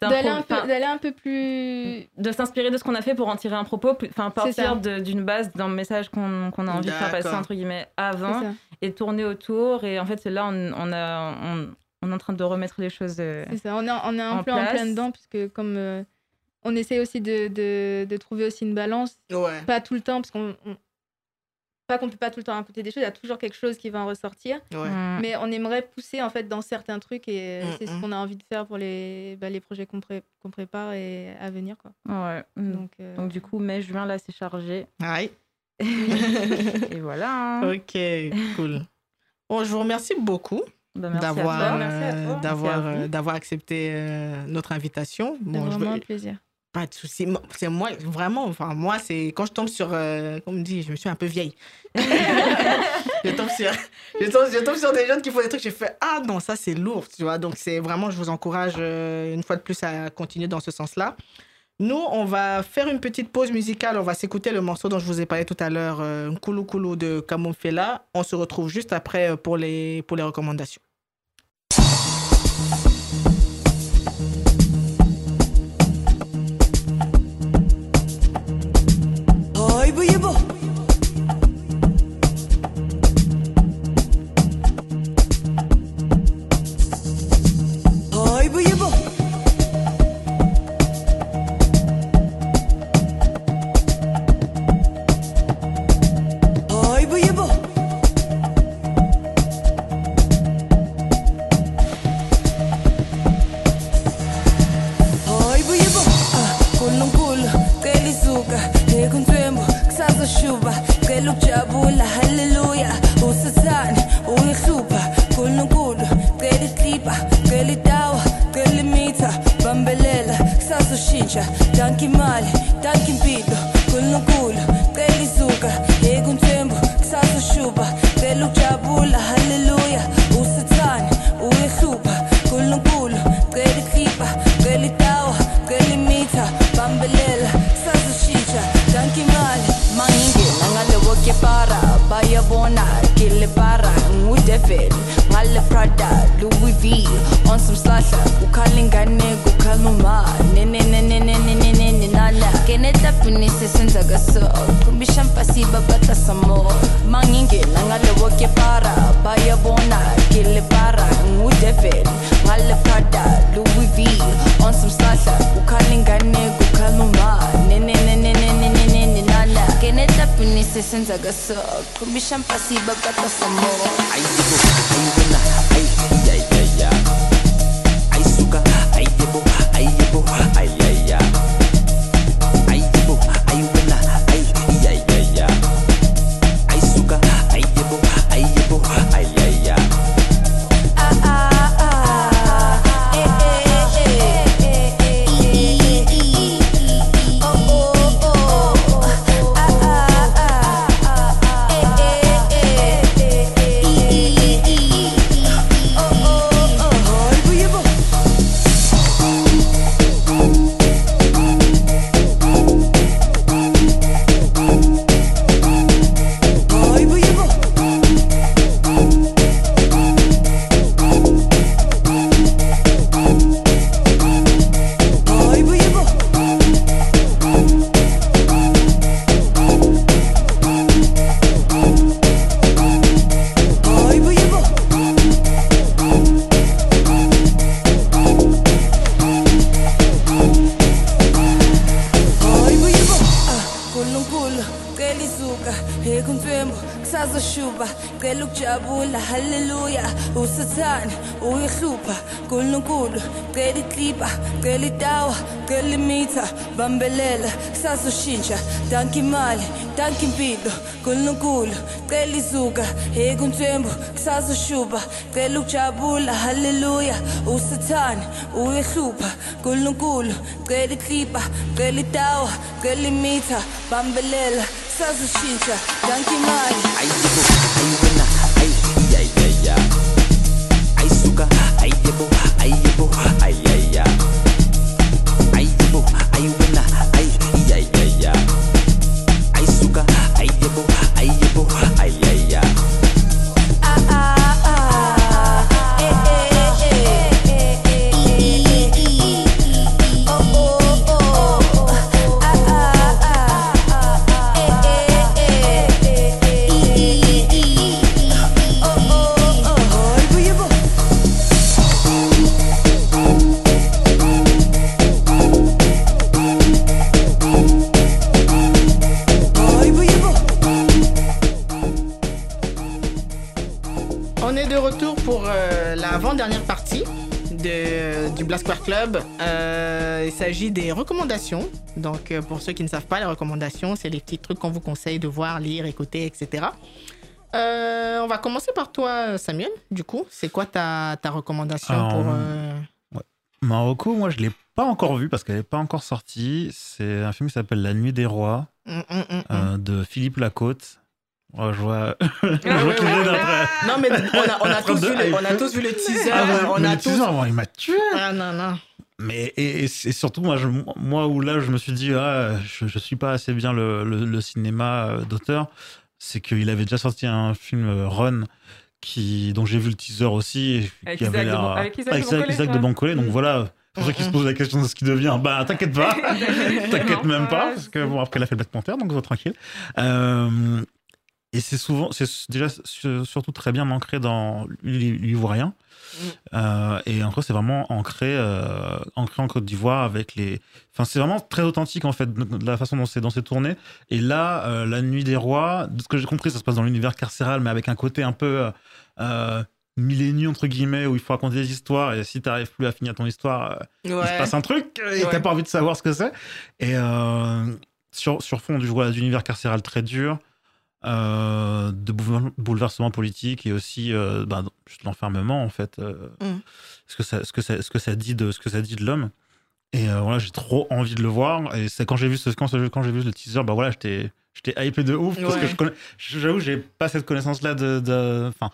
D'aller un, peu- un peu plus. de s'inspirer de ce qu'on a fait pour en tirer un propos, enfin partir d'une base d'un message qu'on qu'on a envie de faire passer entre guillemets avant et tourner autour et en fait c'est là on, on a on, on est en train de remettre les choses. euh, C'est ça. On est, on est un En peu en plein dedans, puisque comme euh, on essaie aussi de, de, de trouver aussi une balance, Ouais. pas tout le temps, parce qu'on. on- Pas qu'on peut pas tout le temps raconter des choses, il y a toujours quelque chose qui va en ressortir. Ouais. mm, Mais on aimerait pousser en fait dans certains trucs et Mm, c'est ce mm. qu'on a envie de faire pour les, bah, les projets qu'on pré- qu'on prépare et à venir. Quoi. ouais. Donc, euh, Donc du coup mai juin là c'est chargé Ouais. et voilà. hein. Ok, cool. Bon, je vous remercie beaucoup Bah, d'avoir toi. euh, d'avoir euh, d'avoir accepté euh, notre invitation. c'est Bon, je vraiment un plaisir. Pas de souci. C'est moi vraiment. Enfin, moi, c'est quand je tombe sur, euh, comme on dit, je me suis un peu vieille. je tombe sur, je tombe, je tombe sur des jeunes qui font des trucs. Je fais ah non, ça c'est lourd, tu vois. Donc c'est vraiment, je vous encourage euh, une fois de plus à continuer dans ce sens-là. Nous, on va faire une petite pause musicale. On va s'écouter le morceau dont je vous ai parlé tout à l'heure, euh, Kulu Kulu de Kamon Fela. On se retrouve juste après euh, pour les, pour les recommandations. sihlahla ukhala inganeko ukhala uma nenenenenenenenala kenetapini sisenza kaso qhuba ishampa sibabata samo mangingena ngalowo kepara bayabona kelebara ngudevil ngale prada louis on some sihlahla ukhala inganeko ukhala uma nenenenenenenenala kenetapini sisenza kaso qhuba ishampa sibabata samo ayibo ayibona ayi bô ai ya bô ai ya ya shintsha danka imali danka impilo kuNkulunkulu cela izuka yeke untwembu kusasa ushuba cela ukujabula haleluya usithane uyehlupha kuNkulunkulu cela iklipa cela itawa cela Mita, bambelela kusasa ushintsha danka imali ayibo ayiwena ayi ayi ayi ayi suka ayibo ayibo ayi Club. Euh, il s'agit des recommandations. Donc, euh, pour ceux qui ne savent pas, les recommandations, c'est les petits trucs qu'on vous conseille de voir, lire, écouter, etc. Euh, on va commencer par toi, Samuel. Du coup, c'est quoi ta, ta recommandation Alors, pour. euh, Marocco, moi, je l'ai pas encore vu parce qu'elle n'est pas encore sortie. C'est un film qui s'appelle La Nuit des Rois hum, hum, hum, de Philippe Lacôte. Oh, je vois, je vois ouais. Non, mais on a, on, a tous vu le, on a tous vu le teaser. Ah ouais, on mais a le tous. teaser, moi, il m'a tué. Ah non, non. Mais et, et c'est surtout moi, je, moi où là je me suis dit ah, je, je suis pas assez bien le, le, le cinéma euh, d'auteur, c'est qu'il avait déjà sorti un film euh, Run qui dont j'ai vu le teaser aussi Avec qui Isaac avait de l'air avec Isaac de avec Bancolé, Isaac de ouais. Bancolé. Donc voilà, pour ceux qui se posent la question de ce qui devient, bah t'inquiète pas, t'inquiète même pas parce que bon après il a fait Black Panther donc va tranquille. Euh, et c'est souvent, c'est déjà su- surtout très bien ancré dans l'I- l'ivoirien. Euh, et en gros, c'est vraiment ancré, euh, ancré en Côte d'Ivoire avec les. Enfin, c'est vraiment très authentique en fait de, la façon dont c'est dans c'est tourné. Et là, euh, la Nuit des Rois, de ce que j'ai compris, ça se passe dans l'univers carcéral, mais avec un côté un peu euh, milléniaux entre guillemets où il faut raconter des histoires. Et si t'arrives plus à finir ton histoire, il se passe un truc et Ouais. t'as pas envie de savoir ce que c'est. Et euh, sur, sur fond du voilà, d'univers carcéral très dur, euh, de boulever- bouleversement politique et aussi euh, bah, juste l'enfermement en fait. euh, Mm. ce que ça, ce que ça, ce que ça dit de ce que ça dit de l'homme. Et euh, voilà, j'ai trop envie de le voir. Et c'est quand j'ai vu ce, quand, quand j'ai vu le teaser, bah voilà, j'étais j'étais hypé de ouf parce que je connais. J'avoue, j'ai pas cette connaissance là de, de- enfin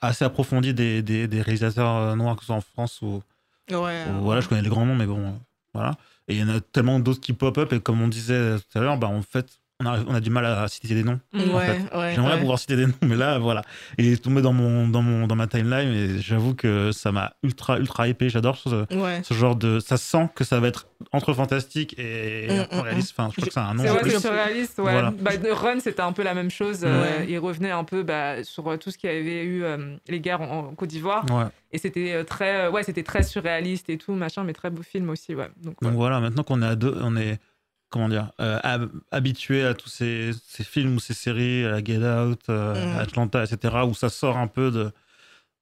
assez approfondie des, des, des réalisateurs noirs que ce soit en France ou Ouais. ou voilà, je connais les grands noms, mais bon, voilà. Et il y en a tellement d'autres qui pop-up, et comme on disait tout à l'heure, bah, en fait, on a, on a du mal à citer des noms. Mm. en Ouais, fait. ouais, J'aimerais ouais. pouvoir citer des noms, mais là, voilà. Il est tombé dans, mon, dans, mon, dans ma timeline, et j'avoue que ça m'a ultra, ultra hypé. J'adore ce, Ouais. ce genre de. Ça sent que ça va être entre fantastique et Mm, mm, réaliste. Enfin, je crois que c'est un nom. C'est en surréaliste. Ouais. Voilà. Bah, Run, c'était un peu la même chose. euh, il revenait un peu bah, sur euh, tout ce qu'il y avait eu euh, les guerres en, en Côte d'Ivoire. Ouais. Et c'était très, euh, ouais, c'était très surréaliste et tout, machin, mais très beau film aussi. Ouais. Donc, ouais. Donc voilà, maintenant qu'on est à deux, on est comment dire euh, hab- habitué à tous ces, ces films ou ces séries, à la Get Out, euh, Mm. Atlanta, etc., où ça sort un peu de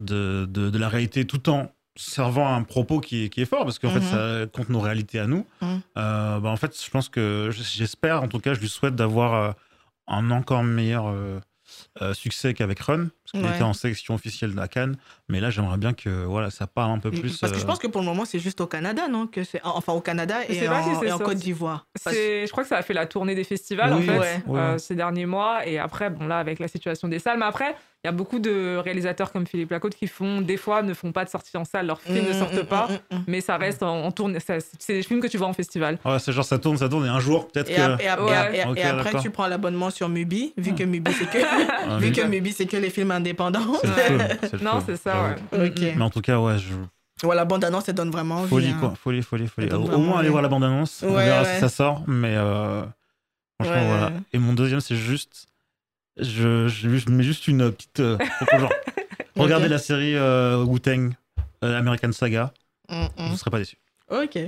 de, de, de la réalité tout en servant un propos qui est, qui est fort parce qu'en fait ça compte nos réalités à nous. Mhm. Euh, bah, en fait, je pense que j'espère, en tout cas, je lui souhaite d'avoir un encore meilleur euh, succès qu'avec Run, parce qu'il Ouais. était en sélection officielle de la Cannes. Mais là, j'aimerais bien que voilà, ça parle un peu plus. Parce que je euh, pense que pour le moment, c'est juste au Canada, non que c'est Enfin, au Canada et en, si c'est et en. Côte d'Ivoire. Parce- C'est, je crois que ça a fait la tournée des festivals Oui, en fait ouais. euh, Ouais. ces derniers mois et après bon là avec la situation des salles mais après il y a beaucoup de réalisateurs comme Philippe Lacôte qui font des fois ne font pas de sortie en salle leurs films ne Mm, sortent mm, pas mm, mm. mais ça reste en, en tournée ça- c'est des films que tu vois en festival Ouais, c'est genre ça tourne, ça tourne, et un jour, peut-être Et, que. ap- et ap- Ouais. après, tu prends l'abonnement sur Mubi, vu que Mubi, c'est que, Ah, vu que Mubi, c'est que les films indépendants. Le non c'est ça j'avoue. ouais. Mm, Mais en tout cas, ouais, je... Ouais, la bande-annonce, elle donne vraiment envie. folie hein. quoi, folie, folie, folie. Au, moins aller voir la bande-annonce, on Ouais, verra ouais. si ça sort, mais euh, franchement, Ouais. voilà. Et mon deuxième, c'est juste. Je, je, je mets juste une petite. euh, pour genre, regardez la série euh, Wu-Tang, euh, American Saga, Mm, vous mm. ne serez pas déçus. Ok.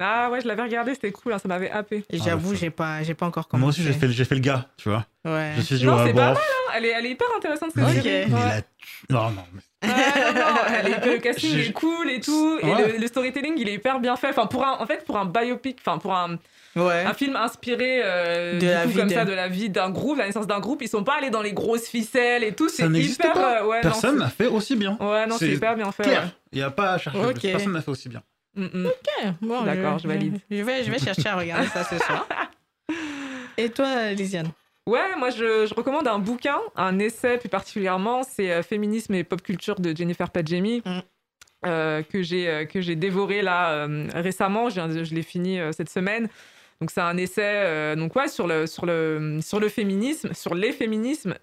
Ah ouais je l'avais regardé c'était cool hein, ça m'avait happé Et Ah, J'avoue, j'ai pas, j'ai pas encore commencé. Moi aussi, j'ai fait, j'ai fait le gars, tu vois. Ouais. Je me suis dit, Non, ouais, c'est bon, pas pff, elle est, elle est hyper intéressante cette Ok. série mais Ouais. la- Non, non, mais- Ouais, non, non, elle est- le casting est cool et tout et le, le storytelling il est hyper bien fait enfin pour un en fait pour un biopic enfin pour un Ouais. un film inspiré euh, De la coup, vie comme de- ça de la vie d'un groupe, la naissance d'un groupe. Ils sont pas allés dans les grosses ficelles et tout. C'est Ça n'existe hyper. pas. euh, ouais, Personne n'a fait aussi bien. Ouais, non, c'est hyper bien fait. Clair, il n'y a pas à chercher. Personne n'a fait aussi bien. Mm, mm. Ok, bon, D'accord, je valide. Je vais, je vais chercher à regarder ça ce soir. Et toi, Lisiane Ouais, moi je, je recommande un bouquin, un essai plus particulièrement. C'est euh, Féminisme et pop culture de Jennifer Padjemi. Mm. euh, que j'ai euh, que j'ai dévoré là euh, récemment je, l'ai fini euh, cette semaine donc c'est un essai donc ouais sur le sur le sur le féminisme sur les féminismes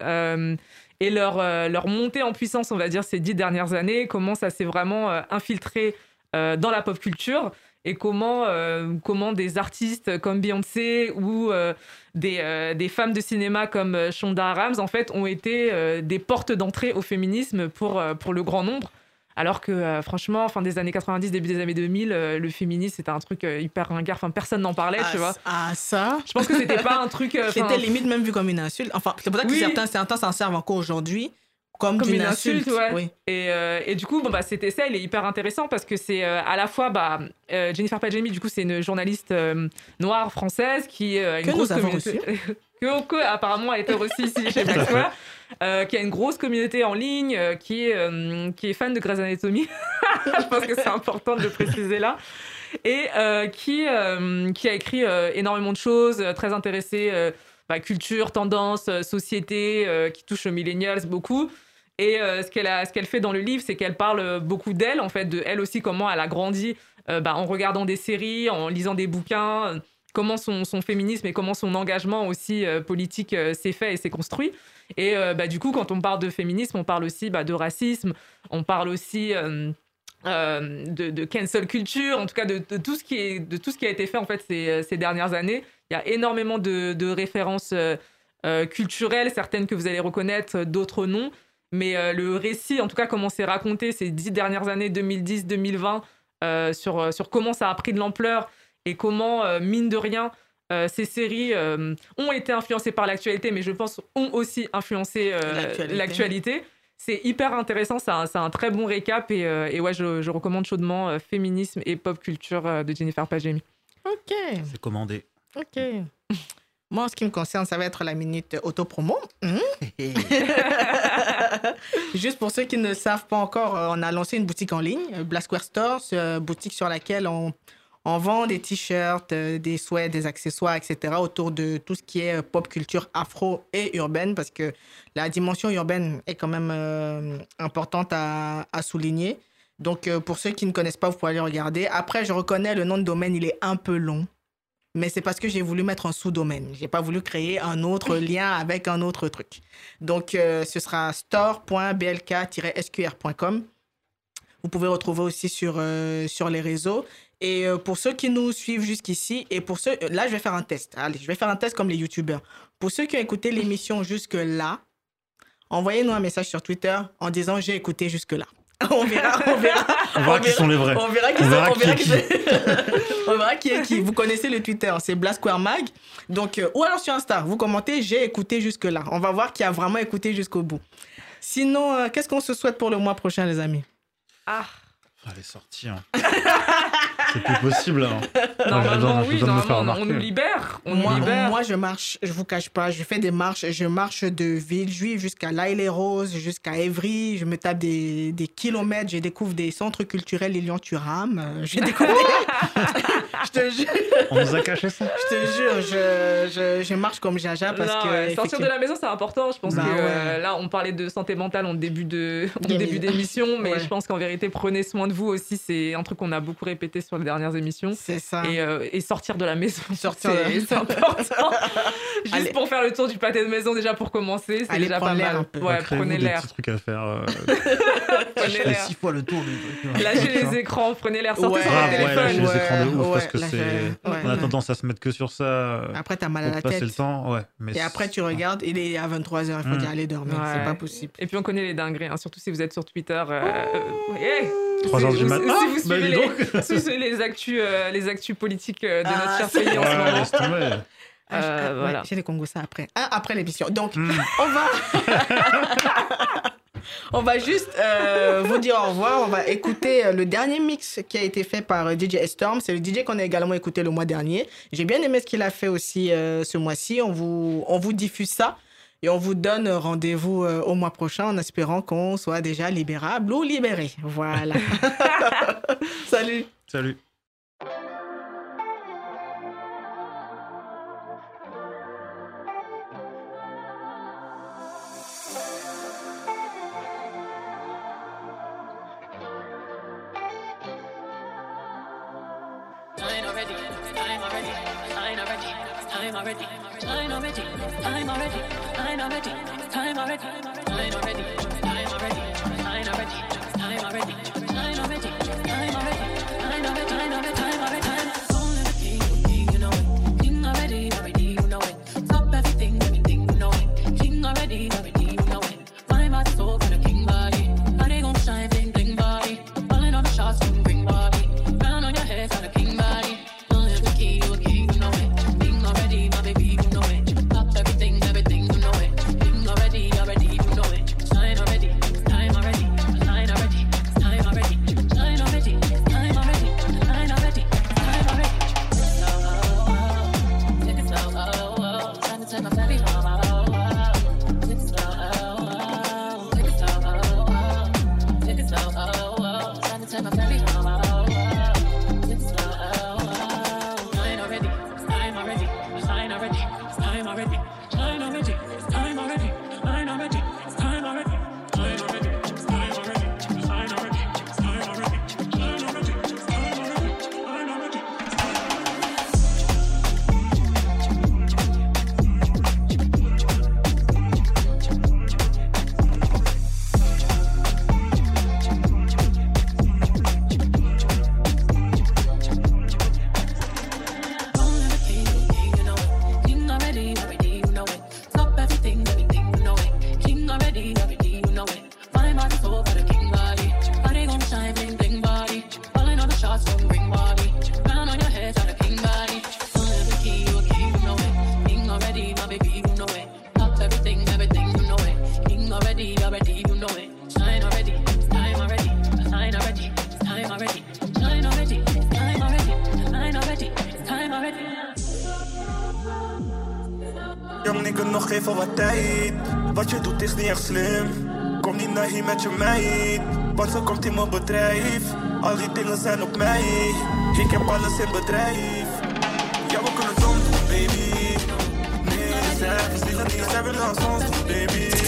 et leur leur montée en puissance on va dire ces dix dernières années comment ça s'est vraiment infiltré dans la pop culture et comment euh, comment des artistes comme Beyoncé ou euh, des, euh, des femmes de cinéma comme euh, Shonda Rhimes en fait ont été euh, des portes d'entrée au féminisme pour euh, pour le grand nombre. Alors que euh, franchement fin des années 90 début des années 2000 euh, le féminisme c'était un truc euh, hyper ringard. Enfin personne n'en parlait ah, tu vois. Ah, ça? Je pense que c'était pas un truc euh, C'était limite même vu comme une insulte. Enfin, c'est pour ça que Oui. certains, certains s'en servent encore aujourd'hui comme, une insulte, ouais. Oui. Et, euh, et du coup, bon, bah, cet essai, il est hyper intéressant parce que c'est euh, à la fois bah, euh, Jennifer Padjemi, du coup, c'est une journaliste euh, noire française qui euh, a une Que grosse nous avons communauté. que, que apparemment a été reçue ici chez Max Square, euh, qui a une grosse communauté en ligne, euh, qui, est, euh, qui est fan de Grey's Anatomy. Je pense que c'est important de le préciser là. Et euh, qui, euh, qui a écrit euh, énormément de choses, euh, très intéressée euh, bah, culture, tendance, euh, société, euh, qui touche aux millennials beaucoup. Et euh, ce qu'elle fait dans le livre, c'est qu'elle parle euh, beaucoup d'elle, en fait, de elle aussi, comment elle a grandi euh, bah, en regardant des séries, en lisant des bouquins, comment son, féminisme et comment son engagement aussi politique s'est fait et s'est construit. Et bah, du coup, quand on parle de féminisme, on parle aussi bah, de racisme, on parle aussi de, de cancel culture, en tout cas de, tout ce qui a été fait en fait ces, dernières années. Il y a énormément de, références culturelles, certaines que vous allez reconnaître, d'autres non. Mais euh, le récit, en tout cas, comment c'est raconté ces dix dernières années, 2010-2020, euh, sur, euh, sur comment ça a pris de l'ampleur et comment, euh, mine de rien, euh, ces séries euh, ont été influencées par l'actualité, mais je pense ont aussi influencé euh, L'actualité. C'est hyper intéressant, c'est un, très bon récap et, euh, et ouais, je, je recommande chaudement euh, Féminisme et Pop Culture euh, de Jennifer Pagemi. Ok, C'est commandé. ok. Moi, en ce qui me concerne, ça va être la minute autopromo. Mhm. Juste pour ceux qui ne savent pas encore, euh, on a lancé une boutique en ligne, euh, Black Square Store, une boutique sur laquelle on, on vend des t-shirts, euh, des sweats, des accessoires, etc. autour de tout ce qui est euh, pop culture afro et urbaine parce que la dimension urbaine est quand même euh, importante à, à souligner. Donc, euh, pour ceux qui ne connaissent pas, vous pouvez aller regarder. Après, je reconnais le nom de domaine, il est un peu long. Mais c'est parce que j'ai voulu mettre un sous-domaine. J'ai pas voulu créer un autre lien avec un autre truc. Donc, euh, ce sera store.blk-sqr.com. Vous pouvez retrouver aussi sur, euh, sur les réseaux. Et euh, pour ceux qui nous suivent jusqu'ici, et pour ceux... Là, je vais faire un test. Allez, je vais faire un test comme les YouTubeurs. Pour ceux qui ont écouté l'émission jusque-là, envoyez-nous un message sur Twitter en disant « J'ai écouté jusque-là ». On verra, on verra. On verra qui sont les vrais. On verra qui, On sont- verra on qui verra est qui qui. c'est- on verra qui est qui. Vous connaissez le Twitter, c'est Blast Square Mag. Donc, euh, ou alors sur Insta, vous commentez, j'ai écouté jusque-là. On va voir qui a vraiment écouté jusqu'au bout. Sinon, euh, qu'est-ce qu'on se souhaite pour le mois prochain, les amis? Ah, elle est sortie. Hein. c'est plus possible. Hein. Normalement, oui, normalement, on, nous libère. On moi, nous libère. moi, je marche, je vous cache pas, je fais des marches, je marche de Villejuif jusqu'à l'Aïle-les-Roses, jusqu'à Évry, je me tape des, des kilomètres, je découvre des centres culturels Lilian-Thuram, euh, je découvre des- je te jure, On nous a caché ça. je te jure, je, je, je marche comme Jaja parce Non, que... ouais, sortir de la maison, c'est important. Je pense Bah que ouais. euh, là, on parlait de santé mentale en début de en début d'émission, mais Ouais. je pense qu'en vérité, prenez soin de vous aussi. C'est un truc qu'on a beaucoup répété sur les dernières émissions. C'est ça. Et, euh, et sortir de la maison, Sortir de- c'est c'est important. Juste Allez. pour faire le tour du pâté de maison, déjà pour commencer, c'est Allez, déjà pas prendre l'air mal. Ouais, prenez des l'air. petits trucs à faire. euh, Prenez je fais l'air. six fois le tour du. Lâchez les écrans, prenez l'air, sortez Ouais. sur Ah, ouais, téléphone. lâchez les Ouais, écrans de ouf ouais, parce que là, c'est. je- ouais, on a tendance à se mettre que sur ça. euh, Après, t'as mal à la passer tête. le temps, ouais. Mais Et après, tu regardes, il est à 23h, il faut Mm. dire aller dormir. C'est pas possible. Et puis on connaît les dingueries, hein, surtout si vous êtes sur Twitter. euh, euh, hey, 3 heures si- du matin. si Ah, vous bah, suivez les- donc. si vous suivez les actus, euh, les actus politiques euh, de Ah, notre cher ça- pays en ce moment. laisse tomber. Ah, Euh, ah, ouais, voilà. J'ai les Congos ça après. Ah, après l'émission. Donc, Mm. on va. on va juste euh, vous dire au revoir. On va écouter le dernier mix qui a été fait par DJ Storm. C'est le DJ qu'on a également écouté le mois dernier. J'ai bien aimé ce qu'il a fait aussi euh, ce mois-ci. On vous, on vous diffuse ça. Et on vous donne rendez-vous euh, au mois prochain en espérant qu'on soit déjà libérable ou libéré. Voilà. Salut. Salut. Time already, time already, time already, time already, time already, time already, time already, time already, time already, je mij Want zo komt in mijn bedrijf Al die dingen zijn op mij Ik heb alles in bedrijf Ja, we kunnen dom doen, baby Nee, zij verzinnen niet, zij willen ons doen, baby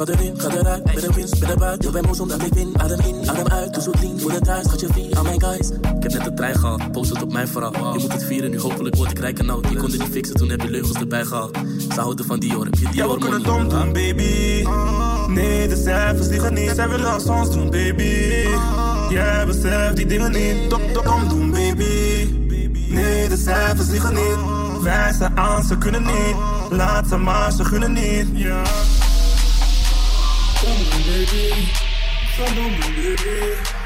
Ga erin, ga eruit, bij de winst, bij de buit. Yo, bij moe omdat ik win. Adem in, adem uit, doe zo clean. Voor de thuis, gaat je vriend. All my guys. Ik heb net de trein gehad, post het op mijn verhaal. Wow. Je moet het vieren, nu hopelijk wordt ik rijk en oud. kon konden niet fixen, toen heb je leugels erbij gehaald. Ze houden van Dior, heb je Dior Ja, we kunnen dom doen, ah. baby. Nee, de cijfers liggen niet, zij willen als ons doen, baby. Jij beseft die dingen niet, dom, dom, dom doen, baby. Nee, de cijfers liggen niet. Wij zijn aan, ze kunnen niet. Laat ze maar, ze kunnen niet. baby. Sana mı baby?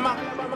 Alabama.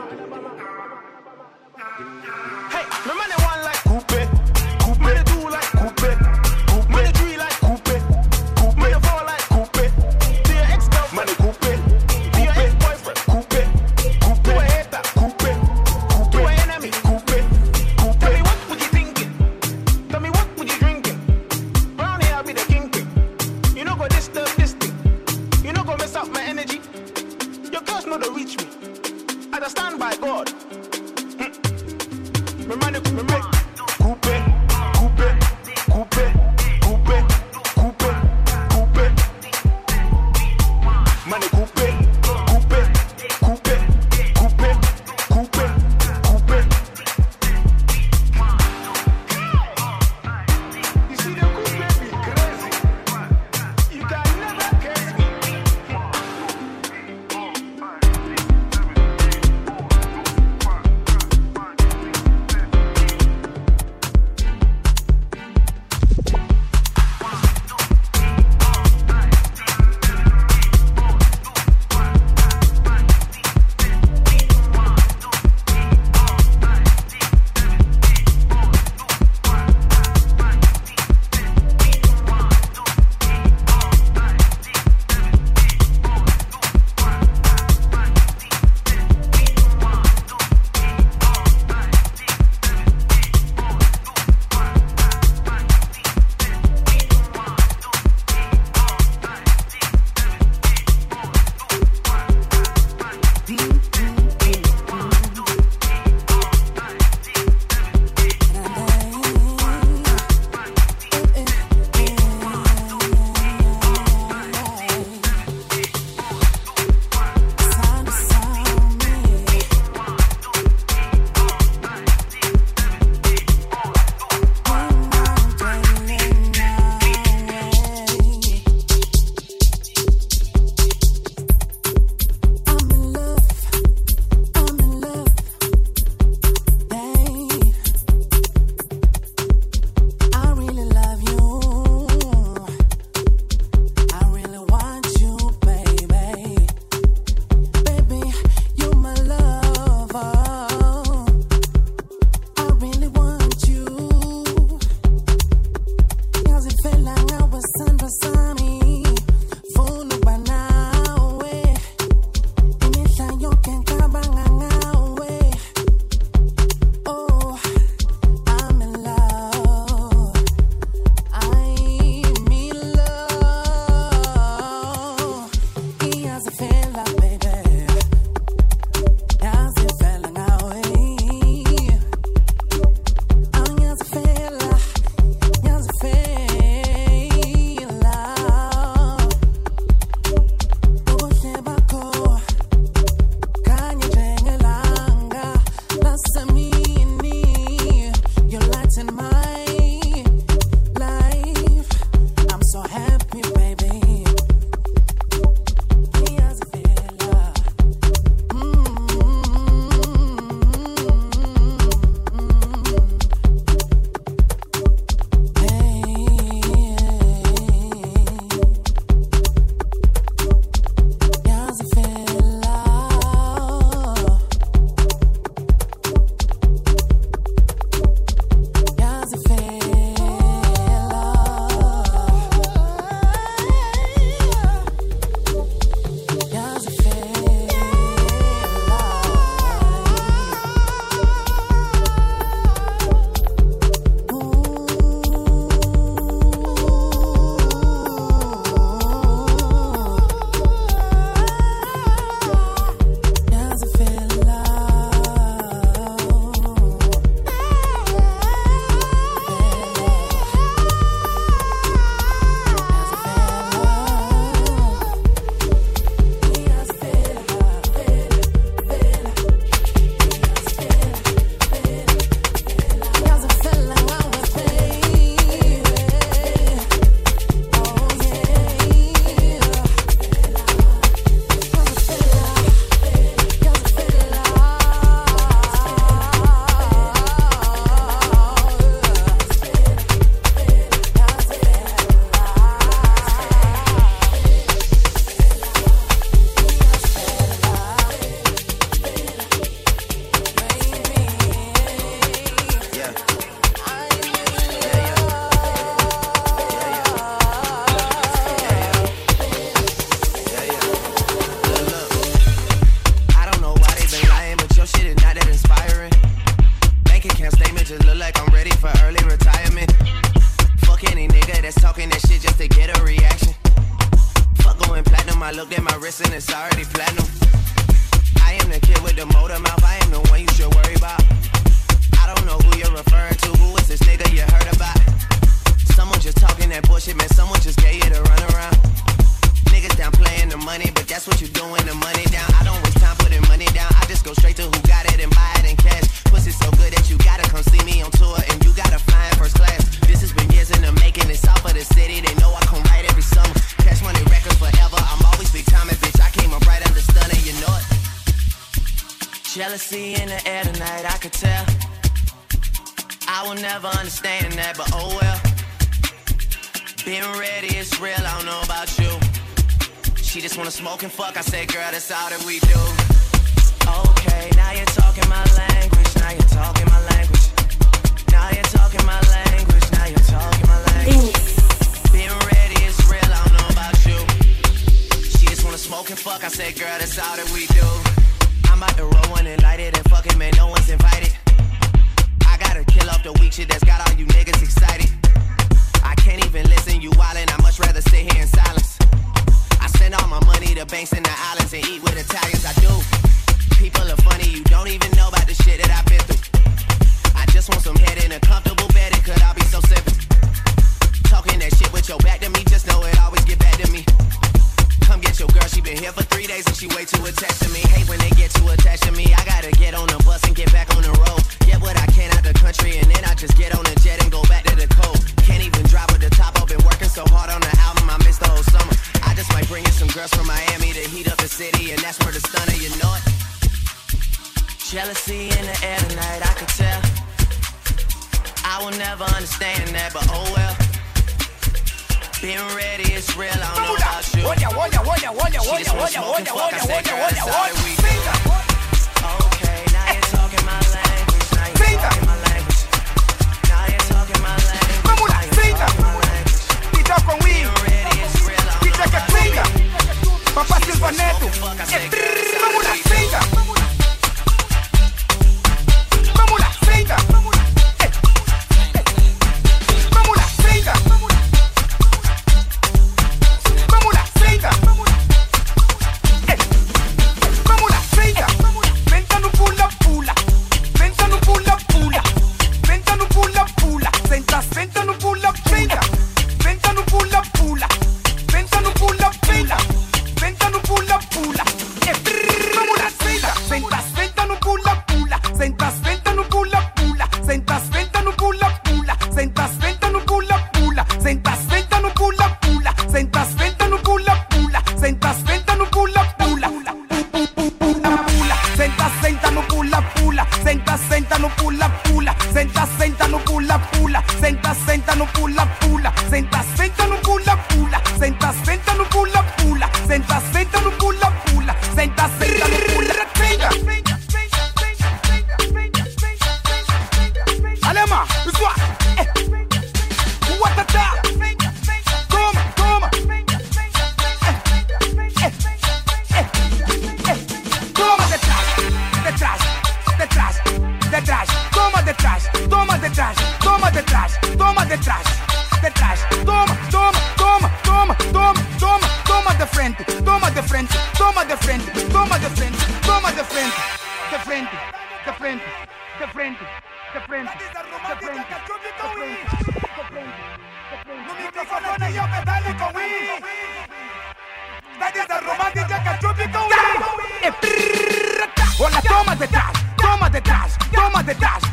Hola, toma detrás, toma detrás, toma detrás.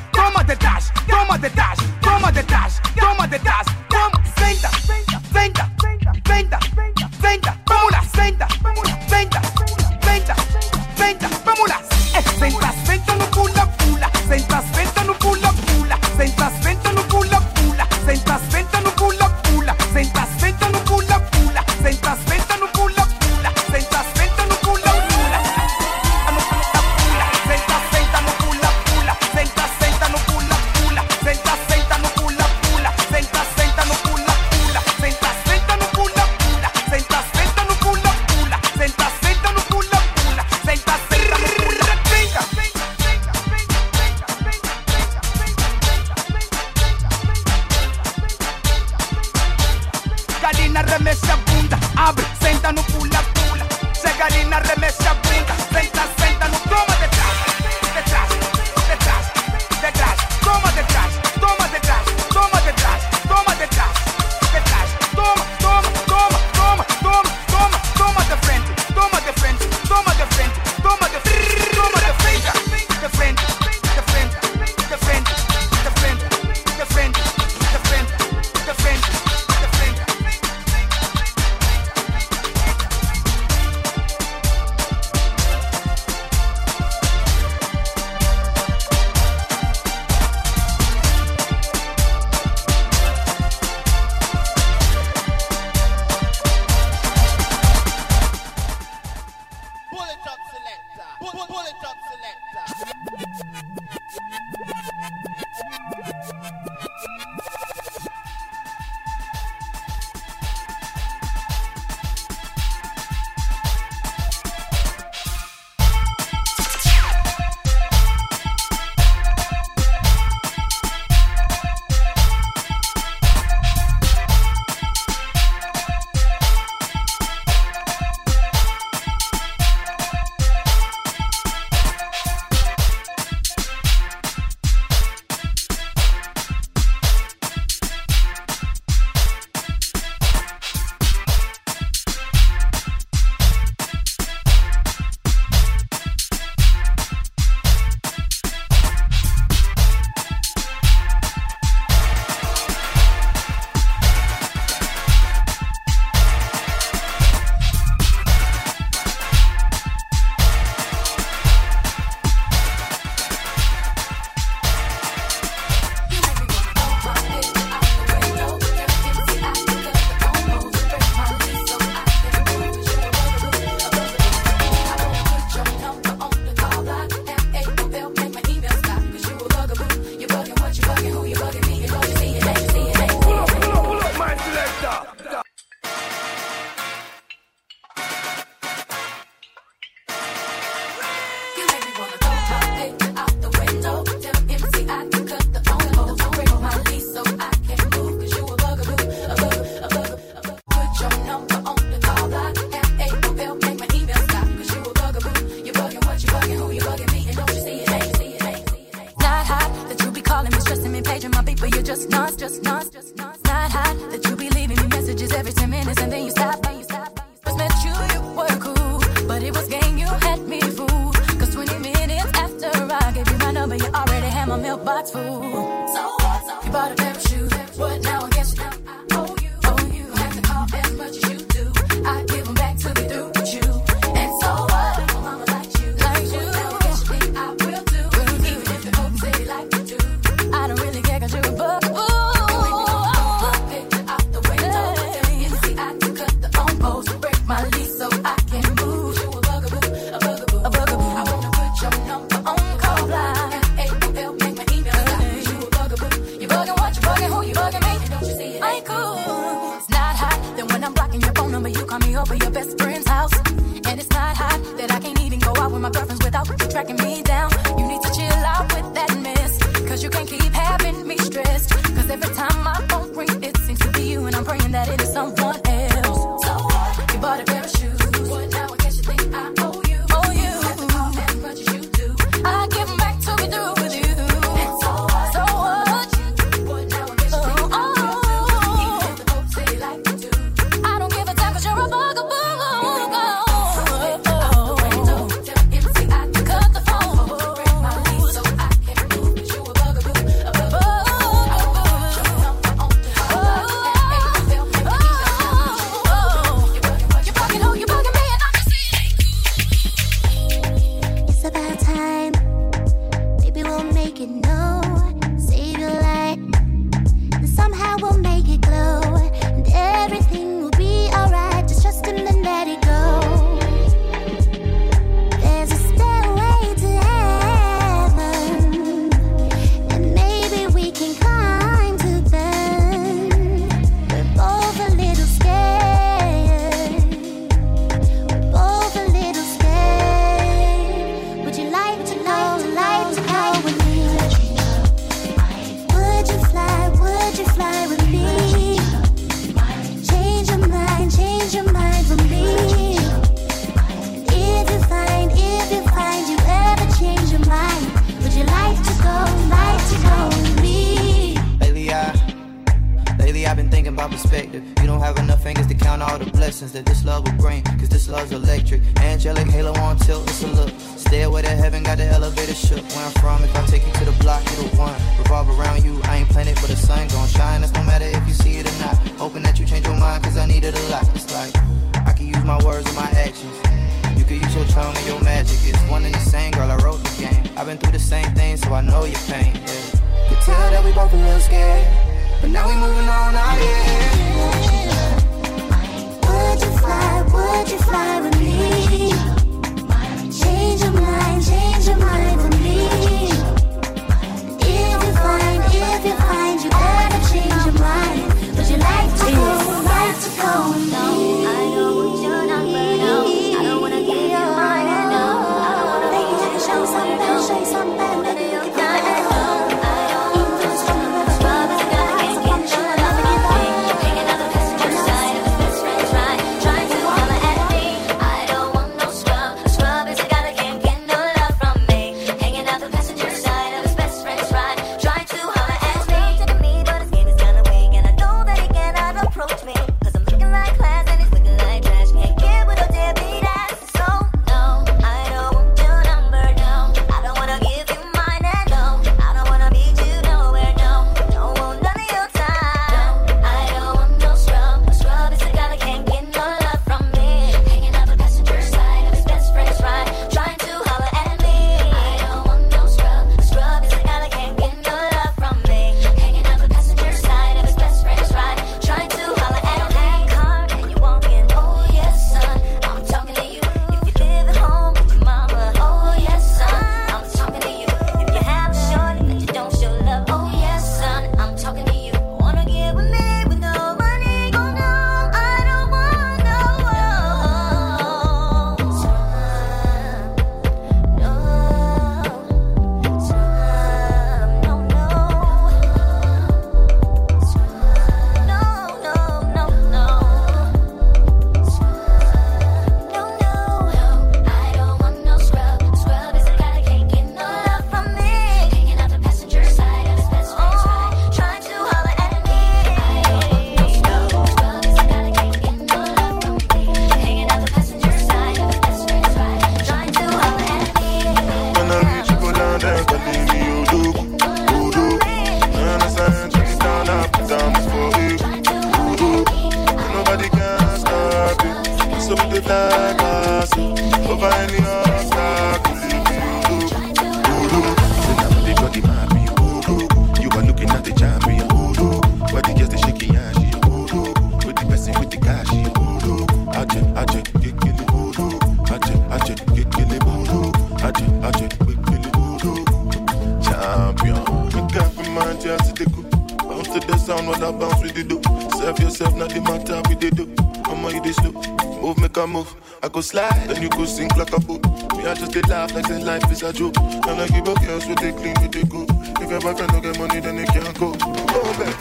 The sound I bounce with the do. Serve yourself, not the matter with the do. I'ma you this slow. Move, make a move. I go slide, then you go sink like a boat. Me, I just did laugh like say life is a joke. And I give up girls with they clean, with the go. If your boyfriend don't get money, then they can't go. Oh, go back.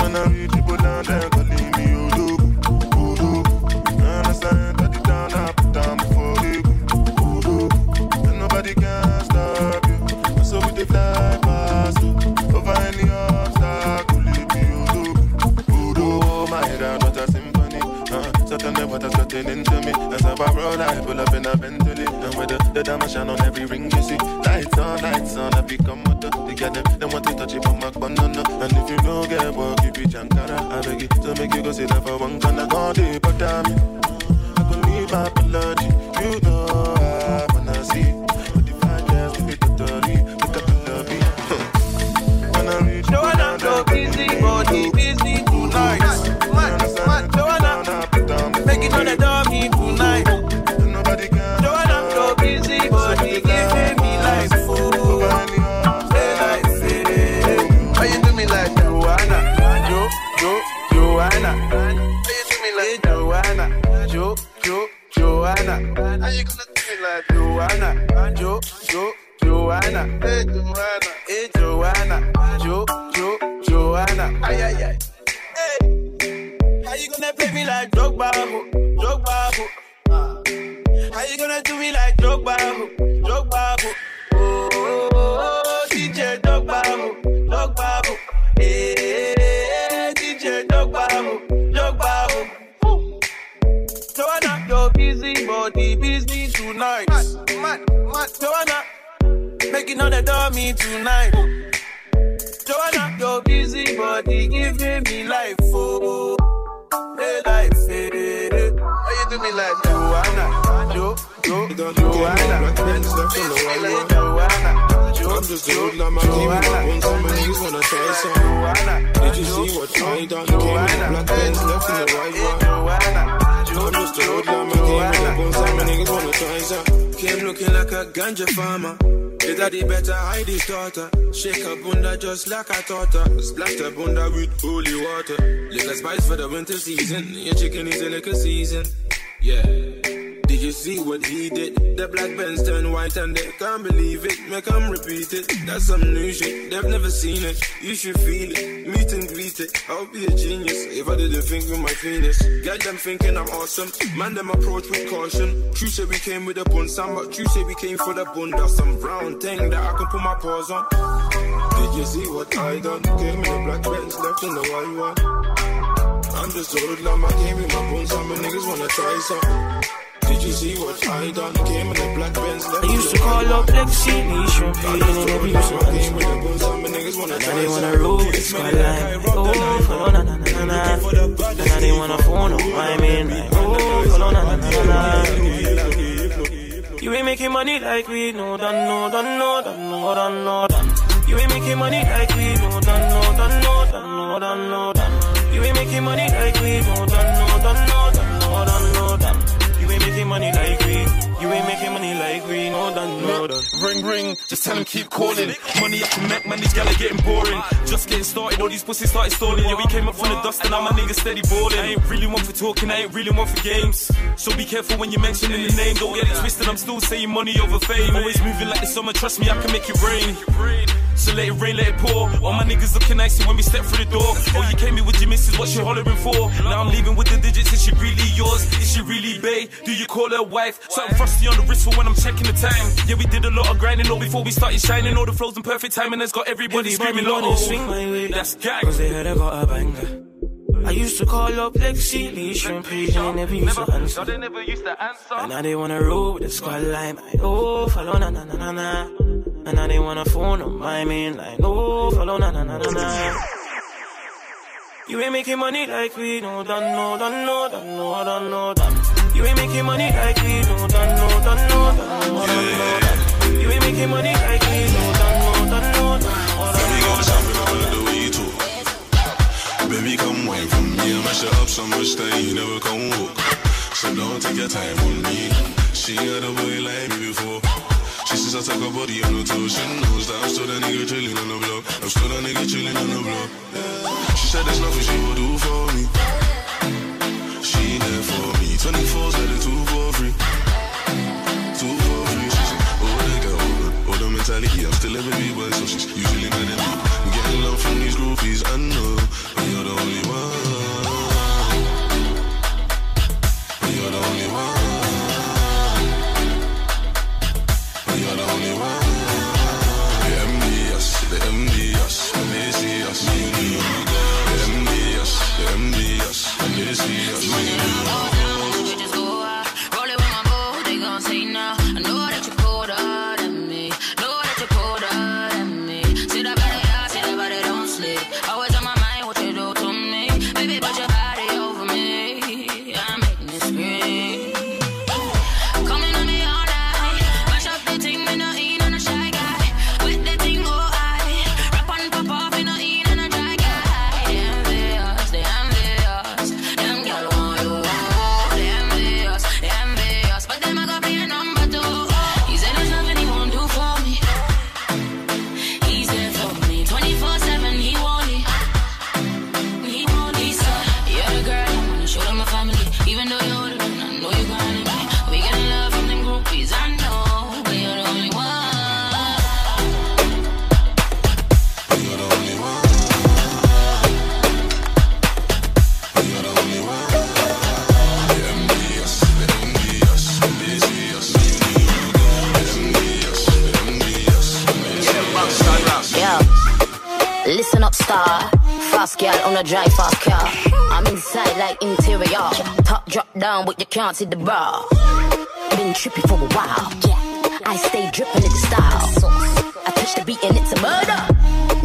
When I reach people down there, the, diamond shine on every ring you see. Lights on, lights on, I become the, they get them. Them want to touch it from my banana. And if you don't get work, you be Jankara. I beg you to make you go sit down for one corner. Gone deep, but damn it. I could need my apology. You know all tonight. Joanna, you're busy, body giving me life, oh, hey, life, eh. hey. How you do me like Joanna? Jo, Jo, Joanna. Joanna. I'm just a hoodlum, I came with my bones, some niggas wanna try some. Did you see what I done? Came with the black Benz, left in the white one. I'm just a hoodlum, I came with my bones, some niggas wanna try some. Came looking like a ganja farmer. The daddy better hide his daughter. Shake her bunda just like I taught her. Splash the bunda with holy water. Little spice for the winter season. Your chicken is a liquor season. Yeah. Did you see what he did? The black Benz turned white and they can't believe it. Make them repeat it. That's some new shit. They've never seen it. You should feel it. Meet and greet it. I'll be a genius if I didn't think with my penis. Get them thinking I'm awesome. Man, them approach with caution. True say we came with a bun, some, but true say we came for the bun. That's some brown thing that I can put my paws on. Did you see what I done? Came in the black Benz, left in the white one. I'm just a hoodlum, I came with my bones, some niggas wanna try some. Did you see what I done? Came in the black Benz, I used to call up Lexi, me champagne and every use of answer. And now they wanna roll the skyline. Oh, follow na na na na now they wanna phone up, I mean, like, oh, follow na na na na na. You ain't making money like we no done, no done, no done, no done, no done. You ain't making money like we no done, no done, no done, no done, no done. You ain't making money like we no done, no done, no done, no done, no money like we. You ain't making money like we. No done, no done. Ring ring, just tell them keep calling. Money I can make, man, these gals are getting boring. Just getting started, all these pussies started stalling. Yeah, we came up from the dust and now my niggas steady balling. I ain't really one for talking, I ain't really one for games. So be careful when you're mentioning the name. Don't get it twisted, I'm still saying money over fame. Always moving like the summer, trust me, I can make it rain. So let it rain, let it pour. All my niggas looking icy when we step through the door. Oh, you came here with your missus, what she hollering for? Now I'm leaving with the digits, is she really yours? Is she really bae? Do you call her wife? Something frosty on the wrist for when I'm checking the time. Yeah, we did a lot of grinding all before we started shining. All the flows in perfect timing has got everybody, screaming, wanna Lotto. swing my way. That's gang. Cause they heard I got a banger. I used to call up Lexi, Lee, champagne, and they never used to answer. they never used to answer. And now they wanna roll with the squad line. I, oh, follow na na na na na. And now they wanna phone on my main line. Oh, follow na na na na na. You ain't making money like we, no, done, no, done, no, done, no, done, no, done. You ain't making money like we, no, done, no, done, no, done, no, done, no, done. You ain't making money like we, no, done, no, done, no, done, no, done. We gon' chop it all the way to. Baby, come wine from me. I mash it up so much that you never come walk. So don't take your time on me. She had a boy like me before. She says I take her body on the toes. She knows that I'm still that nigga chillin' on the block. I'm still that nigga chillin' on the block. Yeah. Said there's nothing she will do for me. She there for me. 24 said it two for free. Two for free. She said, oh, older. Older mentality. I'm still a baby boy, so she's usually mad at me. I'm getting love from these groupies. I know, but you're the only one. See the bra. Been trippy for a while. Yeah, I stay dripping in the style. I touch the beat and it's a murder.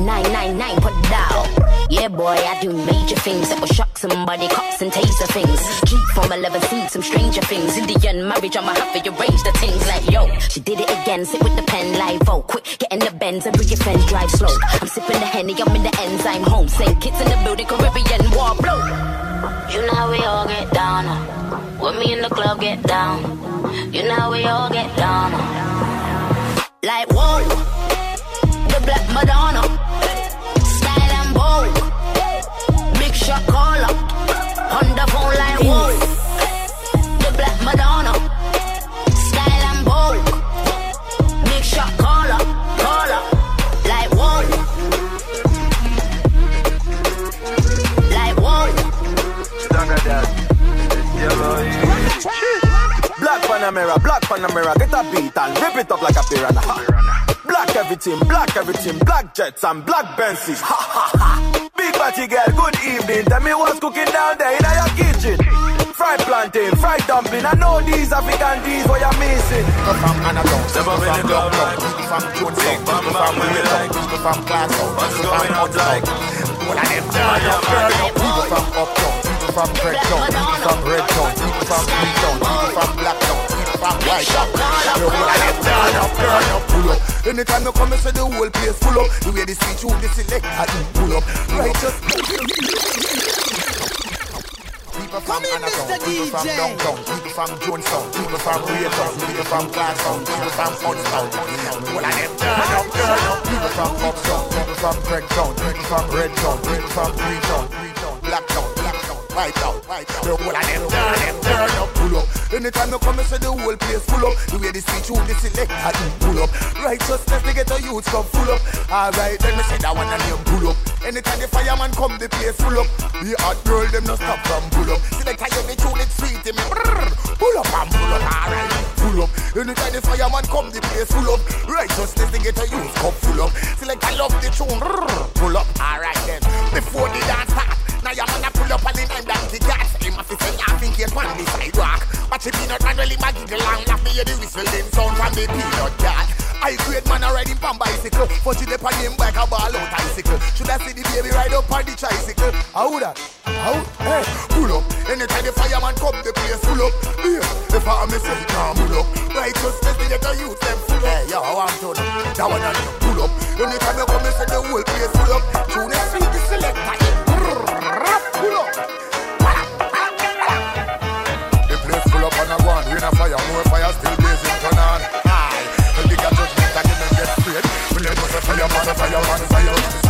999 put down. Yeah, boy, I do major things that will shock somebody, cops and taser things. Jeep from 11, seen some stranger things. Indian marriage, I'ma have to arrange the things like, yo, she did it again, sit with the pen like, oh, quick, get in the and bring your friends, drive slow. I'm sipping the Henny, I'm in the I'm home. Same kids in the building, Caribbean war blow. You know how we all get down. Uh. Me in the club get down. You know we all get down. Like, whoa, the Black Madonna. Panamera, Black Panamera, get a beat and rip it up like a piranha. Ha. Black everything, black everything, black jets and black Benzes. Ha ha ha. Big body girl, good evening. Tell me what's cooking down there in your kitchen. Fried plantain, fried dumpling. I know these African D's what you're missing. People from Anatole, Step up in the club like people from Jonestown, people from Wilmington, people from Glasgow, What's people going from on Uptown. like? All of them turn up, turn up. People from Uptown, people from Redtown, people from Redtown, people from Greentown, people from Blacktown, people from. Yo, all of them turn up, turn up, pull up. Anytime you come, you see the whole place full up. The way the speech, who the select, I pull up. Righteous. People from Anatown, people from downtown, people from Jonestown, people from Raytown, people from Glasgow, people from Hunstown. All of them turn up, turn up. People from Uptown, people from Craigtown, people from Redtown, people from Greentown, Blacktown, Whitetown, Whitetown. Yo, all of them turn up, turn up, pull up. Anytime you come, you see the whole place full up. The way the speech, who the select, I pull up. Righteousness, they get the youth come full up. Alright, let me see that one and you pull up. Anytime the fireman come, the place full up. The hot girl, them no stop from pull up. Select how you be tune it sweet, me. Pull up and pull up, alright. Pull up. Anytime the fireman come, the place full up. Righteousness, they get the youth come full up. Select I love the tune, pull up, alright then. Before the dance start, now your man a pull up and the time that he got. Him a fi say, I think he's on the sidewalk. But the peanut man really ma giggle and laugh me hear the whistle them sound from the peanut cat. I great man a riding pan bicycle, but she dey on him bike a ball out bicycle. Should I see the baby ride up on the tricycle? How that? How? Hey, pull up. Anytime the fireman come, the place full up. Yeah, if I say he can't pull up. Righteousness they get the youth them full up. Hey, yo, I'm told that one and you pull up. Anytime you come, you say the whole place full up. Tune it sweet, the selector. Pull up. The place full up and a one. We in fire, more fire still blazing turn on. Aye. The bigger judgment I didn't get straight. We let us a fire, man, a fire, man, fire.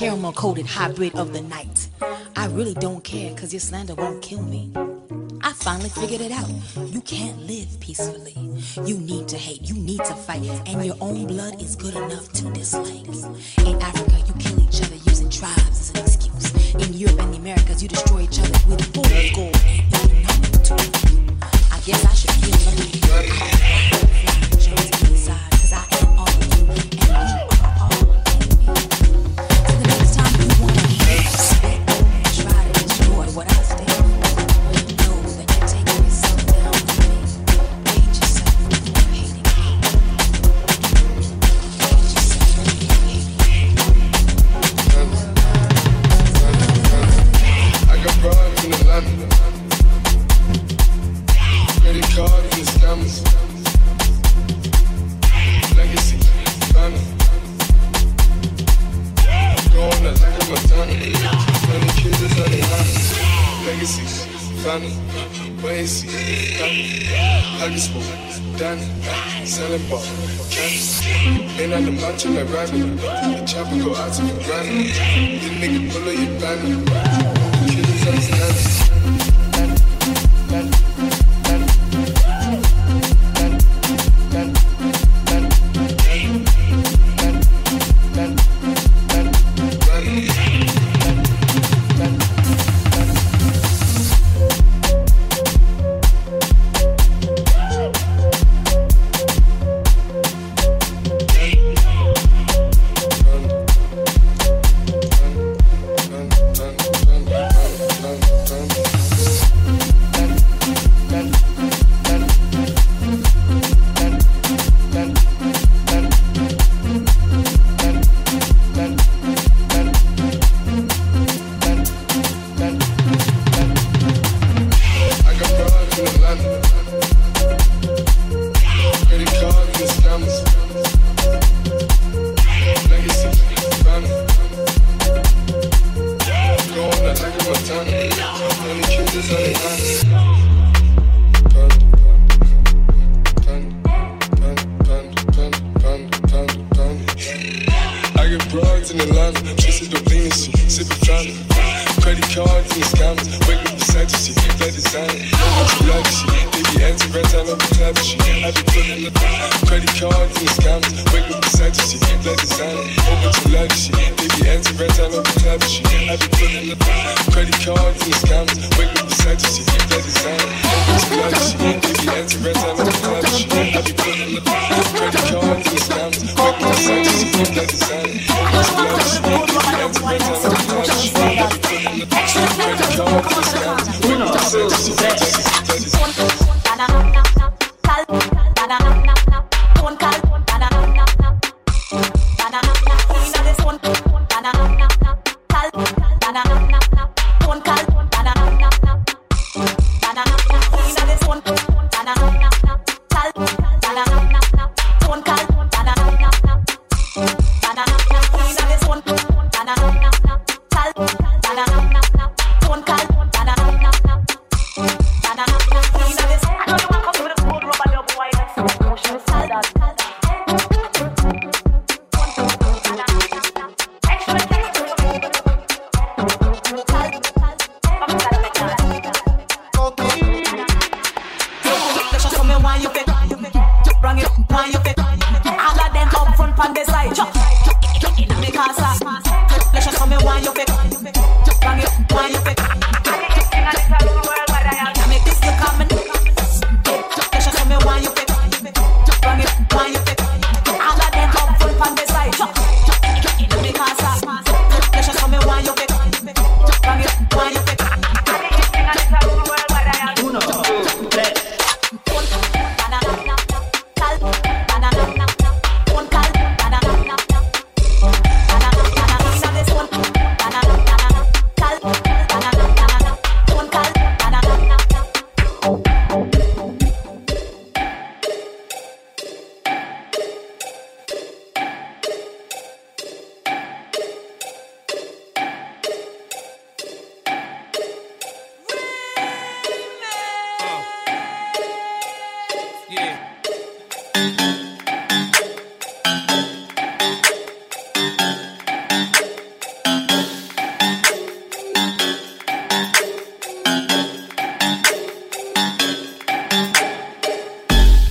caramel coated hybrid of the night. I really don't care, cause your slander won't kill me. I finally figured it out. You can't live peacefully. You need to hate, you need to fight, and your own blood is good enough to dislike.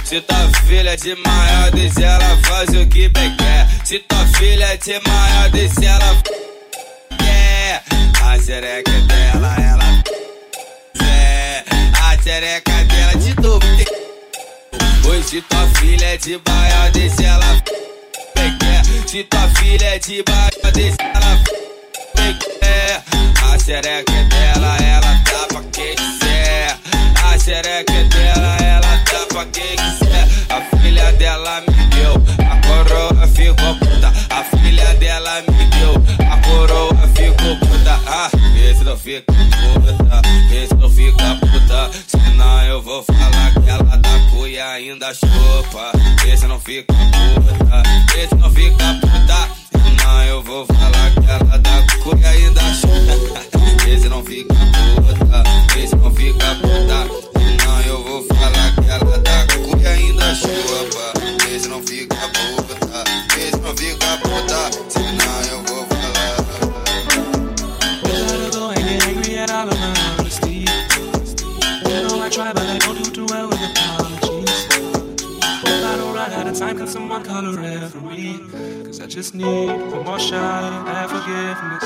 Se tua filha de maior, desce ela faz o que bem quer. Se tua filha de maior, desce ela quer. A xereca é dela, ela é. A xereca dela de novo. Hoje tua filha é de baia, desce ela bem quer. Se tua filha é de baia, desce ela bem quer. A xereca é dela, ela tá pra quem quiser. A xereca é dela, ela tá pra quem quiser. A filha dela me deu, a coroa ficou puta. A filha dela me deu, a coroa ficou puta. Ah, esse não fica puta, esse não fica puta. Senão eu vou falar que ela da cuia ainda chupa. Esse não fica puta, esse não fica puta. Senão eu vou falar que ela da cuia ainda chupa. Esse não fica puta, esse não fica puta. Eu vou falar que ela. Esse não fica puta, não fica puta. Senão eu vou falar. You know I try, but I don't do too well with apologies. If I don't run out of time, can someone call a referee? Cause I just need one more shot at forgiveness.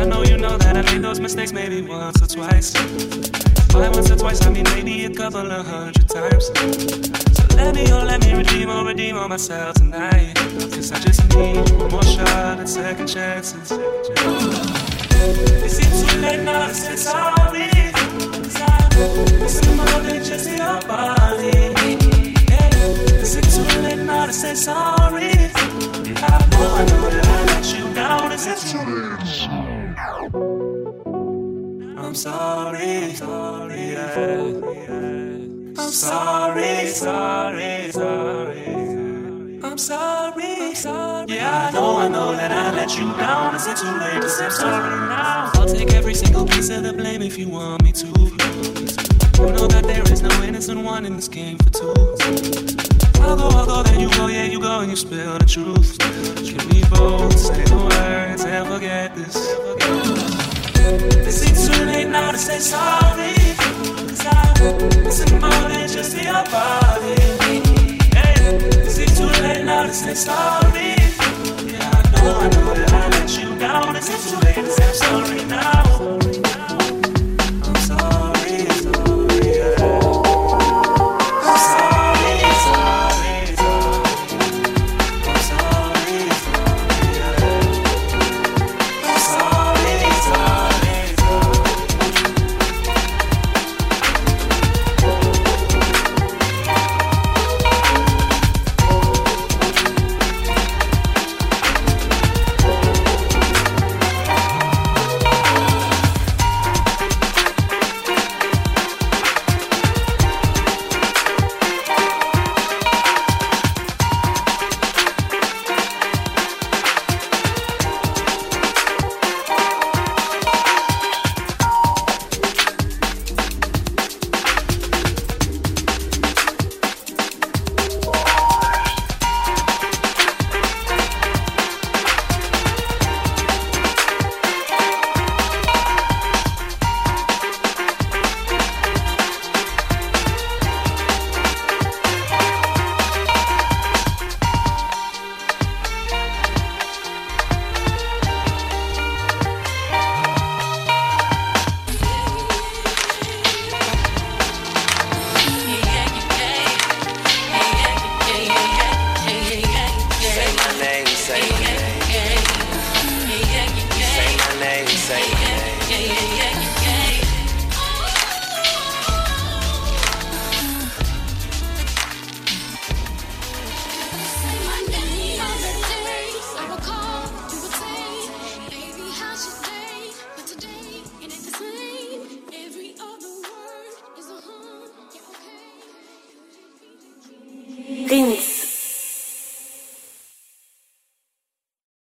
I know you know that I made those mistakes maybe once or twice. By once or twice, I mean maybe a couple of hundred times. So let me, oh, let me redeem or redeem on myself tonight. Cause I just need one more shot at second chances. It too late now to say sorry? I'm missing more than just your body. Yeah. Is it too late now to say sorry? I know, I know that I let you down. Is it too late? I'm sorry, sorry, yeah. I'm sorry, sorry, sorry. I'm sorry, sorry. Yeah, I know, I know that I let you down. Is it too late to say sorry now? I'll take every single piece of the blame if you want me to. You know that there is no innocent one in this game for two. I'll go, I'll go, then you go, yeah, you go and you spill the truth. Can we both say the words and forget this? Is is it too late now to say sorry. Cause It's more than just your body. Is it too late now to say sorry. Yeah, I know, I know that I let you down. Is it too late to say sorry now.